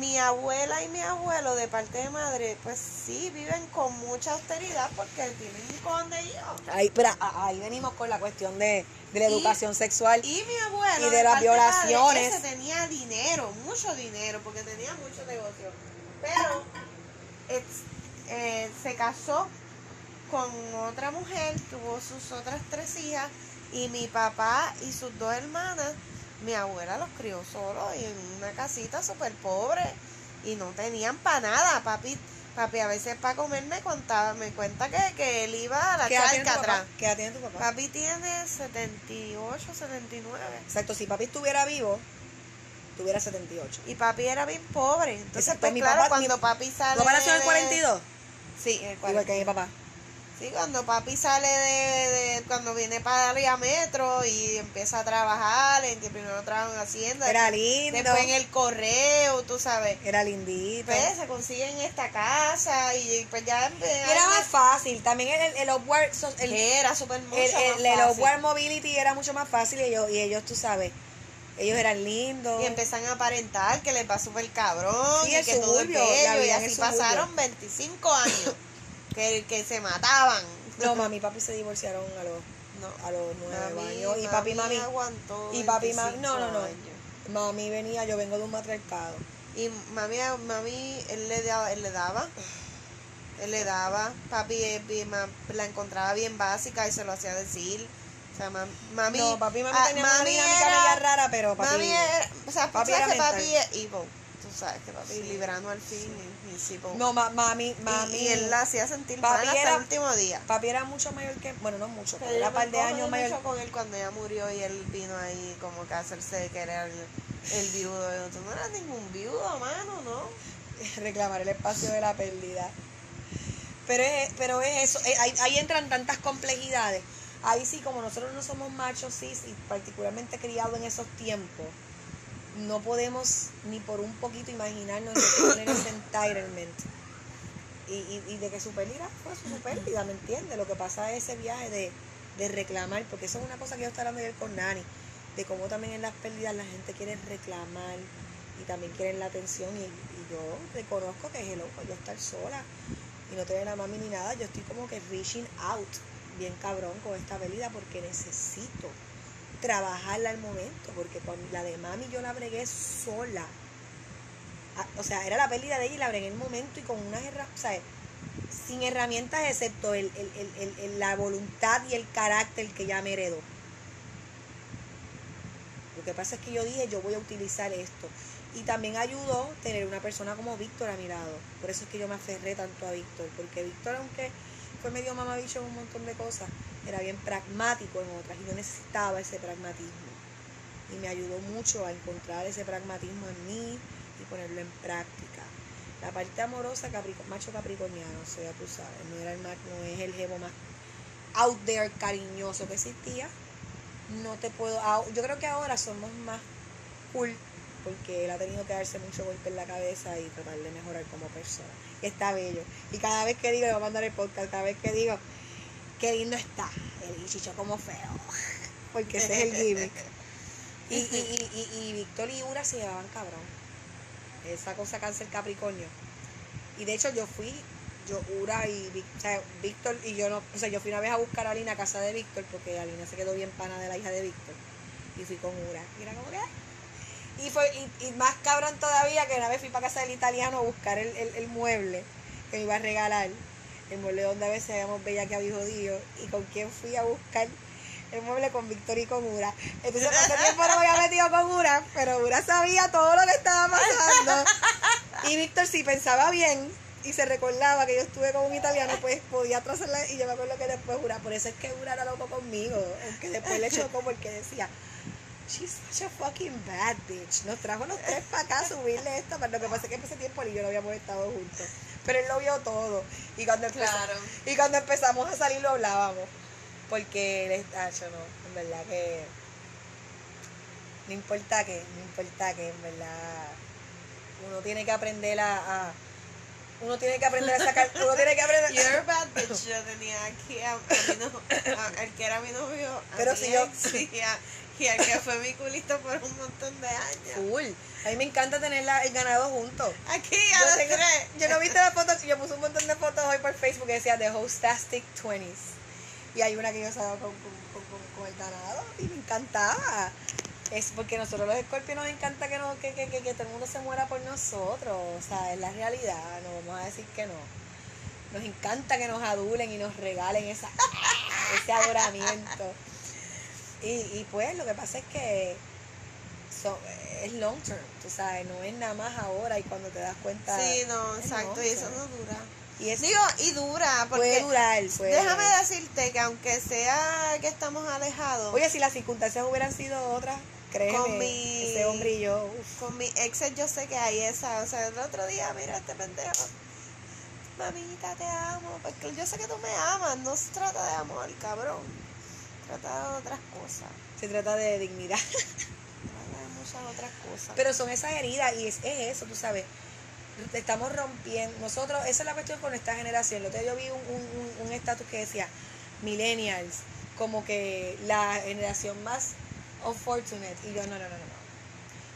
mi abuela y mi abuelo de parte de madre, pues sí, viven con mucha austeridad porque tienen un con de hijos. Ahí, pero ahí venimos con la cuestión de, de la Y- educación sexual. Y mi abuelo Y de las parte padre, violaciones. tenía dinero, mucho dinero, porque tenía mucho negocio. Pero eh, se casó con otra mujer, tuvo sus otras tres hijas, y mi papá y sus dos hermanas, mi abuela los crió solo y en una casita súper pobre, y no tenían para nada, papi. Papi a veces para comer me contaba, me cuenta que, que él iba a la ¿Qué edad tiene tu charca atrás. ¿Qué edad tiene tu papá? Papi tiene 78, 79. Exacto, si papi estuviera vivo, tuviera 78. Y papi era bien pobre. Entonces, Exacto, pues mi claro, papá- cuando mi- papi sale. ¿Tu papá nació en el de- 42? Sí, en el Igual 40. que mi papá. Sí, cuando papi sale de, de- cuando viene para a Metro y empieza a trabajar, en que primero trabaja en Hacienda, Era lindo. después en el correo, tú sabes. Era lindito. Pues se consigue en esta casa y pues ya era más fácil. También el, el, upward, el, era súper mucho el, el, más el upward mobility era mucho más fácil y ellos, y ellos tú sabes, ellos eran lindos. Y empiezan a aparentar que les va súper cabrón Sí, y que todo es bello. Y así pasaron 25 años que, que se mataban. No, mami y papi se divorciaron a los, No. a los nueve Mami- años. Y papi y mami. aguantó Y papi mami. 25 No, no, no. años. Mami venía, yo vengo de un matriarcado. Y mami, mami él, le daba, él le daba. Él le daba. Papi eh, bien- ma- la encontraba bien básica y se lo hacía decir. O sea, mam- mami. no, papi y mami ah, tenían una mami dinámica era- media rara, pero papi. Mami era, o sea, papi era que papi mental. es evil. Tú sabes que papi librando al fin y, y sí, po. no, ma- mami, Y- mami. y, él la hacía sentir Papi mal hasta era- el último día. Papi era mucho mayor que. Bueno, no mucho, pero era par de años mucho mayor. con él cuando ella murió y él vino ahí como que a hacerse que era el, el viudo. Y Tú no eras ningún viudo, mano, ¿no? <laughs> reclamar el espacio de la pérdida. Pero es, pero es eso, eh, ahí, ahí entran tantas complejidades. Ahí sí, como nosotros no somos machos cis y particularmente criados en esos tiempos, no podemos ni por un poquito imaginarnos de entitlement. Y, y, y de que su pérdida fue su pérdida, ¿me entiendes? Lo que pasa es ese viaje de, de reclamar, porque eso es una cosa que yo estaba hablando ayer con Nani, de cómo también en las pérdidas la gente quiere reclamar y también quieren la atención y, y yo reconozco que es el ojo yo estar sola y no tener a mami ni nada, yo estoy como que reaching out bien cabrón con esta pérdida porque necesito trabajarla al momento, porque con la de mami yo la bregué sola. O sea, era la pérdida de ella y la bregué en el momento y con unas herramientas, o sea, sin herramientas excepto el- el- el- la voluntad y el carácter que ya me heredó. Lo que pasa es que yo dije, yo voy a utilizar esto. Y también ayudó tener una persona como Víctor a mi lado. Por eso es que yo me aferré tanto a Víctor. Porque Víctor, aunque fue medio mamabicho en un montón de cosas, era bien pragmático en otras. Y yo necesitaba ese pragmatismo. y me ayudó mucho a encontrar ese pragmatismo en mí y ponerlo en práctica. La parte amorosa, caprico- macho capricorniano, o sea, tú sabes, no, era el no es el jevo más out there cariñoso que existía. No te puedo, yo creo que ahora somos más cool porque él ha tenido que darse mucho golpe en la cabeza y tratar de mejorar como persona. Está bello. Y cada vez que digo, le voy a mandar el podcast, cada vez que digo, qué lindo está, el chicho como feo. <laughs> Porque ese es el gimmick. Y, y, y, y, y Víctor y Ura se llevaban cabrón. Esa cosa cáncer Capricornio. Y de hecho yo fui, yo, Ura y o sea, Víctor y yo no, o sea, yo fui una vez a buscar a Alina a casa de Víctor porque Alina se quedó bien pana de la hija de Víctor. Y fui con Ura. Y era como que. Y fue, y, y más cabrón todavía que una vez fui para casa del italiano a buscar el, el, el mueble que me iba a regalar. El mueble donde a veces habíamos bella que había jodido. Y con quién fui a buscar el mueble con Víctor y con Ura. Entonces hace tiempo no me había metido con Ura, pero Ura sabía todo lo que estaba pasando. Y Víctor si pensaba bien y se recordaba que yo estuve con un italiano, pues podía trazarla y yo me acuerdo que después Ura, por eso es que Ura era loco conmigo, aunque después le chocó porque decía, she's such a fucking bad bitch. Nos trajo los tres para acá a subirle esto, pero lo que pasa es que en ese tiempo él y yo no habíamos estado juntos. Pero él lo vio todo. Y cuando, empezó- Claro. y cuando empezamos a salir lo hablábamos. Porque él está, yo no, en verdad que no importa que, no importa que, en verdad, uno tiene que aprender a, a- uno tiene que aprender a sacar, uno tiene que aprender <laughs> You're a bad bitch. Yo tenía aquí a, a mi no- a- el que era mi novio, a Pero mi si yo- ex, y, a, y al que fue mi culito por un montón de años. Full. A mí me encanta tener la- el ganado juntos. Aquí a Yo, los tengo- tres. yo no viste las fotos, yo puse un montón de fotos hoy por Facebook que decía The Hostastic 20s. Y hay una que yo salgo con, con, con, con- con el ganado y me encantaba. Es porque nosotros los escorpios nos encanta que, no, que, que, que, que todo el mundo se muera por nosotros. O sea, es la realidad, no vamos a decir que no. Nos encanta que nos adulen y nos regalen esa, <laughs> ese adoramiento. Y, y pues lo que pasa es que so- es long term, tú sabes, no es nada más ahora y cuando te das cuenta. Sí, no, exacto, y eso no dura. Y es, Digo, y dura, porque puede durar, puede déjame durar. decirte que aunque sea que estamos alejados, Oye, si las circunstancias hubieran sido otras, créeme, Con mi- ese hombre y yo, uf, con mi exes yo sé que hay esa, o sea, el otro día, mira este pendejo, mamita, te amo, porque yo sé que tú me amas, no se trata de amor, cabrón, trata de otras cosas, se trata de dignidad. <laughs> trata de muchas otras cosas. Pero son esas heridas y es, es eso, tú sabes. Estamos rompiendo. Nosotros, esa es la cuestión con esta generación. Lo que yo vi un un- un- un estatus que decía millennials, como que la generación más unfortunate. Y yo, no, no, no, no. no.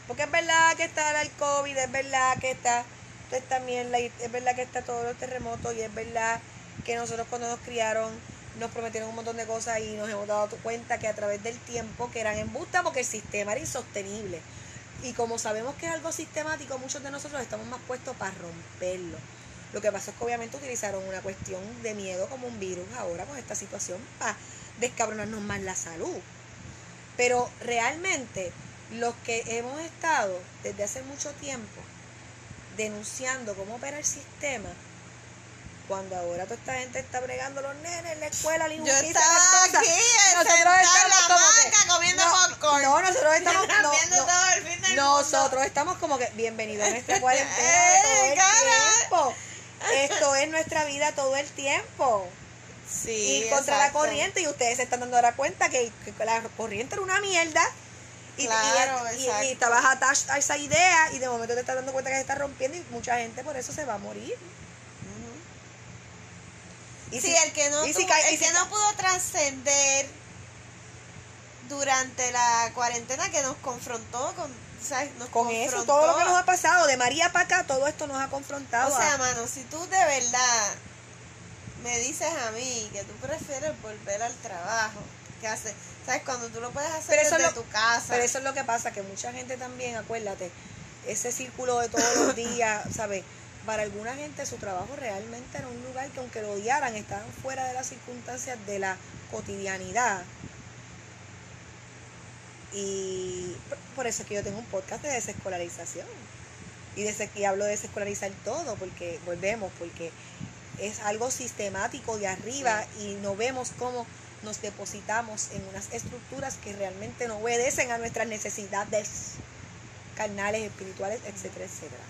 Porque es verdad que está el COVID, es verdad que está toda esta mierda, y es verdad que está todos los terremotos, y es verdad que nosotros cuando nos criaron nos prometieron un montón de cosas y nos hemos dado cuenta que a través del tiempo que eran embusta porque el sistema era insostenible. Y como sabemos que es algo sistemático, muchos de nosotros estamos más puestos para romperlo. Lo que pasa es que obviamente utilizaron una cuestión de miedo como un virus ahora con esta situación para descabronarnos más la salud. Pero realmente los que hemos estado desde hace mucho tiempo denunciando cómo opera el sistema, cuando ahora toda esta gente está bregando los nenes en la escuela, la Yo estaba las cosas, aquí, nosotros estamos la como que- comiendo no, popcorn. No, nosotros estamos <laughs> no, todo el fin del Nosotros estamos como que bienvenidos a nuestra cuarentena <laughs> ¡Eh, todo el tiempo. Esto es nuestra vida todo el tiempo. Sí, y contra la corriente, y ustedes se están dando ahora cuenta que, que la corriente era una mierda. Y, y- Claro, y- y, exacto. estabas attached a esa idea y de momento te estás dando cuenta que se está rompiendo y mucha gente por eso se va a morir. Y sí, si- el que no, y tuvo- el que no pudo trascender durante la cuarentena que nos confrontó con, ¿sabes? Nos con eso, todo lo que nos ha pasado, de María para acá, todo esto nos ha confrontado. O sea, a- mano, si tú de verdad me dices a mí que tú prefieres volver al trabajo, que hace, ¿sabes? Cuando tú lo puedes hacer Pero desde lo- tu casa. Pero eso es lo que pasa, que mucha gente también, acuérdate, ese círculo de todos los <coughs> días, ¿sabes? Para alguna gente su trabajo realmente era un lugar que aunque lo odiaran, estaban fuera de las circunstancias de la cotidianidad. Y por- eso es que yo tengo un podcast de desescolarización. Y, des- y hablo de desescolarizar todo, porque volvemos, porque es algo sistemático de arriba y no vemos cómo nos depositamos en unas estructuras que realmente no obedecen a nuestras necesidades carnales, espirituales, etcétera, etcétera.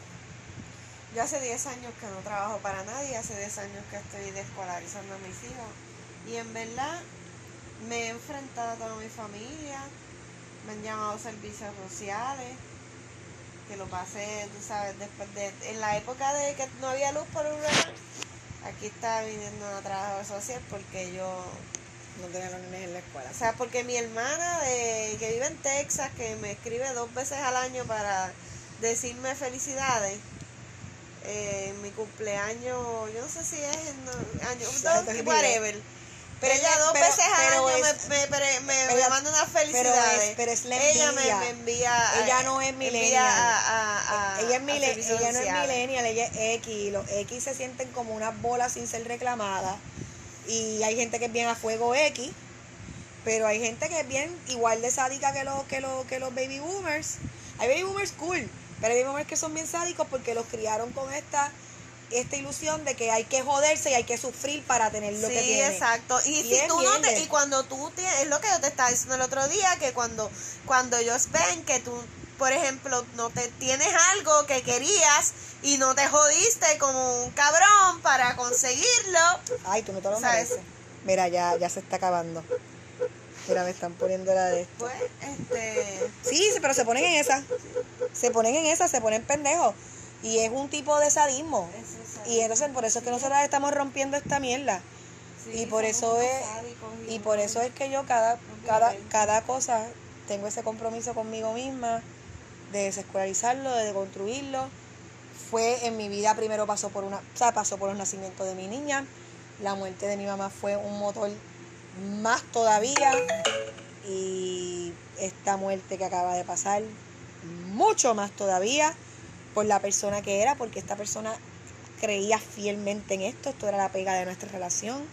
Yo hace 10 años que no trabajo para nadie, hace 10 años que estoy descolarizando a mis hijos. Y en verdad me he enfrentado a toda mi familia, me han llamado servicios sociales, que lo pasé, tú sabes, después de, en la época de que no había luz por un huracán, aquí estaba viniendo a trabajo social porque yo No tenía los nenes en la escuela. o sea, porque mi hermana de, que vive en Texas, que me escribe dos veces al año para decirme felicidades, eh, mi cumpleaños, yo no sé si es en no- año, dos- whatever. Pero Pero- ella dos pero- veces al pero año es- me, me, me, pero- me manda unas felicidades. pero es la ella me, envidia. me envía. Ella eh, no es millennial. a- a- a- ella, es mile- ella no es sociales. millennial, ella es X. y Los X se sienten como unas bolas sin ser reclamadas. Y hay gente que es bien a fuego X. Pero hay gente que es bien igual de sádica que los, que los, que los baby boomers. Hay baby boomers cool. Pero hay boomers que son bien sádicos porque los criaron con esta, esta ilusión de que hay que joderse y hay que sufrir para tener lo sí, que tiene. exacto. Y, Y si tú no te, y cuando tú tienes, es lo que yo te estaba diciendo el otro día, que cuando, cuando ellos ven que tú, por ejemplo, no te tienes algo que querías y no te jodiste como un cabrón para conseguirlo, Ay, tú no te lo mereces. Mira, ya, ya se está acabando. Mira, me están poniendo la de pues, este, Sí, pero se ponen en esa. Se ponen en esa, se ponen pendejos. Y es un tipo de sadismo. es Y entonces por eso es que nosotros estamos rompiendo esta mierda. Sí, y por eso es y por eso es que yo cada cada cada cosa tengo ese compromiso conmigo misma de desescolarizarlo, de deconstruirlo. Fue en mi vida primero pasó por una, o sea, pasó por el nacimiento de mi niña. La muerte de mi mamá fue un motor más todavía y esta muerte que acaba de pasar mucho más todavía por la persona que era, porque esta persona creía fielmente en esto, esto era la pega de nuestra relación.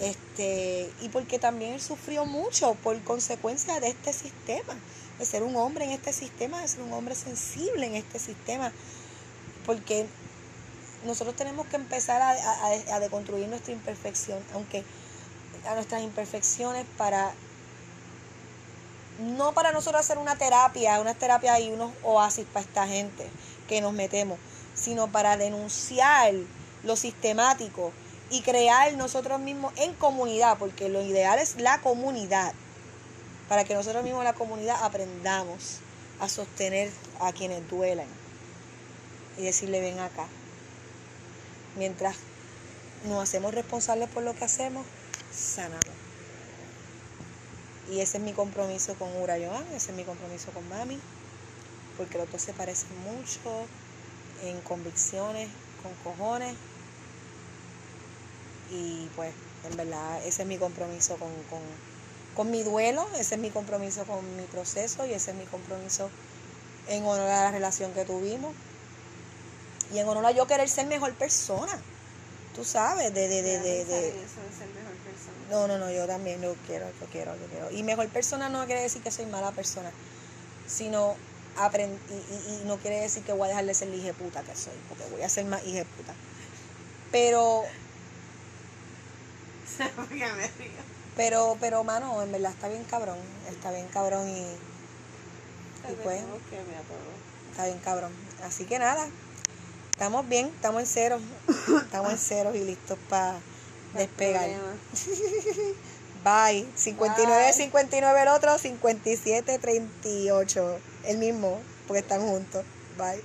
Este, y porque también él sufrió mucho por consecuencia de este sistema, de ser un hombre en este sistema, de ser un hombre sensible en este sistema, porque nosotros tenemos que empezar a, a- a deconstruir nuestra imperfección, aunque a nuestras imperfecciones para no para nosotros hacer una terapia, una terapia y unos oasis para esta gente que nos metemos, sino para denunciar lo sistemático y crear nosotros mismos en comunidad, porque lo ideal es la comunidad, para que nosotros mismos la comunidad aprendamos a sostener a quienes duelen y decirle ven acá. Mientras nos hacemos responsables por lo que hacemos, sanamos. Y ese es mi compromiso con Ura Joan, ese es mi compromiso con Mami, porque los dos se parecen mucho en convicciones, con cojones. Y pues, en verdad, ese es mi compromiso con, con, con mi duelo, ese es mi compromiso con mi proceso y ese es mi compromiso en honor a la relación que tuvimos. Y en honor a yo querer ser mejor persona. Tú sabes, de, de, de, de, de- Eso es ser mejor persona. No, no, no, yo también lo quiero, lo quiero, lo quiero. Y mejor persona no quiere decir que soy mala persona, sino aprend y, y- y no quiere decir que voy a dejar de ser la hija puta que soy, porque voy a ser más hija puta. Pero, pero, pero, mano, en verdad está bien cabrón, está bien cabrón y, y pues, está bien cabrón. Así que nada, estamos bien, estamos en cero, <laughs> estamos en cero y listos para despegar. <laughs> Bye. 59, Bye. 59 el otro, 57, 38. El mismo, porque están juntos. Bye.